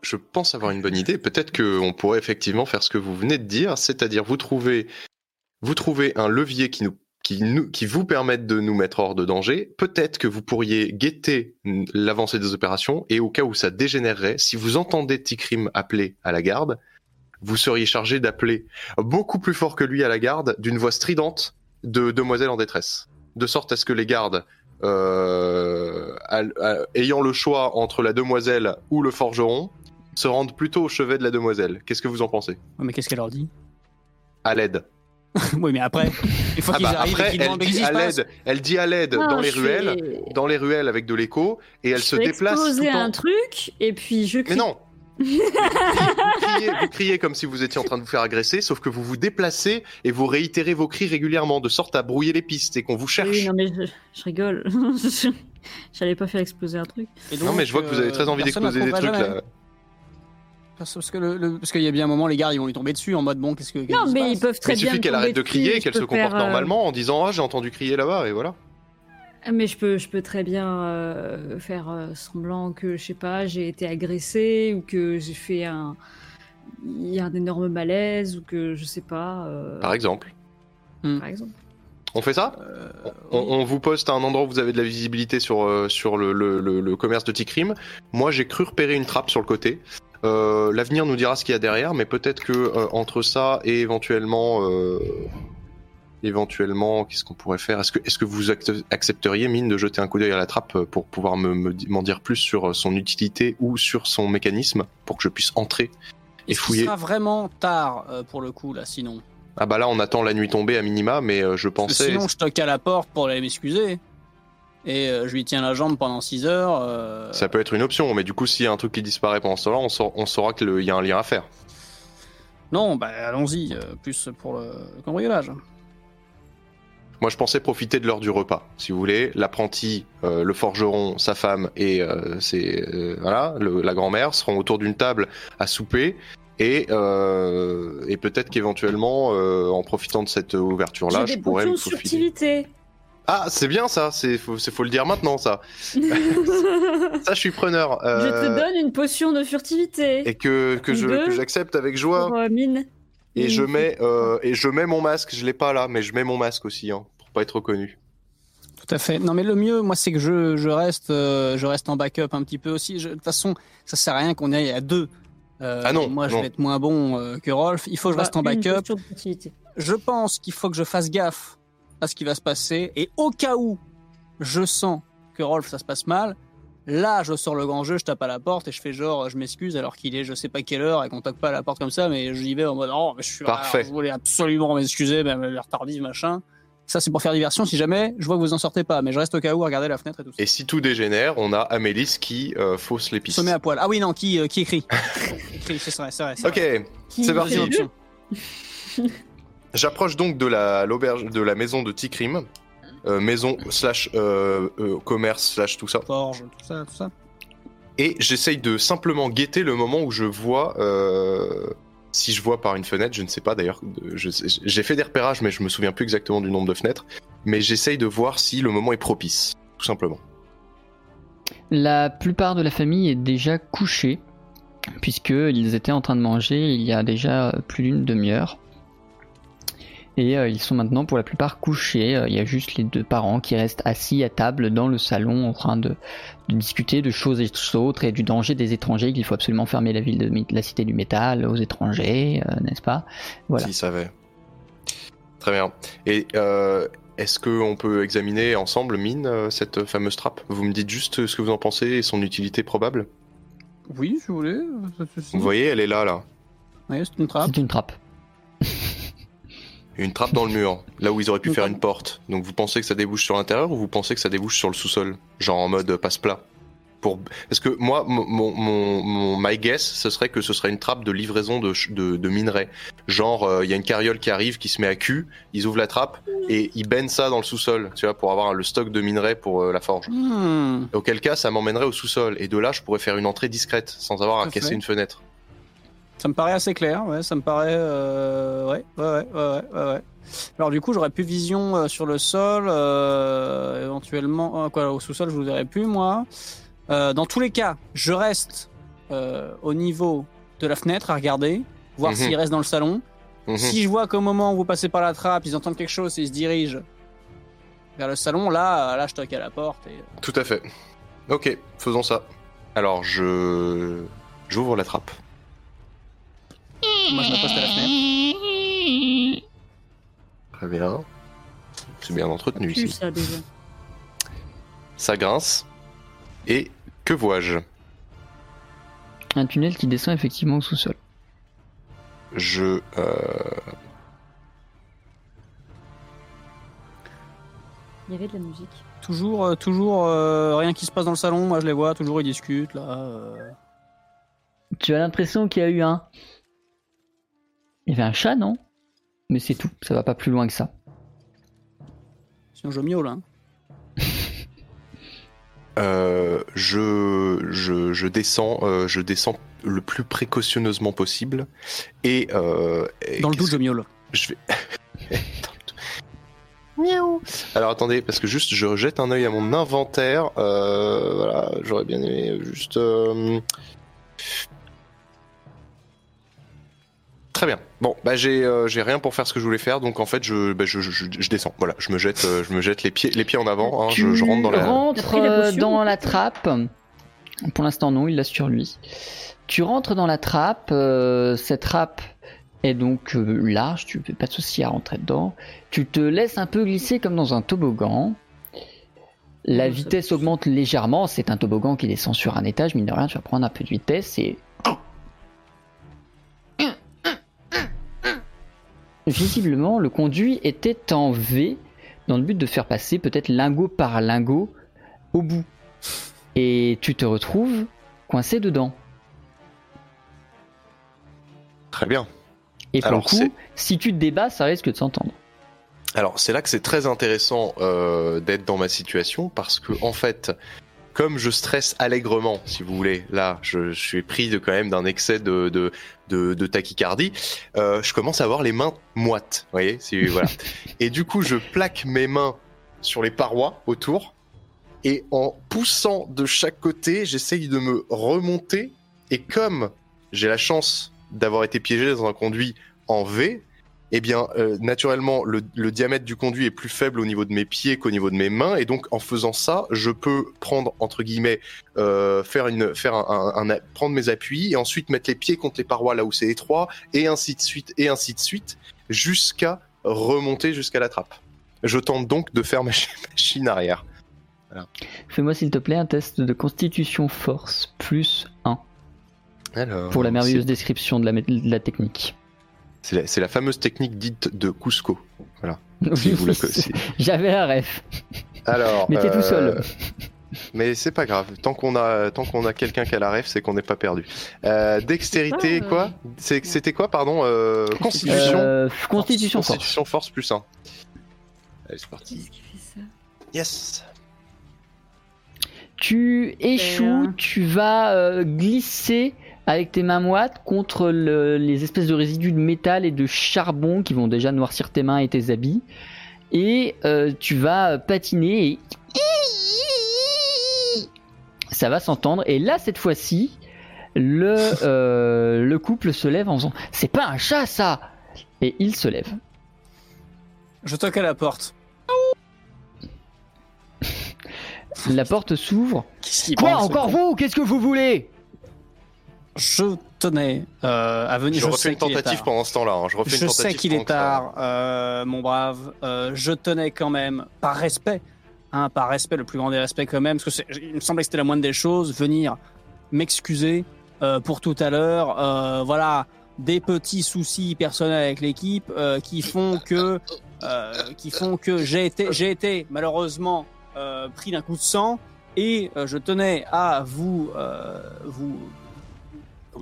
je- pense avoir une bonne idée. Peut-être qu'on pourrait effectivement faire ce que vous venez de dire, c'est-à-dire vous trouvez, vous trouvez un levier qui nous, qui nous, qui vous permette de nous mettre hors de danger. Peut-être que vous pourriez guetter l'avancée des opérations et au cas où ça dégénérerait, si vous entendez Tikrim appeler à la garde, vous seriez chargé d'appeler beaucoup plus fort que lui à la garde d'une voix stridente de demoiselle en détresse, de sorte à ce que les gardes euh, à- à- ayant le choix entre la demoiselle ou le forgeron, se rendent plutôt au chevet de la demoiselle. Qu'est-ce que vous en pensez? Ouais, mais qu'est-ce qu'elle leur dit? À l'aide. Oui, mais après, une fois Ah qu'ils bah, arrivent et après, qu'ils elle dit à l'aide. Elle dit à l'aide Non, dans les je ruelles, fais- dans les ruelles avec de l'écho, et elle je se déplace tout exploser en. un truc et puis je crie. Mais non. vous, criez, vous criez comme si vous étiez en train de vous faire agresser, sauf que vous vous déplacez et vous réitérez vos cris régulièrement, de sorte à brouiller les pistes et qu'on vous cherche. Oui, non mais je, je rigole. J'allais pas faire exploser un truc. et non, mais je vois que vous avez très euh, envie personne d'exploser des trucs jamais. là. Parce que le, le- parce qu'il y a bien un moment, les gars, ils vont lui tomber dessus en mode bon, qu'est-ce que. Non mais passe ils peuvent très Il bien. suffit me qu'elle arrête de crier qu'elle se comporte faire, euh, normalement en disant Ah, j'ai entendu crier là-bas, et voilà. Ah, Mais je peux, je peux très bien euh, faire euh, semblant que, je sais pas, j'ai été agressée ou que j'ai fait un. Il y a un énorme malaise ou que je sais pas. euh, Par exemple. par exemple. On fait ça Euh, on, on vous poste à un endroit où vous avez de la visibilité sur, euh, sur le, le- le- le commerce de Tikrim. Moi, j'ai cru repérer une trappe sur le côté. Euh, L'avenir nous dira ce qu'il y a derrière, mais peut-être que euh, entre ça et éventuellement, euh, éventuellement, qu'est-ce qu'on pourrait faire? Est-ce que, est-ce que vous accepteriez, mine, de jeter un coup d'œil à la trappe pour pouvoir me, me m'en dire plus sur son utilité ou sur son mécanisme pour que je puisse entrer et fouiller sera vraiment tard euh, pour le coup là sinon? Ah bah là, on attend la nuit tombée à minima, mais euh, je pensais. sinon je toque à la porte pour aller m'excuser. Et euh, je lui tiens la jambe pendant 6 heures. euh, Ça peut être une option, mais du coup, s'il y a un truc qui disparaît pendant ce temps-là, on, saura- on saura qu'il y a un lien à faire. Non, bah allons-y, euh, plus pour le cambriolage. Moi, je pensais profiter de l'heure du repas, si vous voulez. L'apprenti, euh, le forgeron, sa femme et euh, ses, euh, voilà, le- la grand-mère seront autour d'une table à souper. Et, euh, et peut-être qu'éventuellement, euh, en profitant de cette ouverture-là, je pourrais me furtivité. Ah, c'est bien ça, c'est faut, le dire maintenant, ça. je Ça, je suis preneur. te euh, donne une potion de furtivité. Et que, je- j'accepte avec joie. Pour euh, mine. Et je mets euh, et je mets mon masque. Je l'ai pas là, mais je mets mon masque aussi, hein, pour pas être reconnu. Tout à fait. Non, mais le mieux, moi, c'est que je, je reste, euh, je reste en backup un petit peu aussi. Je- De toute façon, ça sert à rien qu'on aille à deux. Euh, Ah non, Moi, je vais être moins bon euh, que Rolf. Il faut que je Bah, reste en backup. Je pense qu'il faut que je fasse gaffe à ce qui va se passer. Et au cas où je sens que Rolf, ça se passe mal, là, je sors le grand jeu, je tape à la porte et je fais genre, je m'excuse alors qu'il est je sais pas quelle heure et qu'on toque pas à la porte comme ça, mais j'y vais en mode, oh, mais je suis Parfait. je voulais absolument m'excuser, même l'heure tardive, machin. Ça, c'est pour faire diversion si jamais je vois que vous en sortez pas, mais je reste au cas où à regarder la fenêtre et tout ça. Et si tout dégénère, on a Amélis qui euh, fausse l'épice. Sommet à poil. Ah oui, non, qui, euh, qui écrit Écrit, c'est vrai, c'est vrai. c'est vrai. Ok, C'est parti. j'approche donc de la l'auberge de la maison de Tikrim, euh, maison slash euh, euh, commerce slash tout ça, Forge, tout ça, tout ça. et j'essaye de simplement guetter le moment où je vois. Si je vois par une fenêtre, je ne sais pas d'ailleurs. J'ai fait des repérages, mais je me souviens plus exactement du nombre de fenêtres. Mais j'essaye de voir si le moment est propice, tout simplement. La plupart de la famille est déjà couchée, puisqu'ils étaient en train de manger il y a déjà plus d'une demi-heure. Et euh, ils sont maintenant pour la plupart couchés. Euh, Il y a juste les deux parents qui restent assis à table dans le salon en train de, de discuter de choses et autres et du danger des étrangers, qu'il faut absolument fermer la ville de la cité du métal aux étrangers, euh, n'est-ce pas? Voilà. S'ils savaient. Très bien. Et euh, est-ce qu'on peut examiner ensemble, Mine, euh, cette fameuse trappe? Vous me dites juste ce que vous en pensez et son utilité probable? Oui, si vous voulez. Vous voyez, elle est là, là. Oui, c'est une trappe. C'est une trappe. Une trappe dans le mur, là où ils auraient pu faire une porte. Donc vous pensez que ça débouche sur l'intérieur ou vous pensez que ça débouche sur le sous-sol? Genre en mode passe-plat pour... Parce que moi, mon, mon, mon, my guess, ce serait que ce serait une trappe de livraison de, de, de minerais. Genre, euh, il y a une carriole qui arrive, qui se met à cul, ils ouvrent la trappe et ils baignent ça dans le sous-sol, tu vois, pour avoir le stock de minerais pour euh, la forge. Hmm. Auquel cas, ça m'emmènerait au sous-sol. Et de là, je pourrais faire une entrée discrète, sans avoir à casser une fenêtre. Ça me paraît assez clair, ouais, ça me paraît... euh, Ouais, ouais, ouais, ouais, ouais. Alors du coup, j'aurais plus vision euh, sur le sol, euh, éventuellement... euh, quoi, au sous-sol, je vous verrai plus, moi. Euh, dans tous les cas, je reste euh, au niveau de la fenêtre à regarder, voir Mhm. s'ils restent dans le salon. Mhm. Si je vois qu'au moment où vous passez par la trappe, ils entendent quelque chose et ils se dirigent vers le salon, là, là, je toque à la porte et... Tout à fait. Ok, faisons ça. Alors, je... J'ouvre la trappe. Moi, je à la fenêtre. Très bien. C'est bien entretenu ici. ça déjà. Ça grince. Et que vois-je? Un tunnel qui descend effectivement au sous-sol. Je... euh, Il y avait de la musique. Toujours, euh, toujours euh, rien qui se passe dans le salon. Moi, je les vois. Toujours, ils discutent là. euh. Tu as l'impression qu'il y a eu un. Il y avait un chat, non? Mais c'est tout, ça va pas plus loin que ça. Sinon, je miaule. Hein. euh, je, je, je descends, euh, je descends le plus précautionneusement possible et, euh, et Dans le doute, je miaule. je vais. Miaou. Alors attendez, parce que juste je jette un œil à mon inventaire. Euh, voilà, j'aurais bien aimé juste. Très bien. Bon, bah j'ai euh, j'ai rien pour faire ce que je voulais faire, donc en fait je bah, je, je, je descends. Voilà, je me jette euh, je me jette les pieds les pieds en avant. Hein, je, je rentre dans la. la euh, dans la trappe. Pour l'instant, non, il l'a sur lui. Tu rentres dans la trappe. euh, cette trappe est donc euh, large. Tu fais pas de souci à rentrer dedans. Tu te laisses un peu glisser comme dans un toboggan. La Oh, vitesse augmente légèrement. C'est un toboggan qui descend sur un étage. Mine de rien, tu vas prendre un peu de vitesse et. Visiblement, le conduit était en V dans le but de faire passer peut-être lingot par lingot au bout. Et tu te retrouves coincé dedans. Très bien. Et pour Alors, le coup, si tu te débats, ça risque de s'entendre. Alors c'est là que c'est très intéressant euh, d'être dans ma situation parce que en fait, comme je stresse allègrement, si vous voulez, là, je, je suis pris de quand même d'un excès de, de, de, de tachycardie, euh, je commence à avoir les mains moites, vous voyez, c'est voilà. Et du coup, je plaque mes mains sur les parois autour et en poussant de chaque côté, j'essaye de me remonter. Et comme j'ai la chance d'avoir été piégé dans un conduit en V, eh bien, euh, naturellement, le, le diamètre du conduit est plus faible au niveau de mes pieds qu'au niveau de mes mains, et donc en faisant ça, je peux prendre entre guillemets, euh, faire une, faire un, un- un- prendre mes appuis et ensuite mettre les pieds contre les parois là où c'est étroit, et ainsi de suite, et ainsi de suite, jusqu'à remonter jusqu'à la trappe. Je tente donc de faire ma chi- machine arrière. Fais-moi s'il te plaît un test de constitution force plus 1 Alors, pour la merveilleuse description de la, mé- de la technique. C'est la, fameuse technique dite de Cusco. Si vous la connaissez. J'avais la ref. Alors, Mais t'es tout seul. euh, Mais c'est pas grave. Tant qu'on a, tant qu'on a quelqu'un qui a la ref, c'est qu'on n'est pas perdu. Euh, dextérité, Ah, euh, quoi? C'était quoi, pardon euh, Constitution? Euh, constitution force. Constitution force plus 1. Allez, c'est parti. Qu'est-ce qui fait ça? Yes. Tu échoues, tu vas euh, glisser avec tes mains moites contre le- les espèces de résidus de métal et de charbon qui vont déjà noircir tes mains et tes habits. Et euh, tu vas patiner et... Ça va s'entendre. Et là, cette fois-ci, le, euh, le couple se lève en disant C'est pas un chat, ça Et il se lève. Je toque à la porte. La porte s'ouvre. Quoi Encore vous? Qu'est-ce que vous voulez? Je tenais euh, à venir. Je, refais sais une tentative pendant ce temps-là. hein. Je refais Je sais qu'il est tard, euh, mon brave. Euh, je tenais quand même, par respect, hein, par respect, le plus grand des respects quand même, parce que il me semblait que c'était la moindre des choses, venir m'excuser pour tout à l'heure. Voilà, des petits soucis personnels avec l'équipe qui font que, qui font que j'ai été, j'ai été malheureusement pris d'un coup de sang et je tenais à vous, vous,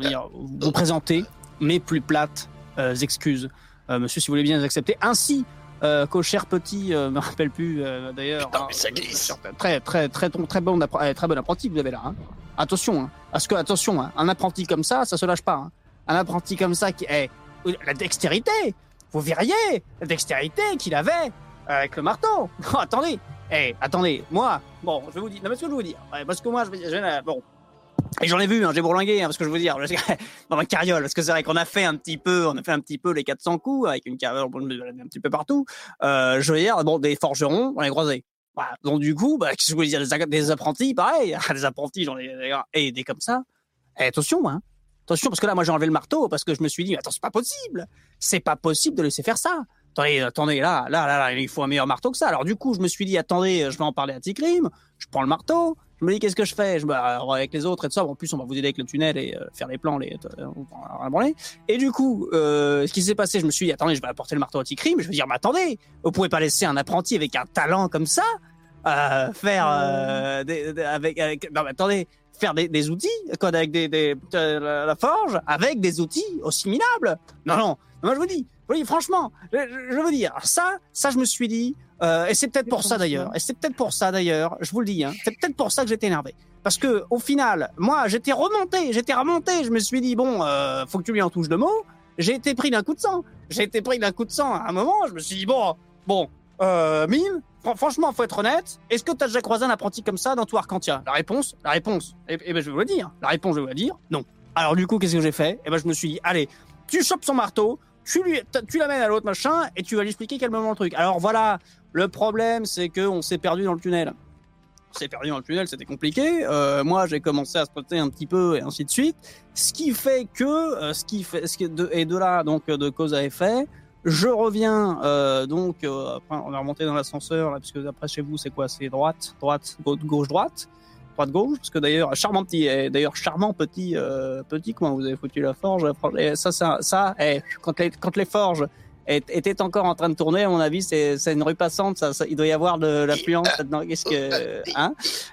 dire, vous présenter mes plus plates euh, excuses. Euh, monsieur, si vous voulez bien les accepter, ainsi euh, qu'au cher petit, euh, me rappelle plus d'ailleurs. Putain, hein, mais ça glisse. Très, très, très, très, très bon, très bon apprenti que vous avez là. hein. Attention, hein, parce que attention, hein, un apprenti comme ça, ça se lâche pas. Un apprenti comme ça qui est la dextérité. Vous verriez la dextérité qu'il avait avec le marteau. Attendez, eh, attendez, moi, bon, je vais vous dire, non, mais ce que je vais vous dire, ouais, parce que moi, je, vais- je vais- bon, et j'en ai vu, hein, j'ai bourlingué, hein, parce que je veux dire, dans ma carriole, parce que c'est vrai qu'on a fait un petit peu, on a fait un petit peu les 400 coups avec une carriole un petit peu partout. Euh, je veux dire, bon, des forgerons, on les croisés. Donc du coup, bah, je voulais dire, des, apprentis, pareil, des apprentis, j'en ai d'ailleurs, des comme ça. Eh, attention, hein. Attention, parce que là, moi, j'ai enlevé le marteau parce que je me suis dit, attends, c'est pas possible. C'est pas possible de laisser faire ça. Attendez, attendez, là, là, là, là, il faut un meilleur marteau que ça. Alors, du coup, je me suis dit, attendez, je vais en parler à Ticrim. Je prends le marteau. Je me dis, qu'est-ce que je fais? Je, bah, Avec les autres et tout ça. En plus, on va vous aider avec le tunnel et euh, faire les plans. Les, euh, et du coup, euh, ce qui s'est passé, je me suis dit, attendez, je vais apporter le marteau à Ticrim. Je vais dire, mais attendez, vous pouvez pas laisser un apprenti avec un talent comme ça euh, faire euh, des, des- avec, avec non mais attendez faire des, des outils quoi avec des, des la- forge avec des outils aussi minables non non moi je vous dis dis franchement je, je- je veux dire ça ça je me suis dit euh, et c'est peut-être pour ça d'ailleurs. Et c'est peut-être pour ça d'ailleurs. Je vous le dis hein, c'est peut-être pour ça que j'étais énervé. Parce que au final moi j'étais remonté j'étais remonté. Je me suis dit bon euh, faut que tu lui en touches deux mots. J'ai été pris d'un coup de sang. J'ai été pris d'un coup de sang à un moment. Je me suis dit bon bon euh, franchement, faut être honnête, est-ce que tu as déjà croisé un apprenti comme ça dans tout Arcantia? La réponse, la réponse, eh, eh ben, je vais vous le dire. La réponse, je vais vous la dire, non. Alors du coup, qu'est-ce que j'ai fait? Eh ben, je me suis dit, allez, tu chopes son marteau, tu l'amènes à l'autre machin, et tu vas lui expliquer calmement le truc. Alors voilà, le problème, c'est que on s'est perdu dans le tunnel. On s'est perdu dans le tunnel, c'était compliqué. Euh, moi, j'ai commencé à spotter un petit peu et ainsi de suite. Ce qui fait que, euh, ce qui fait, ce qui est de, et de là donc euh, de cause à effet, je reviens donc après on est remonté dans l'ascenseur là, parce que après chez vous c'est quoi? C'est droite, droite, gauche, droite, droite, gauche. Parce que d'ailleurs charmant petit, et d'ailleurs charmant petit, euh, petit comment vous avez foutu la forge et Ça, ça, ça, eh, quand les quand les forges étaient encore en train de tourner, à mon avis, c'est c'est une rue passante. Ça, ça- il doit y avoir de l'affluence là-dedans. Qu'est-ce que, hein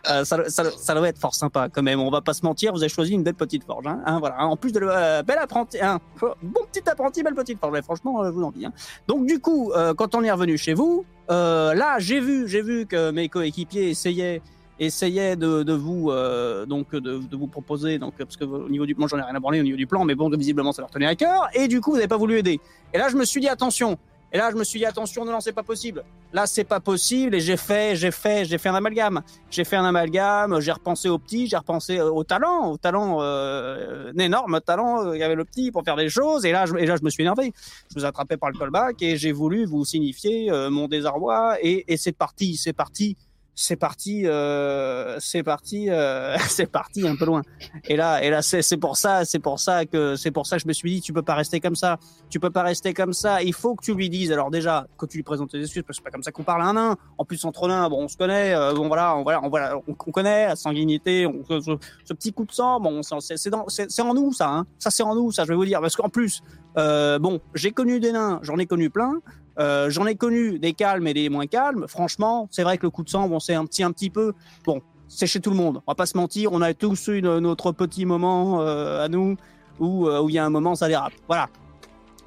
Euh, ça, ça, ça doit être fort sympa quand même. On va pas se mentir, vous avez choisi une belle petite forge. Hein, Hein, voilà. En plus de euh, bel apprenti, hein, bon petit apprenti, belle petite forge. Ouais, franchement, euh, je vous en dis. Hein. Donc du coup, euh, quand on est revenu chez vous, euh, là, j'ai vu, j'ai vu que mes coéquipiers essayaient essayaient de, de vous euh, donc de, de vous proposer donc parce que au niveau du moi j'en ai rien à branler au niveau du plan mais bon visiblement ça leur tenait à cœur et du coup vous n'avez pas voulu aider. Et là je me suis dit attention. Et là je me suis dit attention non non c'est pas possible. Là c'est pas possible et j'ai fait j'ai fait j'ai fait un amalgame. J'ai fait un amalgame j'ai repensé au petit j'ai repensé euh, au talent au talent euh, un énorme talent euh, il y avait le petit pour faire des choses et là je, et là je me suis énervé. Je vous ai attrapé par le callback et j'ai voulu vous signifier euh, mon désarroi et, et c'est parti c'est parti c'est parti euh, c'est parti euh, c'est parti un peu loin. Et là et là c'est pour ça c'est pour ça que c'est pour ça que je me suis dit tu peux pas rester comme ça. Tu peux pas rester comme ça. Il faut que tu lui dises. Alors déjà que tu lui présentes tes excuses parce que c'est pas comme ça qu'on parle à un nain. En plus entre nains bon on se connaît euh, bon voilà on voilà on voilà on, on connaît la sanguinité on, ce, petit coup de sang bon c'est en nous ça hein. Ça c'est en nous ça je vais vous dire. Parce qu'en plus euh, bon j'ai connu des nains j'en ai connu plein euh, J'en ai connu des calmes et des moins calmes. Franchement, c'est vrai que le coup de sang, bon, c'est un petit, un petit peu. Bon, c'est chez tout le monde. On va pas se mentir. On a tous eu no- notre petit moment euh, à nous où euh, où il y a un moment ça dérape. Voilà.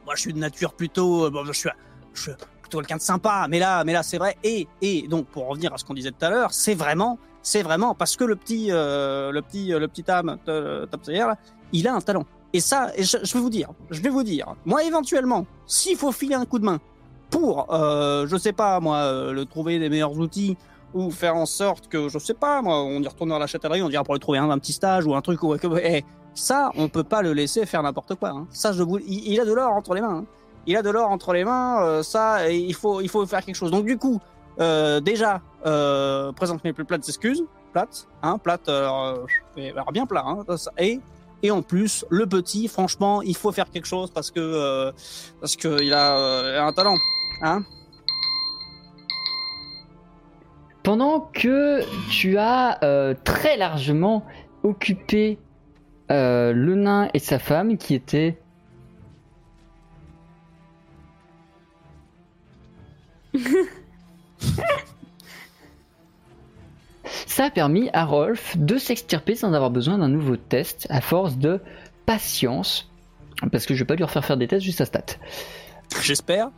Moi, je suis de nature plutôt. bon, je suis, plutôt quelqu'un de sympa. Mais là, mais là, c'est vrai. Et et donc pour revenir à ce qu'on disait tout à l'heure, c'est vraiment, c'est vraiment parce que le petit, le petit, le petit âme, il a un talent. Et ça, je vais vous dire, je vais vous dire, moi éventuellement, s'il faut filer un coup de main pour, euh, je sais pas moi, euh, le trouver des meilleurs outils ou faire en sorte que, je sais pas moi, on y retourne à la châtellerie, on dira pour lui trouver un, un petit stage ou un truc ou eh, ça, on peut pas le laisser faire n'importe quoi. Hein. Ça, je vous, il, a de l'or entre les mains. hein. Il a de l'or entre les mains. euh, ça, il faut, il faut faire quelque chose. Donc du coup, euh, déjà, euh, présente mes plus plates excuses, plates, hein, plates, euh, mais alors bien plat, hein, et et en plus, le petit, franchement, il faut faire quelque chose parce que euh, parce que il a, euh, il a un talent, hein. Pendant que tu as euh, très largement occupé euh, le nain et sa femme qui étaient... Ça a permis à Rolf de s'extirper sans avoir besoin d'un nouveau test à force de patience. Parce que je vais pas lui refaire faire des tests juste à stat. J'espère.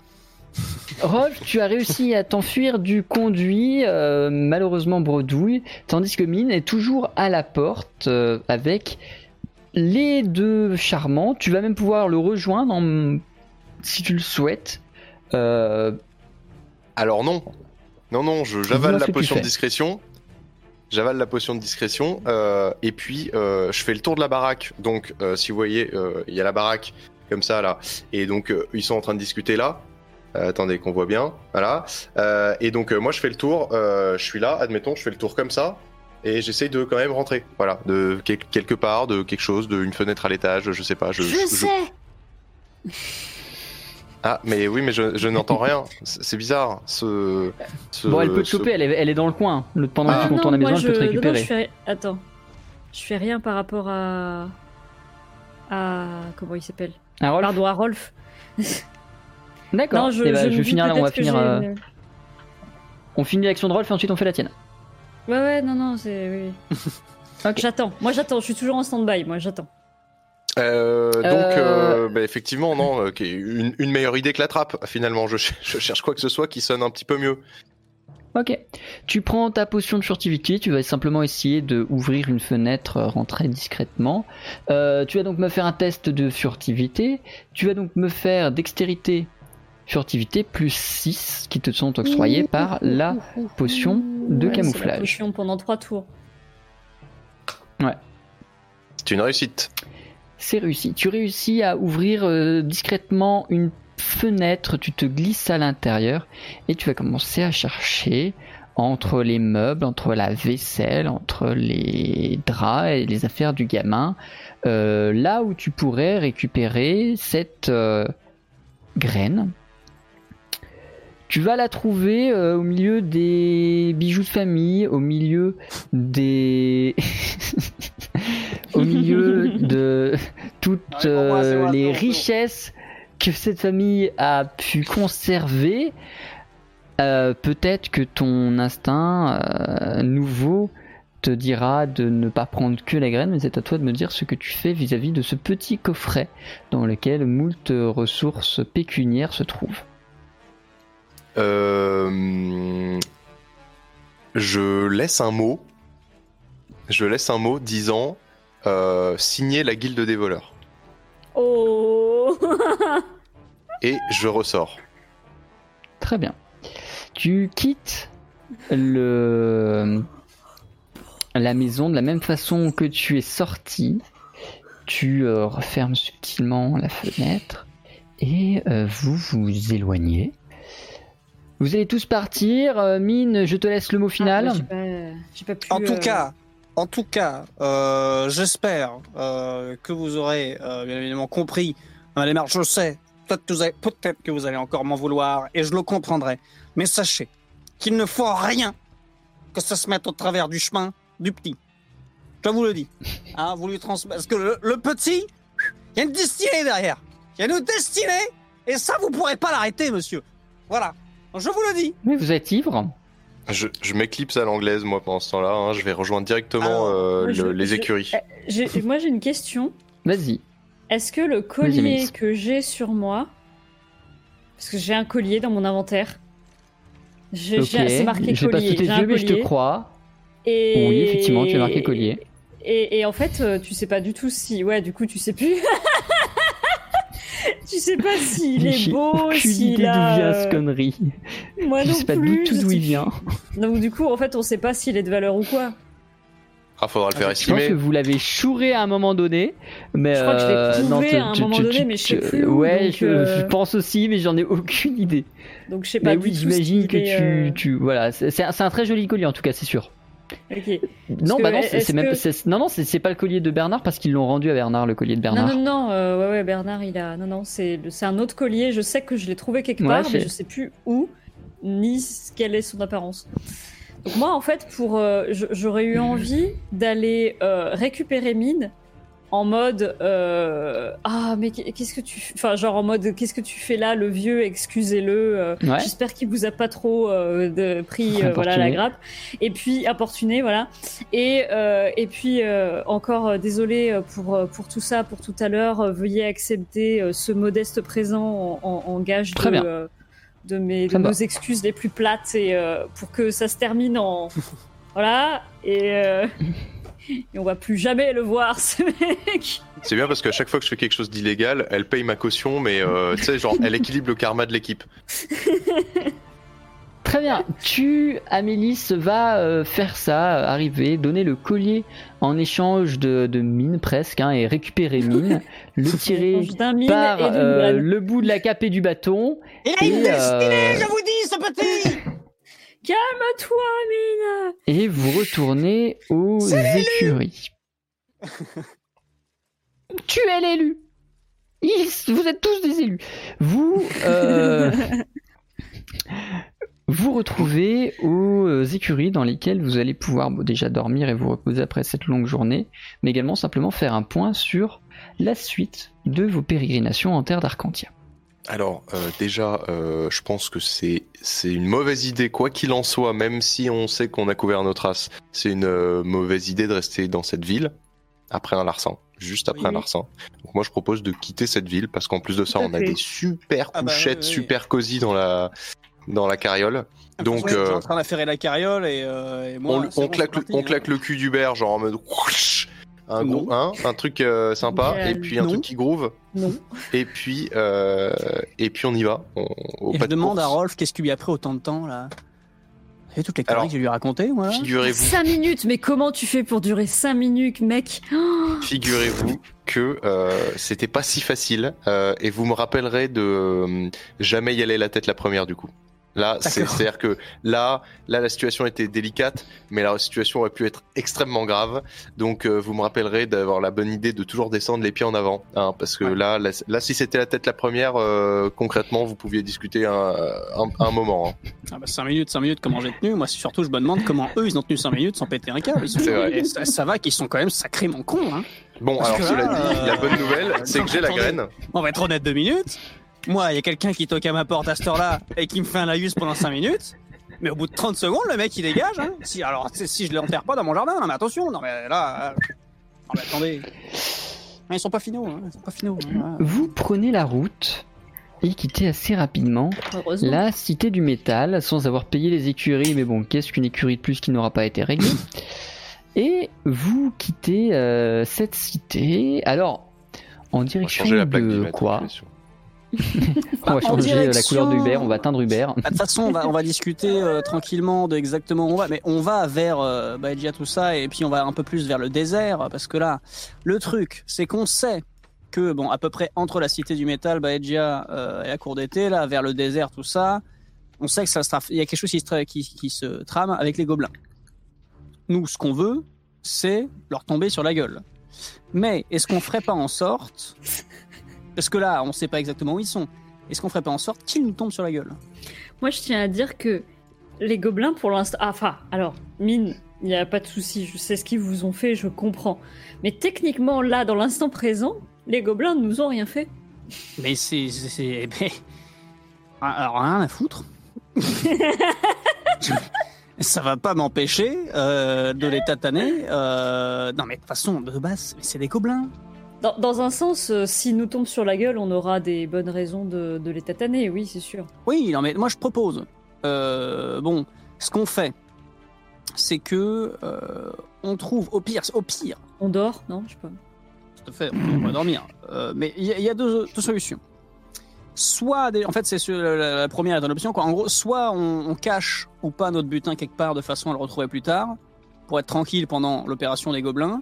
Rolf, tu as réussi à t'enfuir du conduit, euh, malheureusement bredouille, tandis que Mine est toujours à la porte euh, avec les deux charmants. Tu vas même pouvoir le rejoindre en- si tu le souhaites. Euh, Alors non. Non, non, j'avale la potion de discrétion. J'avale la potion de discrétion. et puis, je fais le tour de la baraque. Donc, si vous voyez, il y a la baraque comme ça, là. Et donc, ils sont en train de discuter là. Euh, attendez qu'on voit bien. Voilà. Euh, et donc, euh, moi, je fais le tour. euh, je suis là, admettons, je fais le tour comme ça. Et j'essaye de quand même rentrer. Voilà. De quel- quelque part, de quelque chose, d'une fenêtre à l'étage, je sais pas. Je, Je je- sais Ah, mais oui, mais je, je n'entends rien. C'est bizarre. Ce, ce- bon, elle peut te ce- choper, elle est, elle est dans le coin. Le- Pendant que Ah tu non, contournes la maison, elle peut te je- non, non, récupérer. je fais... Attends. Je fais rien par rapport à... à... Comment il s'appelle? Ah, Pardon, à Rolf. D'accord. Non, je, Eh ben, je je me vais finir là, on va finir. euh, une- On finit l'action de Rolf et ensuite on fait la tienne. Ouais, ouais, non, non, c'est... Oui. J'attends. Moi, j'attends. Je suis toujours en stand-by. Moi, j'attends. Euh, donc, Euh, euh, bah, effectivement, non, une, une meilleure idée que la trappe. Finalement, je, ch- je cherche quoi que ce soit qui sonne un petit peu mieux. Ok. Tu prends ta potion de furtivité, tu vas simplement essayer de ouvrir une fenêtre, rentrer discrètement. Euh, tu vas donc me faire un test de furtivité. Tu vas donc me faire dextérité furtivité plus 6 qui te sont octroyés par la potion de Ouais, c'est la camouflage. potion pendant trois tours. C'est une réussite. C'est réussi. Tu réussis à ouvrir euh, discrètement une fenêtre, tu te glisses à l'intérieur et tu vas commencer à chercher entre les meubles, entre la vaisselle, entre les draps et les affaires du gamin, euh, là où tu pourrais récupérer cette euh, graine. Tu vas la trouver euh, au milieu des bijoux de famille, au milieu des... au milieu de toutes Ouais, moi, euh, les richesses que cette famille a pu conserver. Euh, Peut-être que ton instinct euh, nouveau te dira de ne pas prendre que la graine, mais c'est à toi de me dire ce que tu fais vis-à-vis de ce petit coffret dans lequel moult ressources pécuniaires se trouvent. Euh, je laisse un mot. Je laisse un mot disant euh, signer la guilde des voleurs. Oh Et je ressors. Très bien. Tu quittes le la maison de la même façon que tu es sorti. Tu euh, refermes subtilement la fenêtre et euh, vous vous éloignez. Vous allez tous partir. Euh, Mine, je te laisse le mot final. Ah, j'ai pas, j'ai pas pu, En tout euh, cas, en tout cas, euh, j'espère euh, que vous aurez euh, bien évidemment compris. Madame les marches, je sais, peut-être que, vous allez, peut-être que vous allez encore m'en vouloir et je le comprendrai. Mais sachez qu'il ne faut rien que ça se mette au travers du chemin du petit. Je vous le dis. Hein, vous lui transmettez. Parce que le, le petit, il y a une destinée derrière. Il y a une destinée et ça, vous pourrez pas l'arrêter, monsieur. Voilà. Je vous le dis. Mais vous êtes ivre. Je, je m'éclipse à l'anglaise, moi, pendant ce temps-là. hein. Je vais rejoindre directement Alors, euh, moi, je- le- les je- écuries. j'ai- Moi, j'ai une question. Vas-y. Est-ce que le collier que j'ai sur moi, parce que j'ai un collier dans mon inventaire, j'ai- Ok. j'ai- c'est marqué Je l'ai pas collier. sous tes yeux, mais je te collier. crois. Et... Oui, effectivement, tu as marqué collier. Et, et en fait, euh, tu sais pas du tout si. Ouais, du coup, tu sais plus. tu sais pas s'il est J'ai beau, aucune s'il idée d'où a. vient euh, ce connerie. Moi je non sais pas plus. du tout d'où il vient. Donc du coup, en fait, on sait pas s'il est de valeur ou quoi. Ah, faudra le faire Je pense estimer. que vous l'avez chouré à un moment donné, mais Je crois que je l'ai euh, trouvé à un tu- moment tu- donné, tu- mais je sais plus Ouais, donc, je, euh, je pense aussi, mais j'en ai aucune idée. Donc je sais pas Mais oui, j'imagine que est, tu, euh, tu, voilà, c'est un, c'est un très joli collier en tout cas, c'est sûr. Non, bah non, c'est même, que- non, non, c'est pas le collier de Bernard parce qu'ils l'ont rendu à Bernard le collier de Bernard. Non, non, non, euh, ouais, ouais, Bernard, il a. Non, non, c'est un autre collier. Je sais que je l'ai trouvé quelque Ouais, part, mais je sais plus où, ni quelle est son apparence. Donc, moi, en fait, pour. euh, J'aurais eu envie d'aller euh, récupérer Mine en mode. euh, ah, mais qu'est- qu'est-ce que tu. Enfin, genre en mode, qu'est-ce que tu fais là, le vieux, excusez-le. euh, Ouais. J'espère qu'il vous a pas trop euh, de, pris euh, voilà, la grappe. Et puis, importuné, voilà. Et, euh, et puis, euh, encore désolé pour, pour tout ça, pour tout à l'heure. Veuillez accepter euh, ce modeste présent en, en- en gage Très de, bien. euh, de, mes, de nos excuses les plus plates et euh, pour que ça se termine en. voilà. Et, euh, et on va plus jamais le voir, ce mec. C'est bien parce qu'à chaque fois que je fais quelque chose d'illégal, elle paye ma caution, mais euh, tu sais, genre, elle équilibre le karma de l'équipe. Très bien. Tu, Amélis, va euh, faire ça, euh, arriver, donner le collier en échange de, de mine presque, hein, et récupérer mine, le tirer mine par euh, le bout de la cape et du bâton. Il a une destinée, euh, je vous dis, ce petit Calme-toi, mine. et vous retournez aux écuries. tu es l'élu. Ils- Vous êtes tous des élus. Vous, euh, vous retrouvez aux écuries dans lesquelles vous allez pouvoir bon, déjà dormir et vous reposer après cette longue journée, mais également simplement faire un point sur la suite de vos pérégrinations en terre d'Arcantia. Alors, euh, déjà, euh, je pense que c'est c'est une mauvaise idée, quoi qu'il en soit, même si on sait qu'on a couvert nos traces. C'est une euh, mauvaise idée de rester dans cette ville après un larcin, juste après Oui. un larcin. Donc moi, je propose de quitter cette ville parce qu'en plus de ça, on a des super Ah bah, couchettes, oui, oui. super cosy dans la dans la carriole. Donc, Ouais, euh, en train d'affairer la carriole et, euh, et moi, on, on bon, claque, le- on hein. claque le cul d'Hubert, genre en mode un, Non. gros, hein, un truc euh, sympa, Euh, et puis un non. truc qui groove, Non. et puis, euh, et puis on y va. On, Et je de demande à. Rolf qu'est-ce qui lui a pris autant de temps là? Et toutes les conneries que j'ai lui raconté, voilà. Figurez-vous 5 minutes, mais comment tu fais pour durer 5 minutes, mec? Figurez-vous que euh, c'était pas si facile euh, et vous me rappellerez de euh, jamais y aller la tête la première du coup. Là, c'est-à-dire que là, là, la situation était délicate, mais la situation aurait pu être extrêmement grave. Donc, euh, vous me rappellerez d'avoir la bonne idée de toujours descendre les pieds en avant, hein, parce que Ouais. là, là, là, si c'était la tête la première, euh, concrètement, vous pouviez discuter un, un, un moment. hein. Ah bah 5 minutes, 5 minutes, comment j'ai tenu? Moi, surtout, je me demande comment eux, ils ont tenu 5 minutes sans péter un câble. Et ça, ça va qu'ils sont quand même sacrément cons. Hein. Bon, Parce alors cela là, dit, euh, la bonne nouvelle, c'est que j'ai la graine. On va être honnête deux minutes. Moi, il y a quelqu'un qui toque à ma porte à cette heure-là et qui me fait un laïus pendant 5 minutes. Mais au bout de 30 secondes, le mec il dégage. Hein. Si, alors, si je l'enterre pas dans mon jardin, non mais attention, non mais là. euh, Non mais attendez. Ah, Ils sont pas finaux, hein. ils sont pas finaux. hein. Vous prenez la route et quittez assez rapidement la cité du métal sans avoir payé les écuries. Mais bon, qu'est-ce qu'une écurie de plus qui n'aura pas été réglée? Et vous quittez euh, cette cité. Alors, en direction de quoi? On va changer la couleur d'Uber, on va atteindre Uber. Ah, De toute façon, on va, on va discuter euh, tranquillement de exactement où on va, mais on va vers euh, Baegia, tout ça, et puis on va un peu plus vers le désert, parce que là, le truc, c'est qu'on sait que, bon, à peu près entre la cité du métal, Baegia euh, et la cour d'été, là, vers le désert, tout ça, on sait que ça se tra- il y a quelque chose qui se, tra- qui, qui se trame avec les gobelins. Nous, ce qu'on veut, c'est leur tomber sur la gueule. Mais est-ce qu'on ferait pas en sorte, parce que là, on sait pas exactement où ils sont, est-ce qu'on ferait pas en sorte qu'ils nous tombent sur la gueule? Moi, je tiens à dire que les gobelins, pour l'instant. Ah, Enfin, alors, mine, il n'y a pas de souci, je sais ce qu'ils vous ont fait, je comprends. Mais techniquement, là, dans l'instant présent, les gobelins ne nous ont rien fait. Mais c'est. c'est- c'est- mais- Alors, rien à foutre. Ça va pas m'empêcher euh, de les tataner. euh, Non, mais de toute façon, de base, c'est des gobelins. Dans, dans un sens, euh, s'ils nous tombent sur la gueule, on aura des bonnes raisons de, de les tataner, oui, c'est sûr. Oui, non, mais moi je propose. euh, bon, ce qu'on fait, c'est que euh, on trouve au pire, au pire, On dort, non Je sais pas. tout à fait, on va dormir. Euh, mais il y, a- il y a deux, deux solutions. Soit, des- en fait, c'est la, la- la première est une option. Quoi. En gros, soit on, on cache ou pas notre butin quelque part de façon à le retrouver plus tard, pour être tranquille pendant l'opération des gobelins.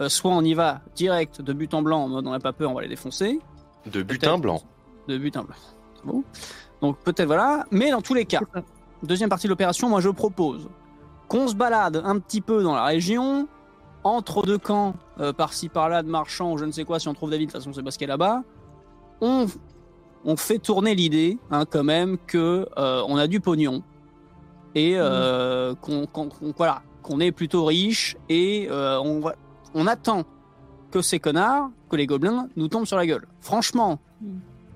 Euh, soit on y va direct de but en blanc, en mode on n'a pas peur, on va les défoncer. De butin blanc. De but en blanc. C'est bon. Donc peut-être voilà. Mais dans tous les cas, deuxième partie de l'opération, moi je propose qu'on se balade un petit peu dans la région, entre deux camps, euh, par-ci par-là de marchands ou je ne sais quoi, si on trouve David, de toute façon c'est parce qu'il est là-bas. On, on fait tourner l'idée, hein, quand même, que euh, on a du pognon et euh, qu'on voilà, qu'on est plutôt riche et euh, on, va, on attend que ces connards, que les gobelins, nous tombent sur la gueule. Franchement, Mm.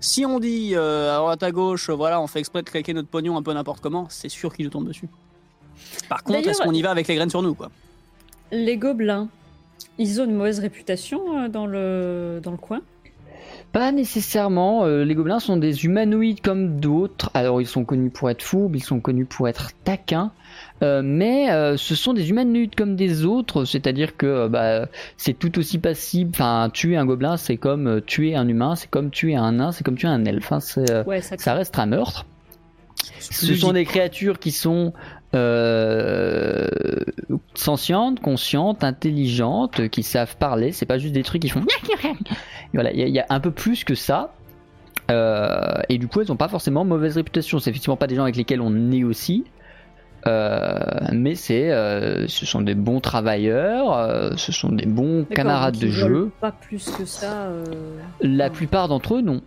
si on dit euh, à droite à gauche, voilà, on fait exprès de claquer notre pognon un peu n'importe comment, c'est sûr qu'ils nous tombent dessus. Par contre, est-ce qu'on y va avec les graines sur nous, quoi? Les gobelins, ils ont une mauvaise réputation euh, dans le, dans le coin? Pas nécessairement. euh, les gobelins sont des humanoïdes comme d'autres. Alors ils sont connus pour être fourbes, ils sont connus pour être taquins. Euh, mais euh, ce sont des humanoïdes comme des autres, c'est-à-dire que euh, bah, c'est tout aussi passible. Enfin, tuer un gobelin, c'est comme tuer un humain, c'est comme tuer un nain, c'est comme tuer un elfe. hein, Ouais, ça, ça reste un meurtre. Ce sont des créatures qui sont euh, sentientes, conscientes, intelligentes, qui savent parler. C'est pas juste des trucs qui font. Voilà, il y, a- il y a un peu plus que ça. Euh, et du coup, elles n'ont pas forcément mauvaise réputation. C'est effectivement pas des gens avec lesquels on négocie. Euh, mais c'est, euh, ce sont des bons travailleurs, euh, ce sont des bons camarades de jeu. Pas plus que ça. euh, La plupart d'entre eux, non.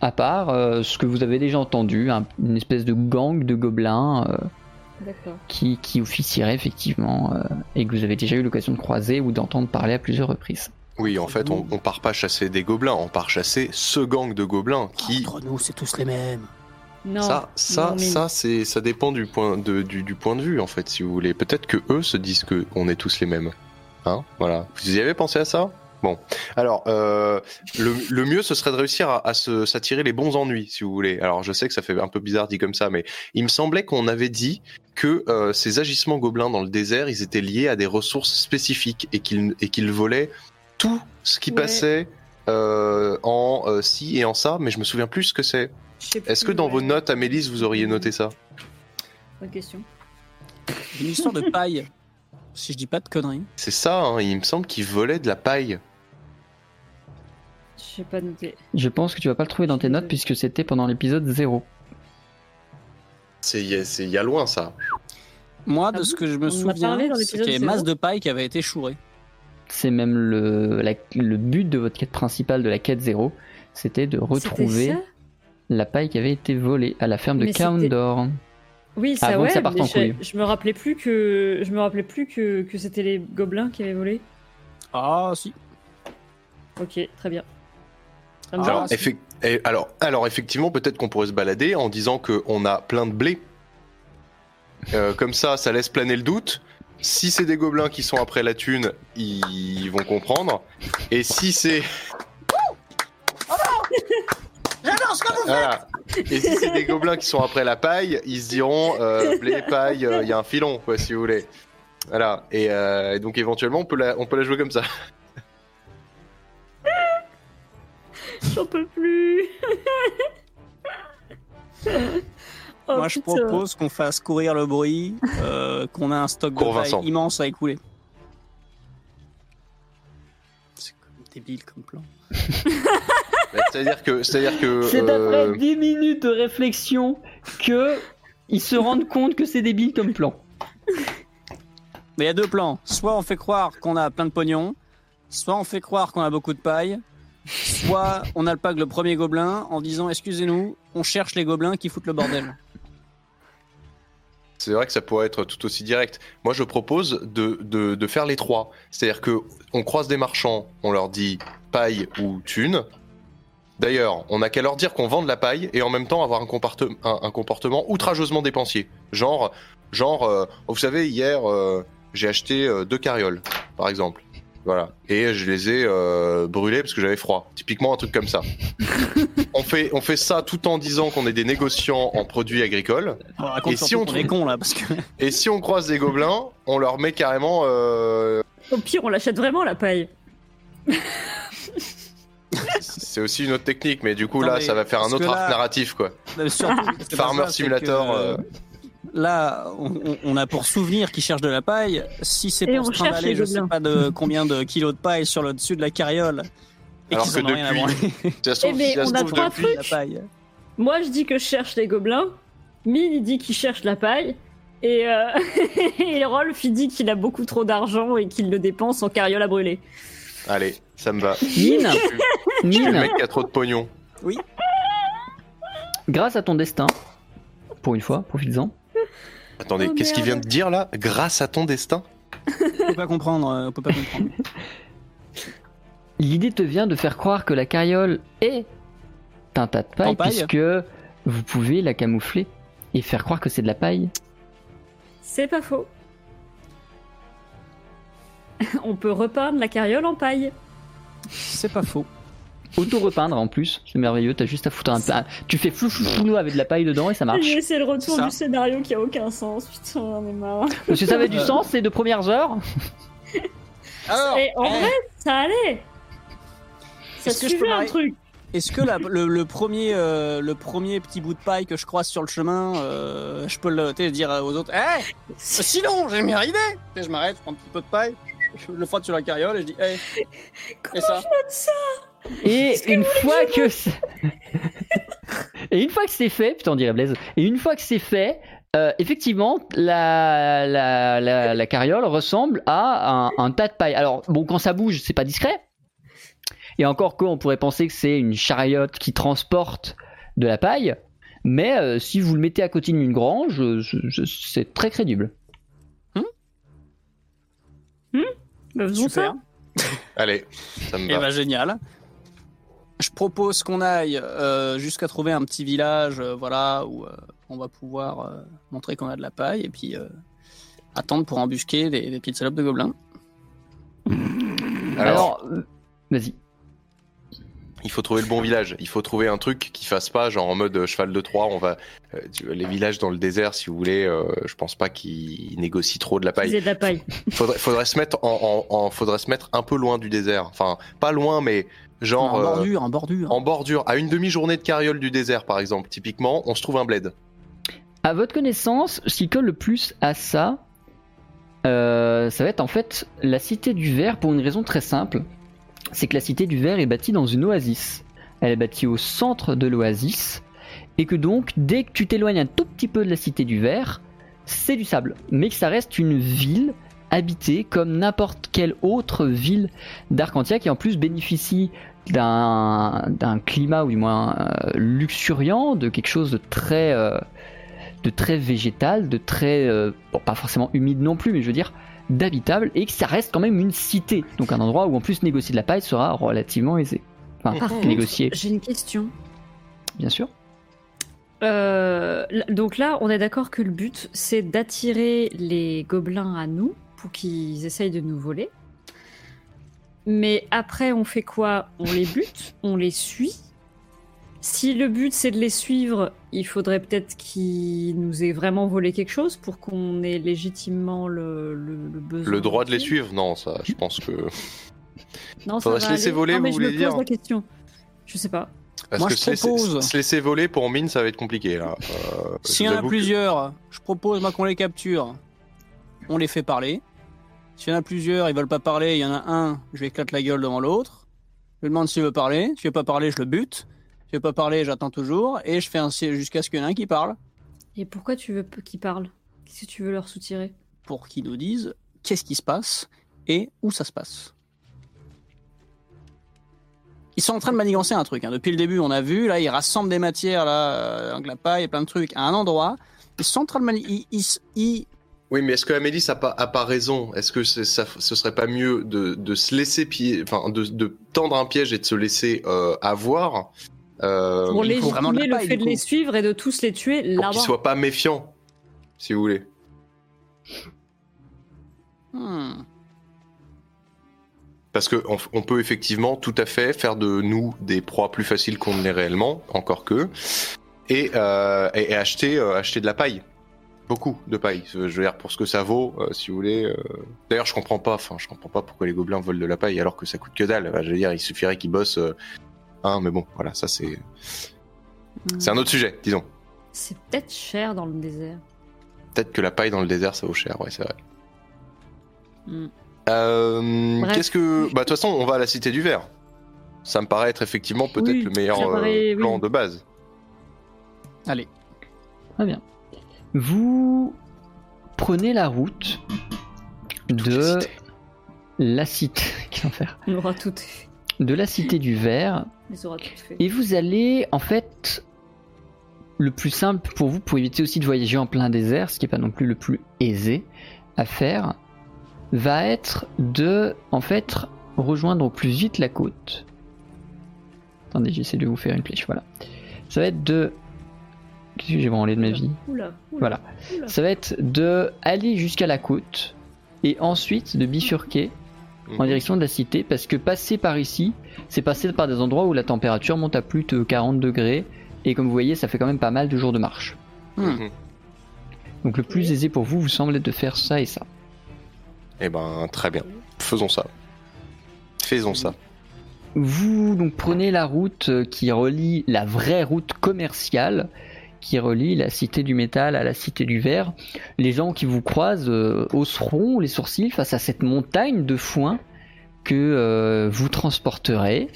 À part euh, ce que vous avez déjà entendu, un- une espèce de gang de gobelins euh, qui, qui officierait effectivement euh, et que vous avez déjà eu l'occasion de croiser ou d'entendre parler à plusieurs reprises. Oui, en fait, on, on part pas chasser des gobelins, on part chasser ce gang de gobelins qui. Entre nous, c'est tous les mêmes. Non. ça, ça, non, mais- ça, c'est, ça dépend du point de, du, du point de vue, en fait, si vous voulez. Peut-être que eux se disent que on est tous les mêmes. Hein, voilà. Vous y avez pensé à ça? Alors, euh, le, le mieux, ce serait de réussir à, à se- s'attirer les bons ennuis, si vous voulez. Alors, je sais que ça fait un peu bizarre dit comme ça, mais il me semblait qu'on avait dit que euh, ces agissements gobelins dans le désert, ils étaient liés à des ressources spécifiques et qu'ils et qu'ils volaient tout ce qui Ouais. passait euh, en euh, ci et en ça, mais je me souviens plus ce que c'est. Je sais Est-ce que dans ouais. vos notes, Amélis, vous auriez noté ça? Bonne question. Une histoire de paille. Si je dis pas de conneries. C'est ça, hein, il me semble qu'ils volaient de la paille. Je sais pas noté. Je pense que tu vas pas le trouver dans tes notes puisque c'était pendant l'épisode 0. C'est il y a- c'est il y a loin, ça. Moi, Ah de bon ce que je me On souviens, qu'il zéro. masse de paille qui avait été chourée. C'est même le, la- le but de votre quête principale de la quête 0. C'était de retrouver la paille qui avait été volée à la ferme de Countdoor. Oui, ça que ouais. ça parte mais en je, me rappelais plus que je me rappelais plus que, que c'était les gobelins qui avaient volé. Ah, si. Ok, très bien. Ah. Alors, et alors, alors effectivement, peut-être qu'on pourrait se balader en disant qu'on a plein de blé. Euh, comme ça, ça laisse planer le doute. Si c'est des gobelins qui sont après la thune, ils vont comprendre. Et si c'est. J'adore ce que vous Voilà. Et si c'est des gobelins qui sont après la paille, ils se diront euh, blé, paille, il y a un filon, quoi, si vous voulez. Voilà. Et, euh, et donc éventuellement, on peut la, on peut la jouer comme ça. J'en peux plus. Oh, Moi, je putain. propose qu'on fasse courir le bruit, euh, qu'on a un stock de paille Vincent. immense à écouler. C'est comme débile comme plan. C'est-à-dire que, c'est-à-dire que. C'est euh, après 10 minutes de réflexion que ils se rendent compte que c'est débile comme plan. Mais il y a deux plans. Soit on fait croire qu'on a plein de pognon, soit on fait croire qu'on a beaucoup de paille, soit on alpague le premier gobelin en disant excusez-nous, on cherche les gobelins qui foutent le bordel. C'est vrai que ça pourrait être tout aussi direct. Moi, je propose de, faire les trois. C'est-à-dire que on croise des marchands, on leur dit paille ou thune. D'ailleurs, on n'a qu'à leur dire qu'on vend de la paille et en même temps avoir un, comportement outrageusement dépensier. Genre, genre, euh, vous savez, hier, euh, j'ai acheté euh, deux carrioles, par exemple. Voilà. Et je les ai euh, brûlées parce que j'avais froid. Typiquement un truc comme ça. on, fait, on fait ça tout en disant qu'on est des négociants en produits agricoles. On raconte Et si on trouve- con là, parce que Et si on croise des gobelins, on leur met carrément. euh, Au pire, on l'achète vraiment la paille. C'est aussi une autre technique, mais du coup Non, là, ça va faire un autre arc là- narratif, quoi. Surtout, Farmer Simulator, que, euh. Là, on, on- a pour souvenir qu'ils cherchent de la paille. Si c'est pour se trimballer, je sais pas de combien de kilos de paille sur le dessus de la carriole. Et Alors qu'ils que en ont rien à depuis- Eh se on a trois depuis- trucs. la paille. Moi, je dis que je cherche les gobelins. Mine, il dit qu'il cherche la paille. Et, euh... et Rolf, il dit qu'il a beaucoup trop d'argent et qu'il le dépense en carriole à brûler. Allez, ça me va. Mine, Je suis le Mine, mec qui a trop de pognon. grâce à ton destin, pour une fois, profites-en, Attendez, Oh, qu'est-ce qu'il vient de dire là? Grâce à ton destin? On peut pas comprendre. euh, On peut pas comprendre. l'idée te vient de faire croire que la carriole est un tas de paille, En paille puisque vous pouvez la camoufler et faire croire que c'est de la paille. C'est pas faux. On peut repeindre la carriole en paille. C'est pas faux. Auto-repeindre en plus, c'est merveilleux, t'as juste à foutre un... un- Tu fais flou flou flou avec de la paille dedans et ça marche. J'ai essayé le retour C'est ça. du scénario qui a aucun sens. Putain, on est marre. Parce que ça avait du Euh. sens, c'est de premières heures. Alors, Et en eh, vrai, ça allait. Ça Est-ce que je peux suivait un truc. est-ce que la- le, le premier, euh, le premier petit bout de paille que je croise sur le chemin, euh, je peux le dire aux autres Eh Sinon, j'ai une meilleure idée Tu sais, Je m'arrête, je prends un petit peu de paille, je le frotte sur la carriole et je dis Hey, et Comment ça je note ça? Et une fois que c'est- et une fois que c'est fait, putain on dirait Blaise. Et une fois que c'est fait, euh, effectivement, la, la, la, la carriole ressemble à un, un tas de paille. Alors bon, quand ça bouge, c'est pas discret. Et encore que, on pourrait penser que c'est une chariote qui transporte de la paille. Mais euh, si vous le mettez à côté d'une grange, euh, c'est très crédible. Bah, faisons Super. ça. Allez, ça me Et va. bah génial. Je propose qu'on aille euh, jusqu'à trouver un petit village, euh, voilà, où euh, on va pouvoir euh, montrer qu'on a de la paille et puis euh, attendre pour embusquer des, des petites salopes de gobelins. Alors, Alors, Vas-y. Il faut trouver le bon village. Il faut trouver un truc qui fasse pas genre en mode cheval de Troie. On va euh, tu- les villages dans le désert, si vous voulez. euh, je pense pas qu'ils négocient trop de la paille. De la paille. Faudrait, faudrait se mettre en, en- en- faudrait se mettre un peu loin du désert. Enfin, pas loin, mais genre en euh, bordure, en bordure. en bordure, à une demi-journée de carriole du désert, par exemple. Typiquement, on se trouve un bled. À votre connaissance, ce qui colle le plus à ça, euh, ça va être en fait la cité du verre pour une raison très simple. C'est que la cité du verre est bâtie dans une oasis. Elle est bâtie au centre de l'oasis. Et que donc, dès que tu t'éloignes un tout petit peu de la cité du verre, c'est du sable. Mais que ça reste une ville habitée comme n'importe quelle autre ville d'Arcantia qui en plus bénéficie d'un climat ou du moins euh, luxuriant, de quelque chose de très... euh, de très végétal, de très, euh, bon, pas forcément humide non plus, mais je veux dire d'habitable, et que ça reste quand même une cité, donc un endroit où en plus négocier de la paille sera relativement aisé. Enfin, Par négocier, j'ai une question. bien sûr. Donc là, on est d'accord que le but, c'est d'attirer les gobelins à nous pour qu'ils essayent de nous voler. Mais après, on fait quoi? On les bute On les suit Si le but, c'est de les suivre, il faudrait peut-être qu'ils nous aient vraiment volé quelque chose pour qu'on ait légitimement le, le, le besoin. Le droit de les suivre? non, ça, je pense que. Non, Faudrait ça se va laisser aller. voler, Non, mais vous je me voulez pose dire? la question. Je sais pas. Parce Moi, que je se laisser, propose- se laisser voler pour mine, ça va être compliqué là. Euh, S'il y en a que- plusieurs, je propose moi qu'on les capture. On les fait parler. S'il y en a plusieurs, ils veulent pas parler, il y en a un, je lui éclate la gueule devant l'autre. Je lui demande s'il veut parler. S'il veut pas parler, je le bute. S'il veut pas parler, j'attends toujours. Et je fais ainsi jusqu'à ce qu'il y en ait un qui parle Et pourquoi tu veux qu'ils parlent? Qu'est-ce que tu veux leur soutirer? Pour qu'ils nous disent qu'est-ce qui se passe et où ça se passe. Ils sont en train de manigancer un truc. hein. Depuis le début, on a vu, là, ils rassemblent des matières, là, euh, avec la paille et plein de trucs, à un endroit. Ils sont en train de manigancer. Ils, ils- ils- Oui, mais est-ce que Amélis a pas, a pas raison? Est-ce que c'est- ça, ce serait pas mieux de, de se laisser pied, enfin, de, de tendre un piège et de se laisser euh, avoir? Euh, Pour légitimer le paille, fait de les suivre et de tous les tuer pour là-bas. qu'ils soient pas méfiants, si vous voulez. Hmm. Parce que on, on peut effectivement tout à fait faire de nous des proies plus faciles qu'on ne l'est réellement, encore que, et, euh, et, et acheter, euh, acheter de la paille. Beaucoup de paille. Je veux dire, pour ce que ça vaut, euh, si vous voulez. euh. D'ailleurs, je comprends pas, enfin, je comprends pas pourquoi les gobelins volent de la paille alors que ça coûte que dalle. Enfin, je veux dire, il suffirait qu'ils bossent. euh, Hein, mais bon, voilà, ça c'est Hmm. c'est un autre sujet, disons. C'est peut-être cher dans le désert. Peut-être que la paille dans le désert, ça vaut cher, ouais, c'est vrai. Hmm. Euh. Qu'est-ce que. Bah, de toute façon, on va à la Cité du Verre. Ça me paraît être effectivement peut-être Oui, le meilleur euh, paraît- plan oui. de base. Allez. Très bien. Vous prenez la route de la cité, quel enfer. On aura tout fait. de la cité du verre. Et vous allez, en fait, le plus simple pour vous, pour éviter aussi de voyager en plein désert, ce qui n'est pas non plus le plus aisé à faire, va être de, en fait, rejoindre au plus vite la côte. Attendez, j'essaie de vous faire une flèche, voilà. Ça va être de... Qu'est-ce que j'ai branlé de ma vie Oula, oula, Voilà. oula. Ça va être de aller jusqu'à la côte et ensuite de bifurquer en Mhm. direction de la cité parce que passer par ici, c'est passer par des endroits où la température monte à plus de 40 degrés et comme vous voyez, ça fait quand même pas mal de jours de marche. Hmm. Mhm. Donc le plus aisé pour vous, vous semble être de faire ça et ça. Eh ben, très bien. Faisons ça. Faisons ça. Vous donc prenez la route qui relie la vraie route commerciale qui relie la cité du métal à la cité du verre. Les gens qui vous croisent euh, hausseront les sourcils face à cette montagne de foin que euh, vous transporterez.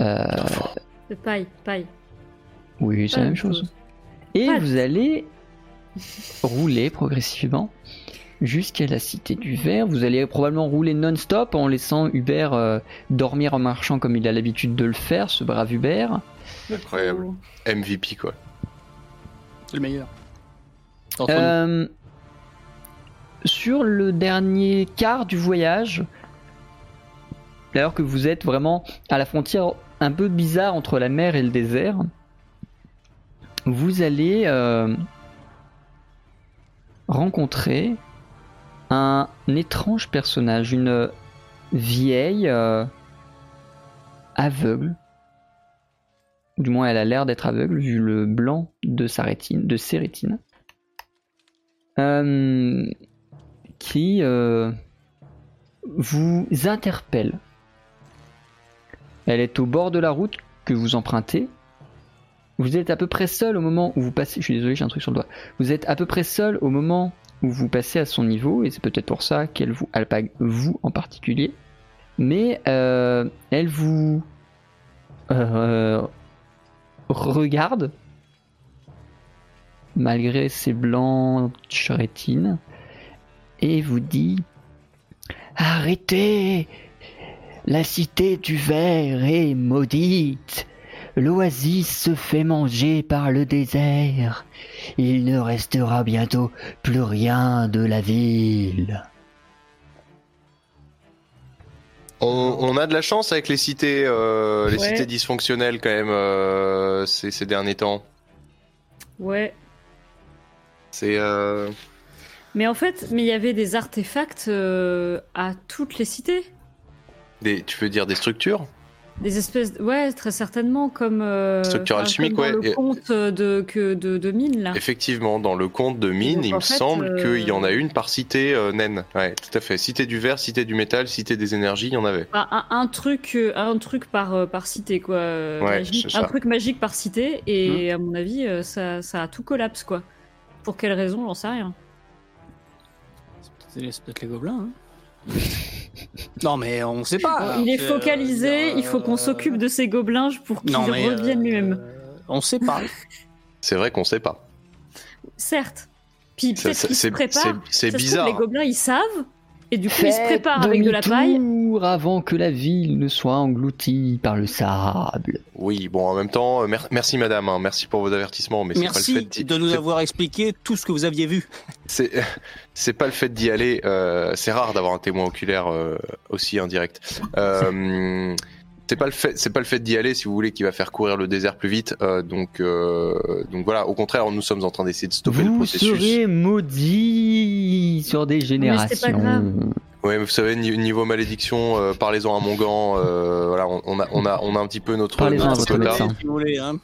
Euh, De paille, paille. oui, c'est la même chose. Et vous allez rouler progressivement jusqu'à la cité du verre. Vous allez probablement rouler non-stop en laissant Hubert euh, dormir en marchant comme il a l'habitude de le faire, ce brave Hubert. Incroyable. MVP, quoi. Le meilleur. Euh, sur le dernier quart du voyage, alors que vous êtes vraiment à la frontière un peu bizarre entre la mer et le désert, vous allez euh, rencontrer un étrange personnage, une vieille, euh, aveugle. Du moins, elle a l'air d'être aveugle vu le blanc de sa rétine, de ses rétines. Euh, qui euh, vous interpelle. Elle est au bord de la route que vous empruntez. Vous êtes à peu près seul au moment où vous passez. Je suis désolé, j'ai un truc sur le doigt. Vous êtes à peu près seul au moment où vous passez à son niveau, et c'est peut-être pour ça qu'elle vous alpague vous en particulier. Mais euh, elle vous euh, regarde malgré ses blanches rétines et vous dit Arrêtez La cité du verre est maudite. L'oasis se fait manger par le désert. Il ne restera bientôt plus rien de la ville. On, on a de la chance avec les cités, euh, les Ouais. cités dysfonctionnelles quand même euh, ces, ces derniers temps. Ouais. C'est euh, Mais en fait, mais il y avait des artefacts à toutes les cités. des, tu veux dire des structures? Des espèces, de- ouais, très certainement, comme, euh, Structure enfin, alchimique, comme dans ouais, le conte de, que, de, de mine, là. Effectivement, dans le conte de mine, Donc, il me fait, semble euh, qu'il y en a une par cité euh, naine. Ouais, tout à fait. Cité du verre, cité du métal, cité des énergies, il y en avait. Enfin, un, un truc, euh, un truc par, euh, par cité, quoi. Ouais, un truc magique par cité, et à mon avis, euh, ça, ça a tout collapse, quoi. Pour quelle raison, j'en sais rien. C'est peut-être- c'est peut-être les gobelins. hein. non, mais on sait pas. il est focalisé, euh, il faut qu'on s'occupe de ces gobelins pour mais, reviennent euh, lui-même. On sait pas. C'est vrai qu'on sait pas. Certes. Puis peut-être qu'ils se C'est préparent. c'est- trouve, bizarre. les gobelins, ils savent, et du coup, ils se préparent avec de la paille. avant que la ville ne soit engloutie par le sable. Oui, bon, en même temps, mer- merci madame, hein, merci pour vos avertissements, mais c'est pas le Merci fait de nous avoir expliqué tout ce que vous aviez vu. C'est c'est pas le fait d'y aller. euh, c'est rare d'avoir un témoin oculaire euh, aussi indirect. Euh, c'est pas le fait. C'est pas le fait d'y aller si vous voulez qui va faire courir le désert plus vite. euh, donc euh, donc voilà. Au contraire, nous sommes en train d'essayer de stopper le Vous processus. serez maudits sur des générations. mais vous savez ni- niveau malédiction, euh, parlez-en à mon gant. euh, voilà, on, on a on a on a un petit peu notre. Parlez-en à notre votre quota. vous hein.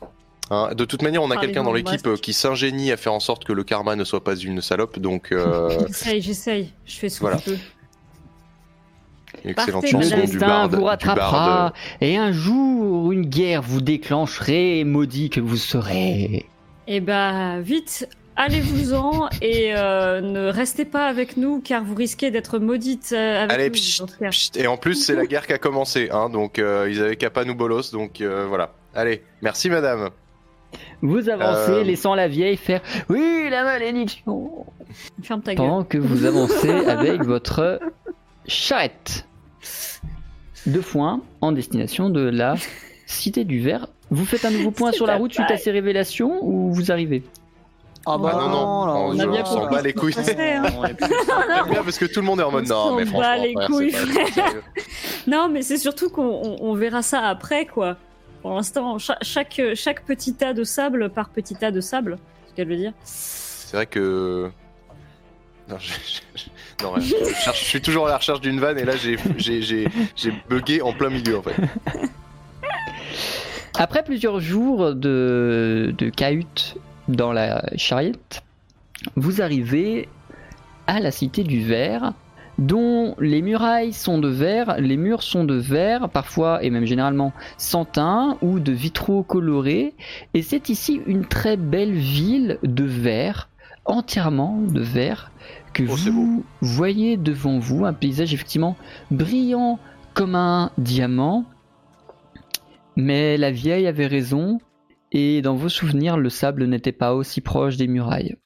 Hein, de toute manière, on a quelqu'un dans l'équipe euh, qui s'ingénie à faire en sorte que le karma ne soit pas une salope. Donc euh, J'essaye, j'essaye. Je fais ce que Voilà. je peux. Excellente Partez, chanson Le du barde. vous rattrapera et un jour une guerre vous déclencherez et maudit que vous serez. Eh bah, vite, allez-vous-en et euh, ne restez pas avec nous car vous risquez d'être maudite euh, avec Allez, nous. pchit, pchit. et en plus c'est la guerre qui a commencé, hein, donc euh, ils avaient qu'à pas nous bolos, donc euh, voilà. Allez, merci madame. Vous avancez, Euh. laissant la vieille faire Oui, la malédiction Ferme ta gueule. Pendant que vous avancez avec votre charrette de foin en destination de la Cité du Verre. Vous faites un nouveau point sur la route suite à ces révélations ou vous arrivez? Ah Ah non, non, on a je- bien on s'en bat les couilles. hein. On bien parce que tout le monde est en mode On non, mais franchement, les couilles. Non, mais c'est surtout qu'on on- on verra ça après, quoi. Pour l'instant, cha- chaque, chaque petit tas de sable par petit tas de sable, c'est ce qu'elle veut dire. C'est vrai que. Non, je, suis toujours à la recherche d'une vanne et là j'ai bugué en plein milieu en fait. Après plusieurs jours de, de cahute dans la chariette, vous arrivez à la cité du verre, dont les murailles sont de verre, les murs sont de verre, parfois et même généralement sans teint ou de vitraux colorés, et c'est ici une très belle ville de verre, entièrement de verre, que Oh, vous voyez devant vous, un paysage effectivement brillant comme un diamant, mais la vieille avait raison, et dans vos souvenirs, le sable n'était pas aussi proche des murailles.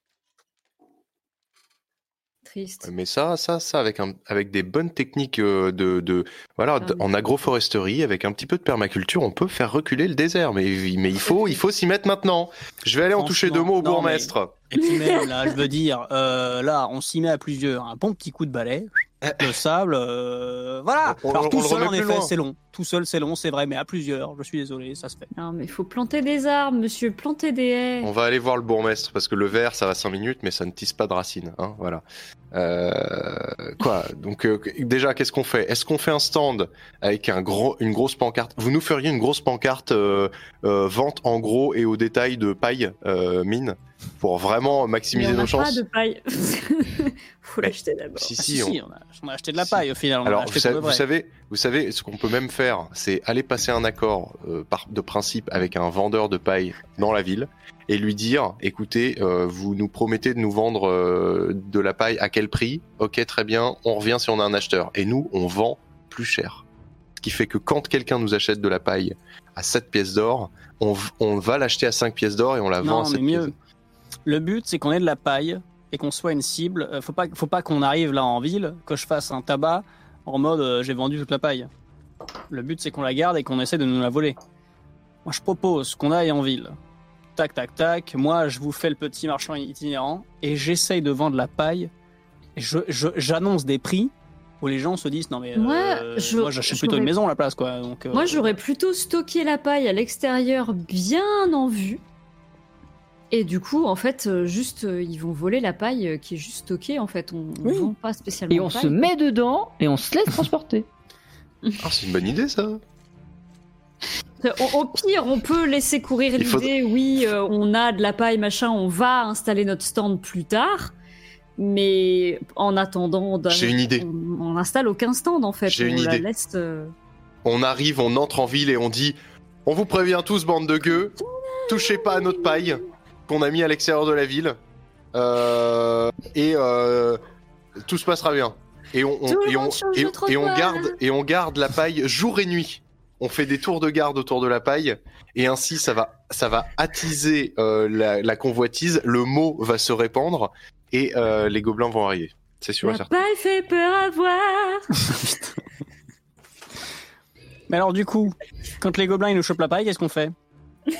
Triste. Mais ça, ça, ça, avec, un, avec des bonnes techniques euh, de, de voilà, Ah. en agroforesterie, avec un petit peu de permaculture, on peut faire reculer le désert. Mais, mais il faut, il faut s'y mettre maintenant. Je vais aller en toucher deux mots au bourgmestre. Et puis même, là, je veux dire, euh, là, on s'y met à plusieurs. Un bon petit coup de balai, le sable, euh, voilà. On- on- Alors on tout seul, en effet, c'est long. Tout seul, c'est long, c'est vrai, mais à plusieurs, je suis désolé, ça se fait. Non, mais il faut planter des arbres, monsieur, planter des haies. On va aller voir le bourgmestre parce que le verre, ça va 5 minutes, mais ça ne tisse pas de racines. Hein, voilà. Euh, quoi? Donc euh, déjà, qu'est-ce qu'on fait? Est-ce qu'on fait un stand avec un gros, une grosse pancarte? Vous nous feriez une grosse pancarte euh, euh, vente en gros et au détail de paille euh, mine? Pour vraiment maximiser on nos n'a chances. pas de paille. Faut Mais- l'acheter d'abord. Si Ah, si. si, on- si, on, a, on a acheté de la paille au final. On a Alors vous, sa- savez, vous savez, ce qu'on peut même faire, c'est aller passer un accord euh, par, de principe avec un vendeur de paille dans la ville et lui dire, écoutez, euh, vous nous promettez de nous vendre euh, de la paille à quel prix? Ok, très bien, on revient si on a un acheteur. Et nous, on vend plus cher. Ce qui fait que quand quelqu'un nous achète de la paille à 7 pièces d'or, on, on va l'acheter à 5 pièces d'or et on la vend Non, à 7 mais mieux. pièces. Le but, c'est qu'on ait de la paille et qu'on soit une cible. Euh, Faut pas, faut pas qu'on arrive là en ville, que je fasse un tabac en mode euh, j'ai vendu toute la paille. Le but, c'est qu'on la garde et qu'on essaie de nous la voler. Moi, je propose qu'on aille en ville. Tac, tac, tac. Moi, je vous fais le petit marchand itinérant et j'essaye de vendre la paille. Et je- je- J'annonce des prix où les gens se disent non mais euh, je- moi j'achète plutôt une maison à la place quoi. Donc, euh, Moi, j'aurais plutôt stocké la paille à l'extérieur, bien en vue. Et du coup, en fait, euh, juste, euh, ils vont voler la paille euh, qui est juste stockée. En fait, on ne Oui. vend pas spécialement. Et on se met dedans et on se laisse transporter. Ah, c'est une bonne idée ça. Au, au pire, on peut laisser courir faut- l'idée. Oui, euh, on a de la paille, machin. On va installer notre stand plus tard. Mais en attendant, d'un- J'ai une idée. On, on installe aucun stand en fait. J'ai on une la idée. laisse. euh, On arrive, on entre en ville et on dit On vous prévient tous, bande de gueux, touchez pas à notre paille qu'on a mis à l'extérieur de la ville. Euh, et euh, tout se passera bien. Et on, et, et- et garde, et on garde la paille jour et nuit. On fait des tours de garde autour de la paille. Et ainsi, ça va, ça va attiser euh, la, la convoitise. Le mot va se répandre. Et euh, les gobelins vont arriver. C'est sûr La certain. paille fait peur à voir. Mais alors du coup, quand les gobelins ils nous chopent la paille, qu'est-ce qu'on fait?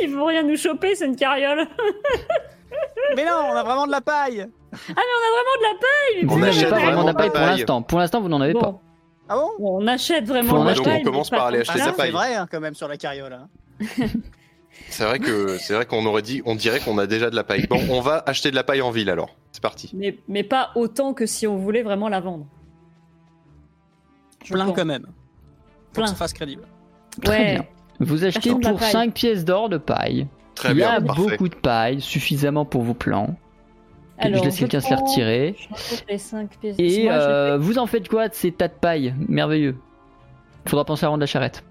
Ils vont rien nous choper, c'est une carriole. Mais non, on a vraiment de la paille. Ah mais on a vraiment de la paille. mais On n'avez pas vraiment de la paille pour l'instant. Pour l'instant, vous n'en avez Bon, pas. Ah bon? On achète vraiment de la paille. Donc, on commence par aller acheter sa paille. C'est vrai hein, quand même sur la carriole. hein. C'est vrai que c'est vrai qu'on aurait dit, on dirait qu'on a déjà de la paille. Bon, on va acheter de la paille en ville alors. C'est parti. Mais, mais pas autant que si on voulait vraiment la vendre. Je Plein pense. quand même. Pour Plein. que ça fasse crédible. Très Ouais. Vous achetez pour paille. 5 pièces d'or de paille. Très Il y a parfait. beaucoup de paille, suffisamment pour vos plans. Alors, je laisse quelqu'un se les retirer. je rajoute les cinq pièces. Et Moi, je euh, vous en faites quoi de ces tas de paille Merveilleux? Faudra penser à rendre la charrette.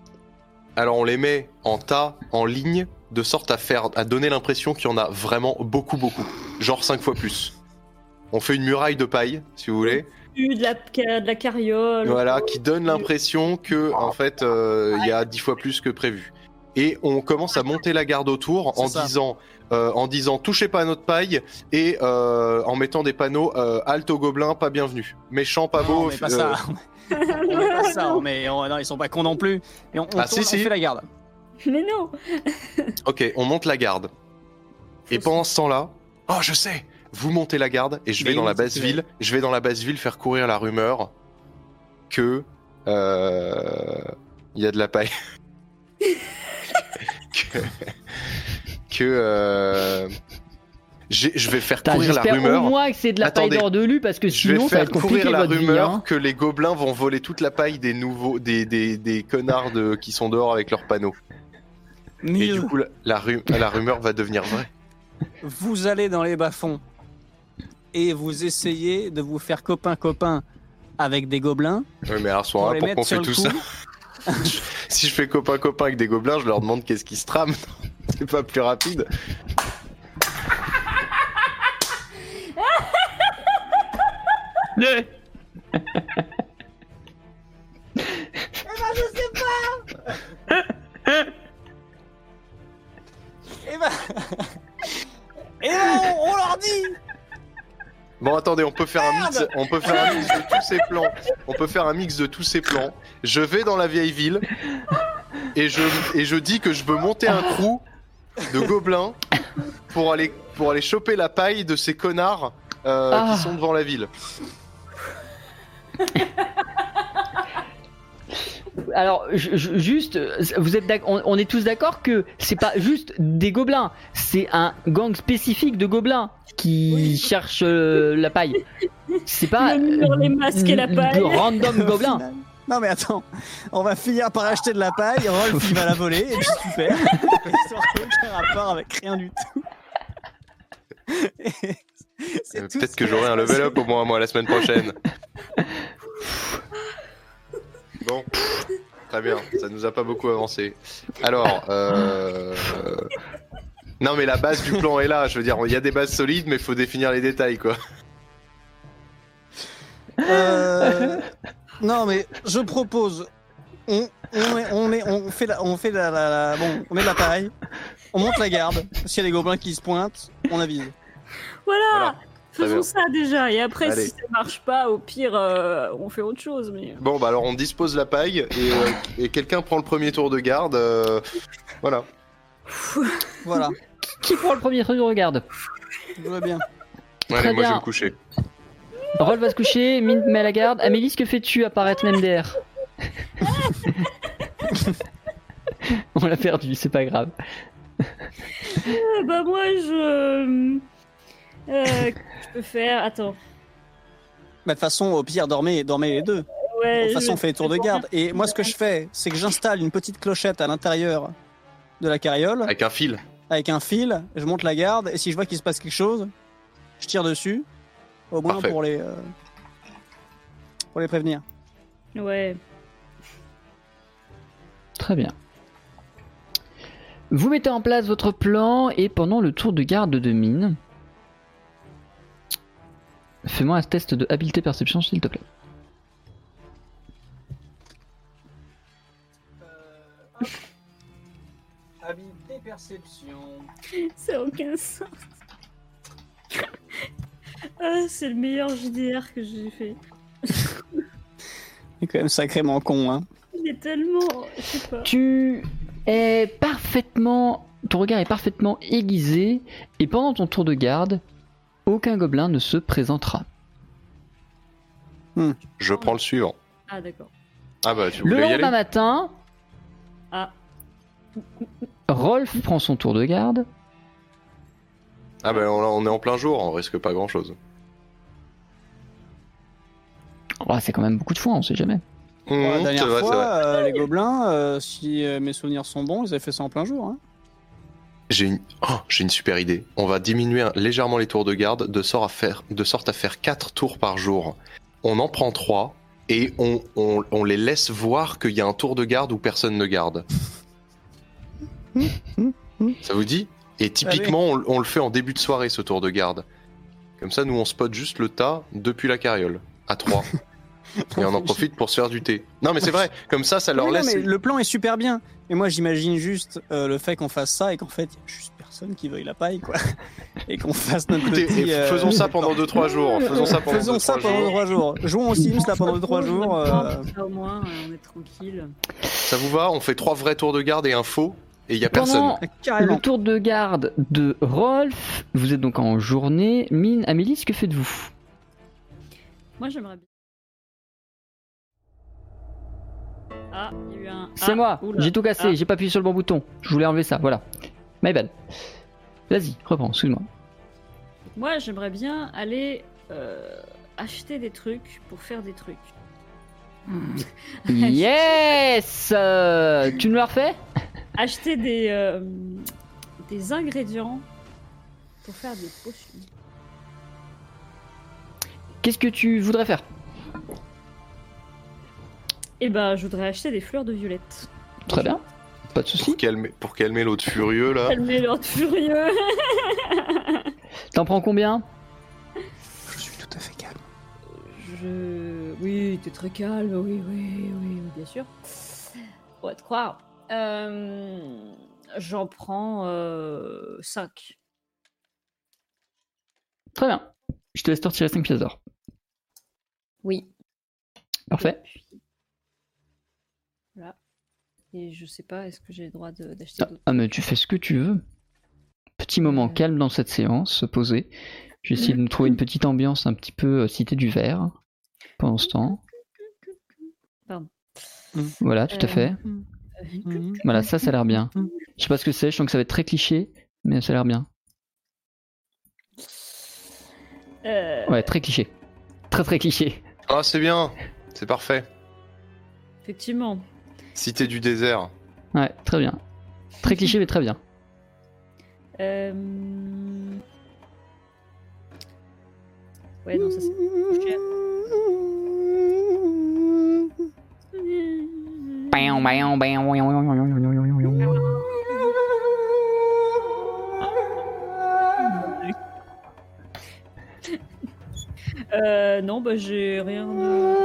Alors on les met en tas, en ligne, de sorte à faire, à donner l'impression qu'il y en a vraiment beaucoup, beaucoup. Genre 5 fois plus. On fait une muraille de paille, si vous voulez. De la, de la carriole. Voilà, qui donne l'impression que en fait euh, il y a 10 fois plus que prévu. Et on commence à monter la garde autour en ça. disant, euh, en disant touchez pas à notre paille et euh, en mettant des panneaux euh, halte aux gobelins, pas bienvenue. Méchant, pas Non, beau. on met pas euh, ça. on met pas ça. On met- on- non, ils sont pas cons non plus. Et on, on Ah, tourne, si, on si. fait la garde. Mais non. Ok, on monte la garde. Et pendant ce temps-là, oh je sais, vous montez la garde et je vais Mais dans la basse ville. Je vais dans la basse ville faire courir la rumeur que euh, il y a de la paille. que que euh, je vais faire Putain, courir la J'espère au rumeur. moins que c'est de la Attendez. paille d'or de lu parce que Je vais sinon ça va faire être compliqué courir la votre vie. rumeur hein. que les gobelins vont voler toute la paille des nouveaux, des, des, des connards de, qui sont dehors avec leurs panneaux. Et du coup, la, la rumeur va devenir vraie. vous allez dans les bas-fonds et vous essayez de vous faire copain-copain avec des gobelins. Oui, mais alors, ce Pour mettre qu'on fait tout coup. ça, si je fais copain-copain avec des gobelins, je leur demande qu'est-ce qui se trame. C'est pas plus rapide. Et ben, et ben, on, on leur dit. Bon, attendez, on peut faire un mix. On peut faire un mix de tous ces plans. On peut faire un mix de tous ces plans. Je vais dans la vieille ville et je et je dis que je veux monter un crew de gobelins pour aller pour aller choper la paille de ces connards euh, Ah. qui sont devant la ville. Alors, je- je- juste, euh, vous êtes on, on est tous d'accord que c'est pas juste des gobelins, c'est un gang spécifique de gobelins qui cherchent euh, la paille. C'est pas Le mur, les euh, masques et la de paille. random Au gobelin. final- Non mais attends, on va finir par acheter de la paille, Rolf il va la voler, et puis super. Aucun rapport avec rien du tout. Euh, Peut-être que j'aurai un level up au moins moi la semaine prochaine. Bon, très bien, ça nous a pas beaucoup avancé. Alors, euh... non mais la base du plan est là. Je veux dire, il y a des bases solides, mais il faut définir les détails quoi. Euh, Non mais je propose, on, on, met- on, met- on fait, la, on fait la, la- la- bon, on met de la paille, on monte la garde. S'il y a des gobelins qui se pointent, on avise. Voilà, Voilà. Faisons ça déjà. Et après, Allez. si ça marche pas, au pire, euh, on fait autre chose. Mais Bon bah alors on dispose la paille et, euh, et quelqu'un prend le premier tour de garde. euh, Voilà. Voilà, Qui prend le premier truc Regarde. tout va bien. Allez, Très moi je bien. vais me coucher. Roll va se coucher, Mint met la garde. Amélie, que fais-tu apparaître MDR On l'a perdu, c'est pas grave. Euh, bah moi, je, euh, je peux faire. Attends. Mais de toute façon, au pire, dormez, dormez les deux. Ouais. De toute façon, on fait les tours de garde. Et moi, ce que je fais, c'est que j'installe une petite clochette à l'intérieur de la carriole Avec un fil. avec un fil. Je monte la garde et si je vois qu'il se passe quelque chose, je tire dessus. Au moins Parfait. pour les euh, pour les prévenir. Ouais. Très bien. Vous mettez en place votre plan et pendant le tour de garde de mine, fais-moi un test de habileté perception s'il te plaît. Habileté perception. Ça n'a aucun sens. ah, c'est le meilleur JDR que j'ai fait. C'est quand même sacrément con, hein. Il est tellement. Je sais pas. Tu es parfaitement, ton regard est parfaitement aiguisé et pendant ton tour de garde, aucun gobelin ne se présentera. Je prends le suivant. Ah, d'accord. Ah bah tu Le voulais y lendemain aller matin, Ah, Rolf prend son tour de garde. Ah bah on, on est en plein jour, on risque pas grand chose. Oh, c'est quand même beaucoup de fois, on sait jamais. la dernière fois, euh, les gobelins, euh, si euh, mes souvenirs sont bons, ils avaient fait ça en plein jour. Hein. J'ai une... oh, j'ai une super idée. On va diminuer légèrement les tours de garde de sorte à faire, de sorte à faire 4 tours par jour. On en prend 3 et on, on- on les laisse voir qu'il y a un tour de garde où personne ne garde. Ça vous dit? Et typiquement, on, on le fait en début de soirée ce tour de garde. Comme ça, nous on spot juste le tas depuis la carriole à 3. et on en profite pour se faire du thé. Non mais c'est vrai, comme ça, ça leur Oui, non, laisse. mais le plan est super bien. Et moi, j'imagine juste euh, le fait qu'on fasse ça et qu'en fait, il y a juste personne qui veuille la paille, quoi. Et qu'on fasse notre Écoutez, petit. et euh, faisons ça pendant 2-3 jours. Faisons ça pendant Faisons 2-3 ça pendant jours. 3 jours. Jouons aux Sims là pendant 2-3 jours. euh, Ça, au moins, euh, on est tranquille. Ça vous va On fait trois vrais tours de garde et un faux et il y a personne. Pendant Carrément. le tour de garde de Rolf, vous êtes donc en journée. Mine, Amélie, que faites-vous? Moi, j'aimerais bien. Ah, il y a eu un. C'est Ah, moi, j'ai tout cassé, Ah. j'ai pas appuyé sur le bon bouton. Je voulais enlever ça, voilà. My bad. Vas-y, reprends, excuse-moi. Moi, j'aimerais bien aller euh, acheter des trucs pour faire des trucs. Yes Euh, Tu nous l'as refait? Acheter des, euh, des ingrédients pour faire des potions. Qu'est-ce que tu voudrais faire? Eh ben, je voudrais acheter des fleurs de violette. Très bien, pas de soucis. Pour calmer, pour calmer l'autre furieux là. Calmer l'ordre furieux. T'en prends combien? Je suis tout à fait calme. Je. Oui, t'es très calme, oui, oui, oui, oui, bien sûr. On va te croire. Euh, J'en prends 5. Très bien. Je te laisse sortir 5 pièces d'or. Oui. Parfait. Et puis- Voilà. Et je sais pas, est-ce que j'ai le droit de- d'acheter Ah, d'autres ah, mais tu fais ce que tu veux. Petit moment Euh. calme dans cette séance, se poser. Je vais essayer de nous trouver une petite ambiance un petit peu euh, cité du verre pendant ce temps. Pardon. Voilà, tout à Euh, fait. euh, Voilà, ça, ça a l'air bien. Je sais pas ce que c'est, je sens que ça va être très cliché, mais ça a l'air bien. euh, Ouais, très cliché. Très très cliché. Ah, c'est bien. C'est parfait. Effectivement. Cité du désert. Ouais, très bien. Très cliché, mais très bien. Euh... Ouais, non, ça c'est. Euh, non, bah j'ai rien de.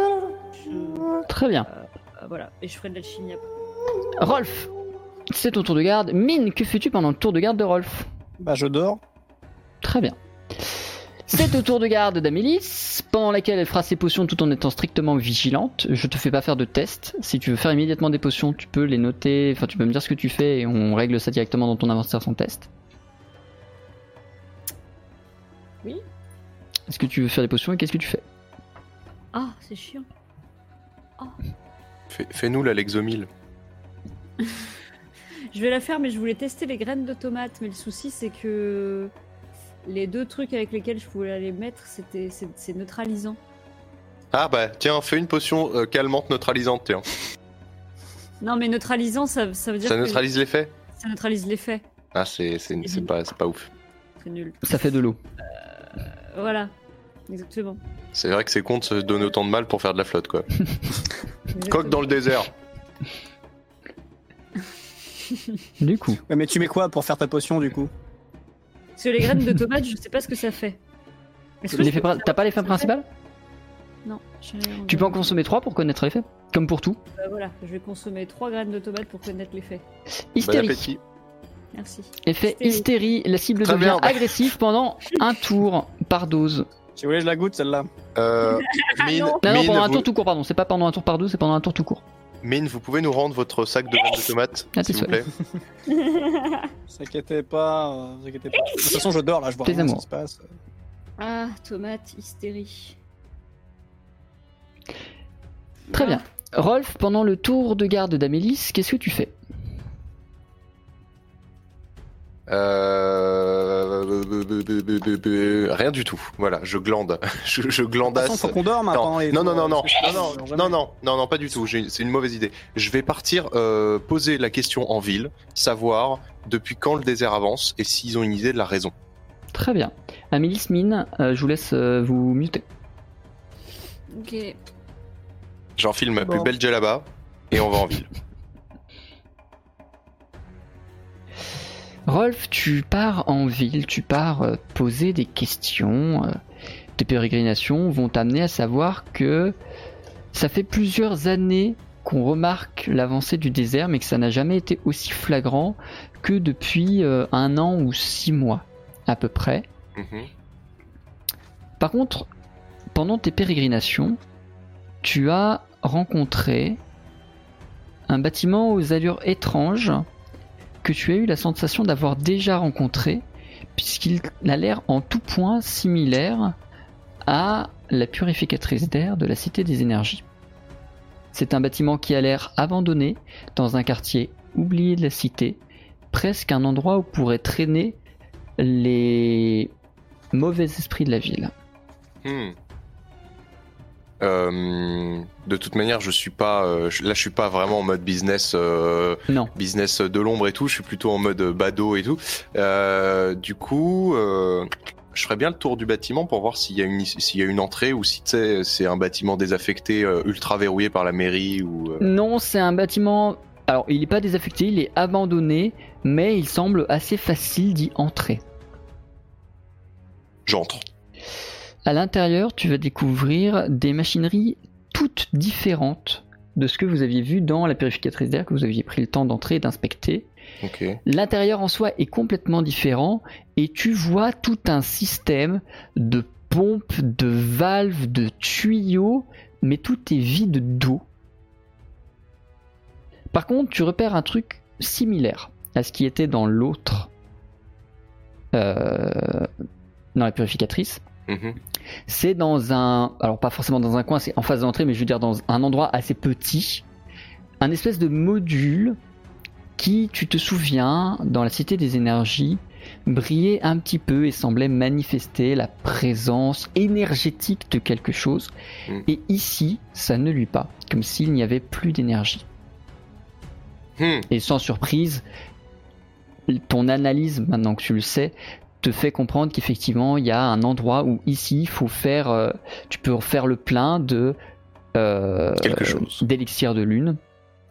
Je- Très bien. euh, voilà, et je ferai de l'alchimie après. Rolf, c'est ton tour de garde. Mine, que fais-tu pendant le tour de garde de Rolf Bah, je dors. Très bien. C'est au tour de garde d'Amélis, pendant laquelle elle fera ses potions tout en étant strictement vigilante. Je te fais pas faire de test. Si tu veux faire immédiatement des potions, tu peux les noter. Enfin, tu peux me dire ce que tu fais et on règle ça directement dans ton inventaire sans test. Oui. Est-ce que tu veux faire des potions et qu'est-ce que tu fais? Ah, c'est chiant. Fais- Fais-nous la Lexomil. Je vais la faire, mais je voulais tester les graines de tomates. Mais le souci, c'est que les deux trucs avec lesquels je pouvais les mettre, c'était c'est neutralisant. Ah bah tiens, fais une potion euh, calmante neutralisante, tiens. Non, mais neutralisant, ça, ça veut dire Ça que neutralise l'effet ça neutralise l'effet. Ah c'est c'est c'est pas c'est pas ouf. C'est nul. Ça fait de l'eau. Voilà, exactement. C'est vrai que c'est con de se donner autant de mal pour faire de la flotte quoi. Coque dans le désert. Du coup, Ouais, mais tu mets quoi pour faire ta potion du coup? Parce que les graines de tomates, je sais pas ce que ça fait. Est-ce que l'effet t'as pas l'effet principal Non. j'ai- Tu peux en consommer 3 pour connaître l'effet, comme pour tout. Bah voilà, je vais consommer 3 graines de tomates pour connaître l'effet. Bon Hystérie. appétit. Merci. Effet hystérie, la cible Très devient bien. agressive pendant un tour par dose. Si vous voulez, je la goûte celle-là. Euh, Mine, non. Non, non, Mine, pendant un vous, tour tout court, pardon. C'est pas pendant un tour par dose, c'est pendant un tour tout court. Mine, vous pouvez nous rendre votre sac de tomates, Ah, s'il vous plaît Vous inquiétez pas, euh, vous inquiétez pas. De toute façon, je dors là, je vois rien ce qui se passe. Ah, tomate, hystérie. Très bien. Rolf, pendant le tour de garde d'Amélis, qu'est-ce que tu fais? Euh... Rien du tout. Voilà, je glande. je, je glandasse. façon, faut qu'on dorme Non, les non, non, non, non, non, non, non, non, non, non, pas du tout. C'est une mauvaise idée. Je vais partir euh, poser la question en ville, savoir depuis quand le désert avance et s'ils ont une idée de la raison. Très bien. Amélis, Mine, euh, je vous laisse euh, vous muter. Ok. J'enfile ma plus belle djellaba et on va en ville. Rolf, tu pars en ville, tu pars euh, poser des questions. euh, tes pérégrinations vont t'amener à savoir que ça fait plusieurs années qu'on remarque l'avancée du désert, mais que ça n'a jamais été aussi flagrant que depuis euh, un an ou six mois à peu près. Mhm. Par contre, pendant tes pérégrinations, tu as rencontré un bâtiment aux allures étranges que tu as eu la sensation d'avoir déjà rencontré, puisqu'il a l'air en tout point similaire à la purificatrice d'air de la Cité des Énergies. C'est un bâtiment qui a l'air abandonné dans un quartier oublié de la cité, presque un endroit où pourraient traîner les mauvais esprits de la ville. Hmm. Euh, de toute manière, je suis pas euh, là, je suis pas vraiment en mode business, euh, Non. business de l'ombre et tout. Je suis plutôt en mode badaud et tout. Du coup, je ferais bien le tour du bâtiment pour voir s'il y a une s'il y a une entrée ou si c'est un bâtiment désaffecté, ultra verrouillé par la mairie ou. Non, c'est un bâtiment. Alors, il n'est pas désaffecté, il est abandonné, mais il semble assez facile d'y entrer. J'entre. À l'intérieur, tu vas découvrir des machineries toutes différentes de ce que vous aviez vu dans la purificatrice d'air que vous aviez pris le temps d'entrer et d'inspecter. L'intérieur en soi est complètement différent et tu vois tout un système de pompes, de valves, de tuyaux, mais tout est vide d'eau. Par contre, tu repères un truc similaire à ce qui était dans l'autre, euh, dans la purificatrice. Mhm. C'est dans un, alors pas forcément dans un coin, c'est en face d'entrée, mais je veux dire dans un endroit assez petit, un espèce de module qui, tu te souviens, dans la Cité des Énergies, brillait un petit peu et semblait manifester la présence énergétique de quelque chose. Mm. Et ici, ça ne lui pas, comme s'il n'y avait plus d'énergie. Hmm. Et sans surprise, ton analyse, maintenant que tu le sais, te fait comprendre qu'effectivement, il y a un endroit où ici, il faut faire, euh, tu peux faire le plein de euh, Quelque chose. d'élixir de lune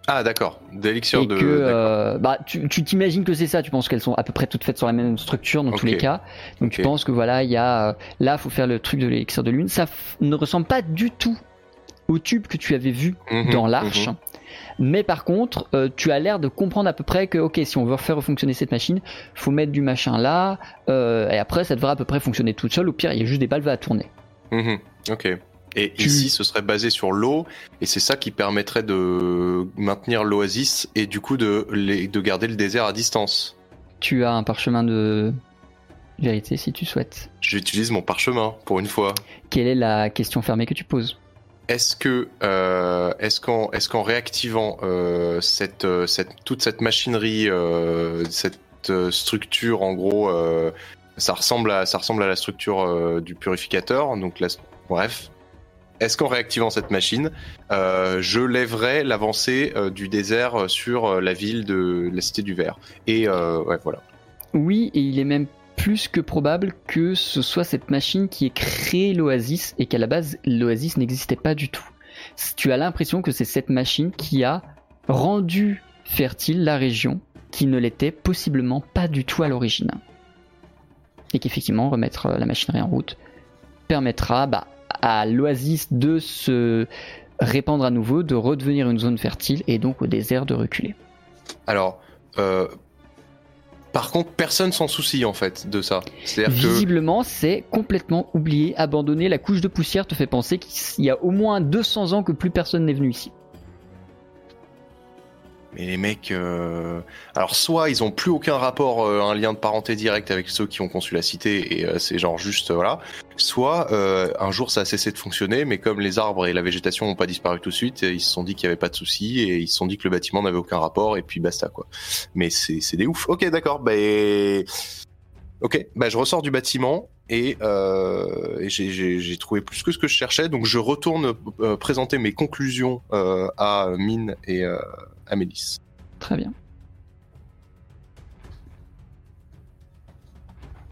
Ah, d'accord. D'élixir de. que euh, bah, tu t'imagines que c'est ça tu penses qu'elles sont à peu près toutes faites sur la même structure dans tous les cas donc tu penses que voilà il y a euh, là faut faire le truc de l'élixir de lune ça ne ressemble pas du tout au tube que tu avais vu Mhm, dans l'arche mhm. Mais par contre euh, tu as l'air de comprendre à peu près que ok si on veut refaire fonctionner cette machine faut mettre du machin là euh, et après ça devrait à peu près fonctionner toute seule au pire il y a juste des valves à tourner Mhm, Ok. Et Tu- ici, ce serait basé sur l'eau, et c'est ça qui permettrait de maintenir l'oasis et du coup de, les- de garder le désert à distance. tu as un parchemin de vérité si tu souhaites J'utilise mon parchemin pour une fois. quelle est la question fermée que tu poses? Est-ce que, euh, est-ce qu'en, est-ce qu'en réactivant euh, cette, euh, cette, toute cette machinerie, cette structure, en gros, ça ressemble à, ça ressemble à la structure du purificateur. Donc, la- bref, est-ce qu'en réactivant cette machine, je lèverai l'avancée du désert sur la ville de la Cité du Verre? Et voilà. Oui, et il est même plus que probable que ce soit cette machine qui ait créé l'Oasis et qu'à la base l'Oasis n'existait pas du tout. Tu as l'impression que c'est cette machine qui a rendu fertile la région qui ne l'était possiblement pas du tout à l'origine. Et qu'effectivement remettre euh, la machinerie en route permettra bah, à l'Oasis de se répandre à nouveau, de redevenir une zone fertile et donc au désert de reculer. Alors, euh, par contre, personne s'en soucie en fait de ça. Visiblement, c'est complètement oublié, abandonné. La couche de poussière te fait penser qu'il y a au moins 200 ans que plus personne n'est venu ici. Mais les mecs, euh, alors soit ils ont plus aucun rapport, euh, un lien de parenté direct avec ceux qui ont conçu la cité et euh, c'est genre juste euh, voilà. Soit euh, un jour ça a cessé de fonctionner, mais comme les arbres et la végétation n'ont pas disparu tout de suite, ils se sont dit qu'il y avait pas de souci et ils se sont dit que le bâtiment n'avait aucun rapport et puis basta quoi. Mais c'est des ouf. Ok d'accord, bah ok, bah je ressors du bâtiment et, euh, et j'ai- trouvé plus que ce que je cherchais, donc je retourne euh, présenter mes conclusions euh, à Mine et Très bien.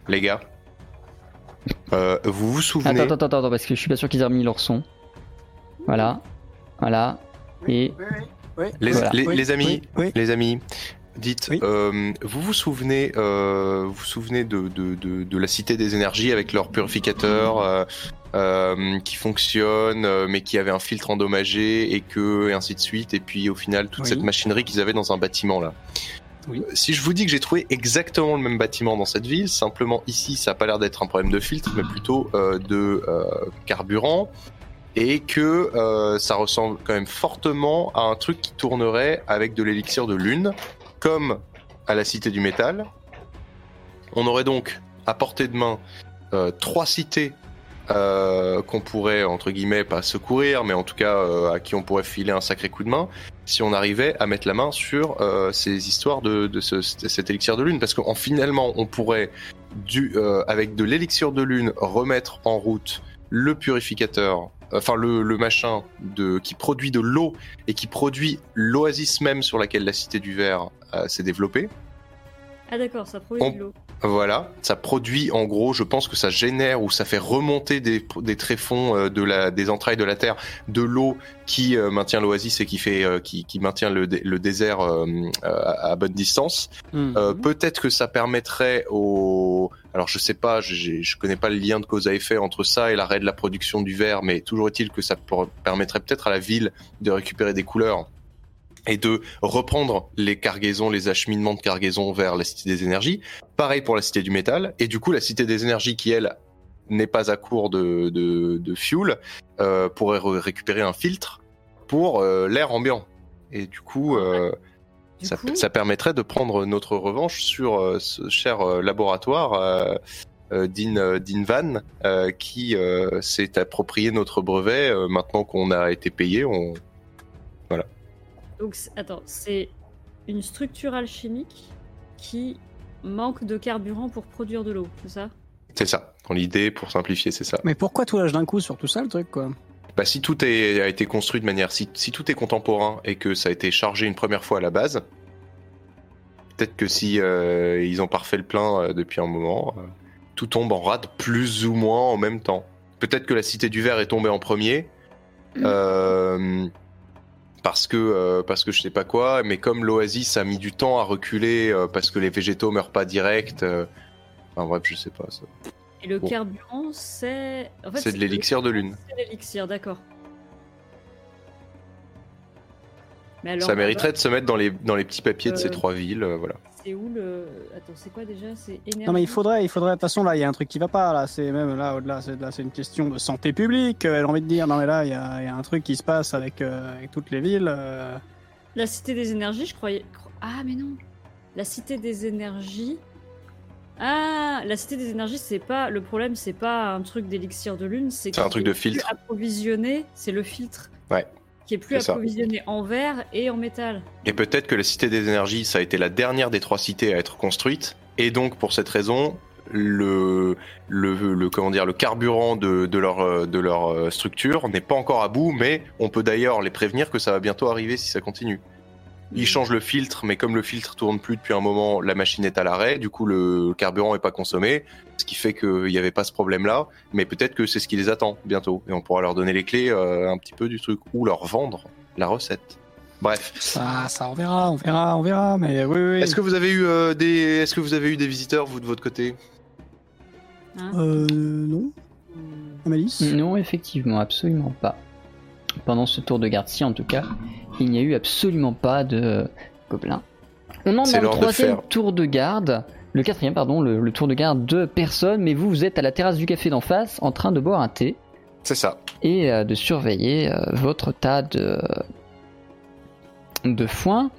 Les gars, euh, vous vous souvenez Attends, attends, attends, attends, parce que je suis pas sûr qu'ils aient remis leur son. Voilà. Voilà. Et les, Voilà. les- Oui, les amis, oui, les amis, dites, Oui. euh, vous vous souvenez, euh, vous vous souvenez de, de, de, de la Cité des Énergies avec leur purificateur euh, qui fonctionne, euh, mais qui avait un filtre endommagé et que et ainsi de suite, et puis au final toute Oui. cette machinerie qu'ils avaient dans un bâtiment là. Oui. Si je vous dis que j'ai trouvé exactement le même bâtiment dans cette ville, simplement ici ça a pas l'air d'être un problème de filtre, mais plutôt euh, de euh, carburant, et que ça ressemble quand même fortement à un truc qui tournerait avec de l'élixir de lune, comme à la Cité du Métal. On aurait donc à portée de main euh, trois cités euh, qu'on pourrait entre guillemets pas secourir, mais en tout cas euh, à qui on pourrait filer un sacré coup de main si on arrivait à mettre la main sur euh, ces histoires de, de ce- cet élixir de lune, parce qu'en finalement on pourrait du, avec de l'élixir de lune remettre en route le purificateur, enfin le, le machin de, qui produit de l'eau et qui produit l'oasis même sur laquelle la cité du verre s'est développée. Ah d'accord, ça produit On- de l'eau. Voilà, ça produit en gros, je pense que ça génère ou ça fait remonter des, des tréfonds euh, de la, des entrailles de la terre, de l'eau qui euh, maintient l'oasis et qui fait, euh, qui, qui maintient le, le désert euh, euh, à, à bonne distance. Mhm. Euh, Peut-être que ça permettrait au, alors je sais pas, je, connais pas le lien de cause à effet entre ça et l'arrêt de la production du verre, mais toujours est-il que ça per- permettrait peut-être à la ville de récupérer des couleurs et de reprendre les cargaisons, les acheminements de cargaisons vers la Cité des Énergies. Pareil pour la Cité du Métal. Et du coup, la Cité des Énergies, qui elle n'est pas à court de, de, de fuel, euh, pourrait re- récupérer un filtre pour euh, l'air ambiant. Et du coup, euh, Du ça, coup, ça permettrait de prendre notre revanche sur ce cher laboratoire d'In d'In Van euh, qui s'est approprié notre brevet. Maintenant qu'on a été payé, on... donc c'est- attends, c'est une structure alchimique qui manque de carburant pour produire de l'eau, c'est ça? C'est ça. Dans l'idée, pour simplifier, c'est ça. Mais pourquoi tout lâche d'un coup sur tout ça, le truc, quoi? Bah, si tout est- a été construit de manière, si, si tout est contemporain et que ça a été chargé une première fois à la base, peut-être que si euh, ils ont pas refait le plein euh, depuis un moment, euh, tout tombe en rade plus ou moins en même temps. Peut-être que la cité du verre est tombée en premier. euh, parce que euh, parce que je sais pas quoi, mais comme l'oasis a mis du temps à reculer euh, parce que les végétaux meurent pas direct, euh, enfin bref, je sais pas. ça. Et le Bon. carburant, c'est. en fait, C'est de l'élixir de lune. C'est de l'élixir, d'accord. Mais alors, Ça mériterait de se mettre dans les dans les petits papiers de ces Euh, trois villes, euh, voilà. C'est où le. Attends, c'est quoi déjà? C'est énergie. Non mais il faudrait, il faudrait. De toute façon là, il y a un truc qui va pas là. C'est même là au-delà, c'est là, c'est une question de santé publique. euh, J'ai envie de dire. Non mais là, il y a, il y a un truc qui se passe avec, euh, avec toutes les villes. euh. La cité des énergies, je croyais. cro- Ah, mais non La cité des énergies. Ah, la cité des énergies, c'est pas. Le problème, c'est pas un truc d'élixir de lune, c'est C'est un qu'il truc de filtre. Approvisionné, c'est le filtre. Ouais. Qui est plus C'est ça. approvisionné en verre et en métal. Et peut-être que la cité des énergies, ça a été la dernière des trois cités à être construite, et donc pour cette raison, le, le, le comment dire, le carburant de, de leur, de leur euh, structure n'est pas encore à bout, mais on peut d'ailleurs les prévenir que ça va bientôt arriver si ça continue. Ils changent le filtre, mais comme le filtre tourne plus depuis un moment, la machine est à l'arrêt, du coup le carburant est pas consommé, ce qui fait qu'il n'y avait pas ce problème-là, mais peut-être que c'est ce qui les attend bientôt, et on pourra leur donner les clés euh, un petit peu du truc, ou leur vendre la recette. Bref. Ça, ça, on verra, on verra, on verra. Mais oui, oui. Est-ce que vous avez eu euh, des est-ce que vous avez eu des visiteurs vous de votre côté? Hein? Euh, non, Hmm. Amalis. Non, effectivement, absolument pas. Pendant ce tour de garde-ci, en tout cas, il n'y a eu absolument pas de gobelins. On entre dans le de troisième tour de garde, le quatrième, pardon, le, le tour de garde de personne, mais vous, vous êtes à la terrasse du café d'en face, en train de boire un thé C'est ça. et euh, de surveiller euh, votre tas de, de foin.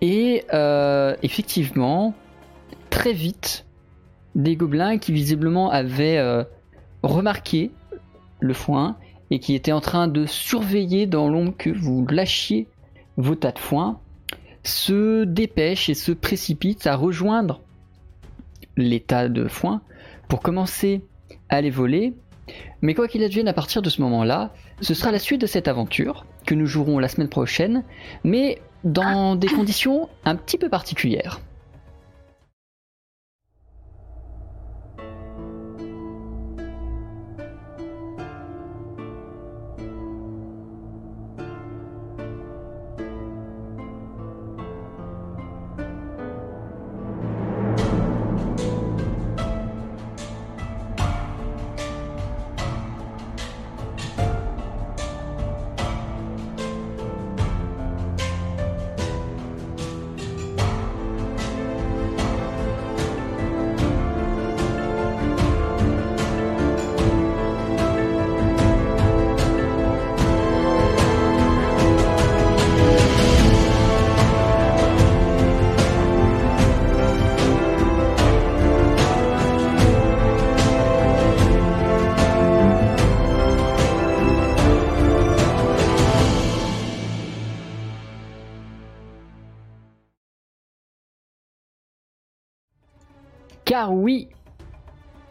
Et euh, effectivement, très vite, des gobelins qui visiblement avaient remarqué le foin et qui étaient en train de surveiller dans l'ombre que vous lâchiez vos tas de foin, se dépêchent et se précipitent à rejoindre les tas de foin pour commencer à les voler. Mais quoi qu'il advienne à partir de ce moment-là, ce sera la suite de cette aventure que nous jouerons la semaine prochaine, mais dans des conditions un petit peu particulières. Car oui,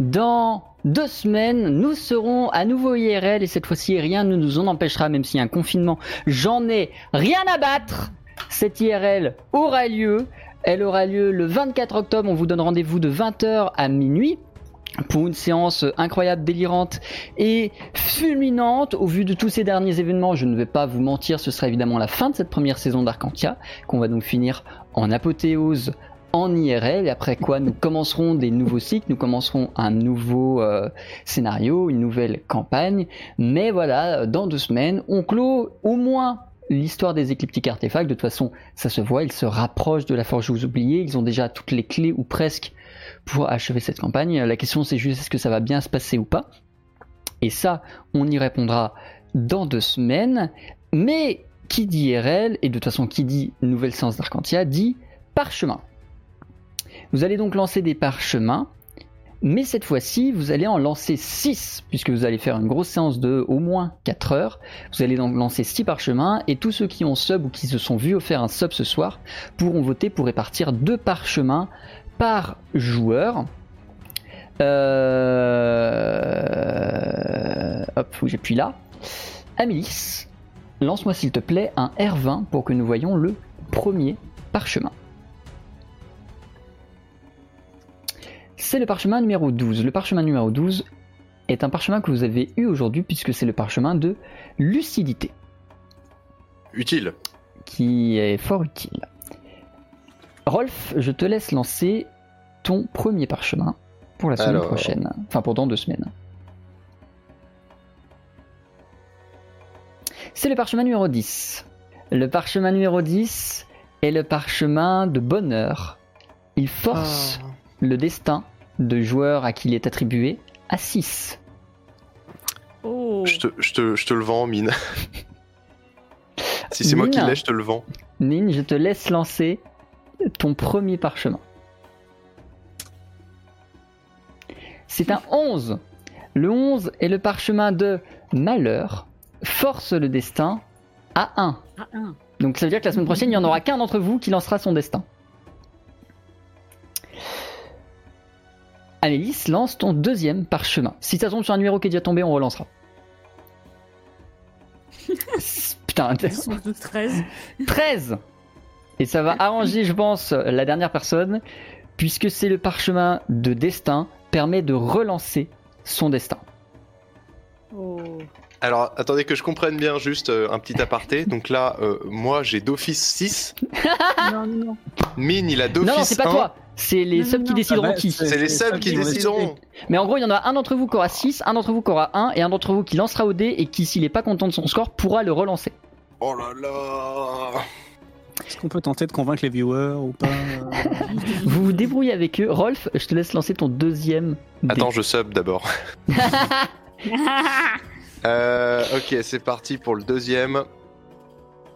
dans deux semaines, nous serons à nouveau IRL et cette fois-ci, rien ne nous en empêchera, même a un confinement. J'en ai rien à battre. Cette IRL aura lieu. Elle aura lieu le 24 octobre. On vous donne rendez-vous de 20h à minuit pour une séance incroyable, délirante et fulminante. Au vu de tous ces derniers événements, je ne vais pas vous mentir, ce sera évidemment la fin de cette première saison d'Arcantia, qu'on va donc finir en apothéose en IRL, et après quoi nous commencerons des nouveaux cycles, nous commencerons un nouveau euh, scénario, une nouvelle campagne, mais voilà, dans deux semaines, on clôt au moins l'histoire des écliptiques artefacts, de toute façon ça se voit, ils se rapprochent de la forge aux oubliés, ils ont déjà toutes les clés ou presque pour achever cette campagne, la question c'est juste est-ce que ça va bien se passer ou pas, et ça on y répondra dans deux semaines, mais qui dit IRL, et de toute façon qui dit nouvelle séance d'Arcantia, dit parchemin. Vous allez donc lancer des parchemins, mais cette fois-ci, vous allez en lancer 6, puisque vous allez faire une grosse séance de au moins 4 heures. Vous allez donc lancer 6 parchemins, et tous ceux qui ont sub ou qui se sont vus offrir un sub ce soir pourront voter pour répartir 2 parchemins par joueur. Euh... Hop, j'appuie là. Amélis, lance-moi s'il te plaît un R20 pour que nous voyons le premier parchemin. C'est le parchemin numéro 12. Le parchemin numéro 12 est un parchemin que vous avez eu aujourd'hui puisque c'est le parchemin de lucidité Utile. qui est fort utile. Rolf, je te laisse lancer ton premier parchemin pour la semaine Alors. prochaine. Enfin, pour dans deux semaines. C'est le parchemin numéro 10. Le parchemin numéro 10 est le parchemin de bonheur. Il force Ah. le destin de joueur à qui il est attribué à 6. Oh. Je te, je, te, je te le vends, mine. si c'est moi qui Mine. l'ai, je te le vends. Nin, je te laisse lancer ton premier parchemin. C'est un 11. Le 11 est le parchemin de malheur. Force le destin à 1. Ah, un. Donc ça veut dire que la semaine prochaine, il n'y en aura qu'un d'entre vous qui lancera son destin. Amélis, lance ton deuxième parchemin. Si ça tombe sur un numéro qui est déjà tombé, on relancera. Putain, 12, 13. 13 Et ça va arranger, je pense, la dernière personne, puisque c'est le parchemin de destin, permet de relancer son destin. Oh. Alors, attendez que je comprenne bien juste euh, un petit aparté. Donc là, euh, moi, j'ai d'office 6. non, non, non. Mine, il a d'office Non, non, c'est pas 1. toi C'est les Non, subs non, qui non. décideront Ah bah, qui. C'est les subs qui décideront. Mais en gros, il y en a un d'entre vous qui aura 6, un d'entre vous qui aura 1, et un d'entre vous qui lancera au dé, et qui, s'il est pas content de son score, pourra le relancer. Oh là là Est-ce qu'on peut tenter de convaincre les viewers ou pas euh, Vous vous débrouillez avec eux. Rolf, je te laisse lancer ton deuxième dé. Attends, je sub d'abord. Euh, ok, c'est parti pour le deuxième.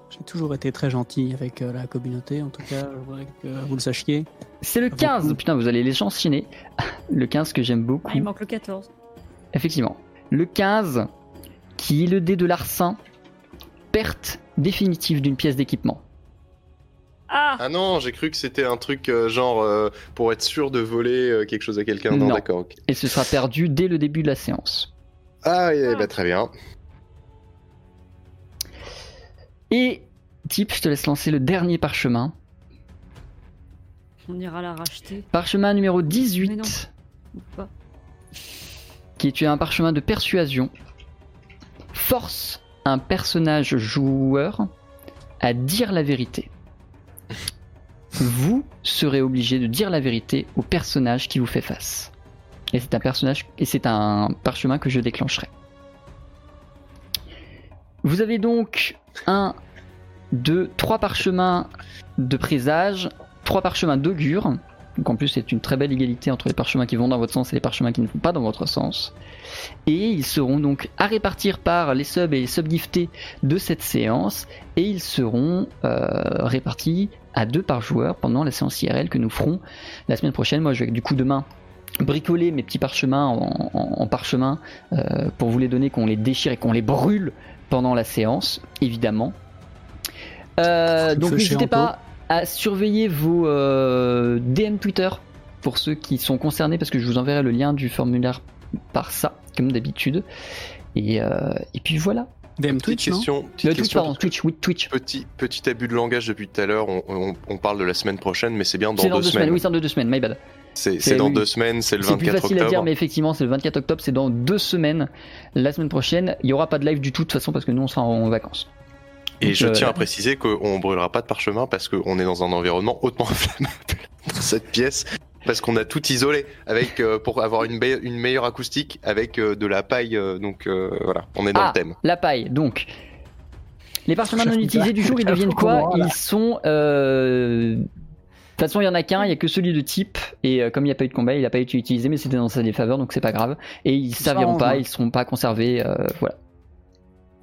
J'ai toujours été très gentil avec euh, la communauté, en tout cas, je voudrais que vous le sachiez. C'est le Beaucoup. 15. Putain, vous allez les enchaîner. Le 15 que j'aime beaucoup. Ah, il manque le 14. Effectivement. Le 15, qui est le dé de l'arsen, perte définitive d'une pièce d'équipement. Ah Ah non, j'ai cru que c'était un truc euh, genre euh, pour être sûr de voler euh, quelque chose à quelqu'un. Non, Non. d'accord. Et ce sera perdu dès le début de la séance. Ah, eh Ah. bah, très bien. Et, type, je te laisse lancer le dernier parchemin. On ira la racheter. Parchemin numéro Mais non. 18, Ou pas. qui est un parchemin de persuasion. Force un personnage joueur à dire la vérité. Vous serez obligé de dire la vérité au personnage qui vous fait face. Et c'est un personnage et c'est un parchemin que je déclencherai. Vous avez donc un, deux, trois parchemins de présage, trois parchemins d'augure. Donc en plus c'est une très belle égalité entre les parchemins qui vont dans votre sens et les parchemins qui ne vont pas dans votre sens. Et ils seront donc à répartir par les subs et les subgiftés de cette séance et ils seront euh, répartis à deux par joueur pendant la séance IRL que nous ferons la semaine prochaine. Moi je vais du coup demain bricoler mes petits parchemins en, en- en parchemin euh, pour vous les donner, qu'on les déchire et qu'on les brûle pendant la séance, évidemment. Euh, donc n'hésitez pas à surveiller vos euh, DM Twitter pour ceux qui sont concernés parce que je vous enverrai le lien du formulaire par ça, comme d'habitude. Et, et puis voilà. DM Petite Twitch, non question. Euh, Petite question pardon, Twitch, oui, Twitch. Petit, petit abus de langage depuis tout à l'heure. On, on- on parle de la semaine prochaine, mais c'est bien dans deux, dans deux semaines. semaines. oui, c'est dans deux semaines, my bad. c'est dans oui. deux semaines, c'est le C'est plus 24 facile octobre. à dire, mais effectivement, c'est le 24 octobre, c'est dans deux semaines. La semaine prochaine, il n'y aura pas de live du tout, de toute façon, parce que nous, on sera en vacances. Et Donc, je euh, tiens à préciser qu'on brûlera pas de parchemin parce qu'on est dans un environnement hautement inflammable dans cette pièce. Parce qu'on a tout isolé avec euh, pour avoir une, meilleure acoustique avec euh, de la paille. euh, donc euh, voilà, on est dans Ah, le thème. la paille. Donc, les parchemins non utilisés du jour, ils deviennent quoi? Ils sont. euh, De toute façon, il y en a qu'un, il y a que celui de type, et euh, comme il n'y a pas eu de combat, il n'a pas été utilisé, mais c'était dans sa défaveur, donc c'est pas grave. Et ils Ça serviront pas, ils seront pas conservés, euh, voilà.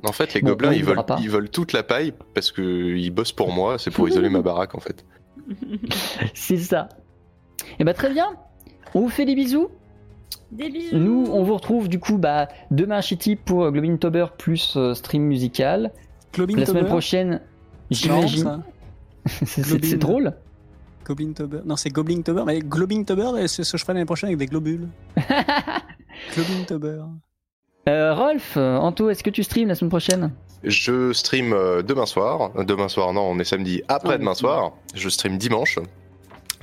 En fait, les Bon, gobelins, ils le veulent, ils veulent toute la paille parce que ils bossent pour moi. C'est pour isoler ma baraque en fait. C'est ça. Et bah très bien. On vous fait des bisous. Des bisous. Nous, on vous retrouve du coup bah, demain chez Tip pour euh, Globin Tober plus euh, stream musical. Globin La semaine Tober prochaine, j'imagine. C'est- drôle. Goblin Non, c'est Goblin Tober. Mais Globin Tober, c'est ce que je ferai l'année prochaine avec des globules. Globin Tober. Euh, Rolf, euh, Anto, est-ce que tu streams la semaine prochaine? Je stream euh, demain soir. Euh, Demain soir, non, on est samedi après demain Ouais. soir. Je stream dimanche.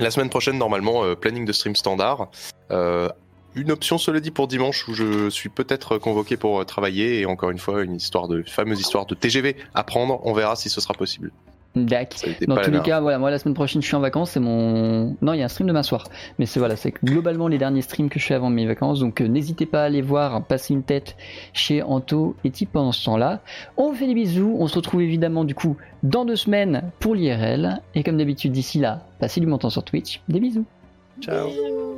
La semaine prochaine, normalement, euh, planning de stream standard. Euh, une option, cela dit, pour dimanche où je suis peut-être convoqué pour euh, travailler. Et encore une fois, une histoire de, fameuse histoire de TGV à prendre. On verra si ce sera possible. Dac. Dans tous les cas, voilà, moi la semaine prochaine je suis en vacances, c'est mon. Non, il y a un stream demain soir. Mais c'est voilà, c'est globalement les derniers streams que je fais avant mes vacances. Donc euh, n'hésitez pas à aller voir, passer une tête chez Anto et Tip pendant ce temps-là. On vous fait des bisous. On se retrouve évidemment du coup dans deux semaines pour l'IRL. Et comme d'habitude d'ici là, passez du bon temps sur Twitch. Des bisous. Ciao. Bisous.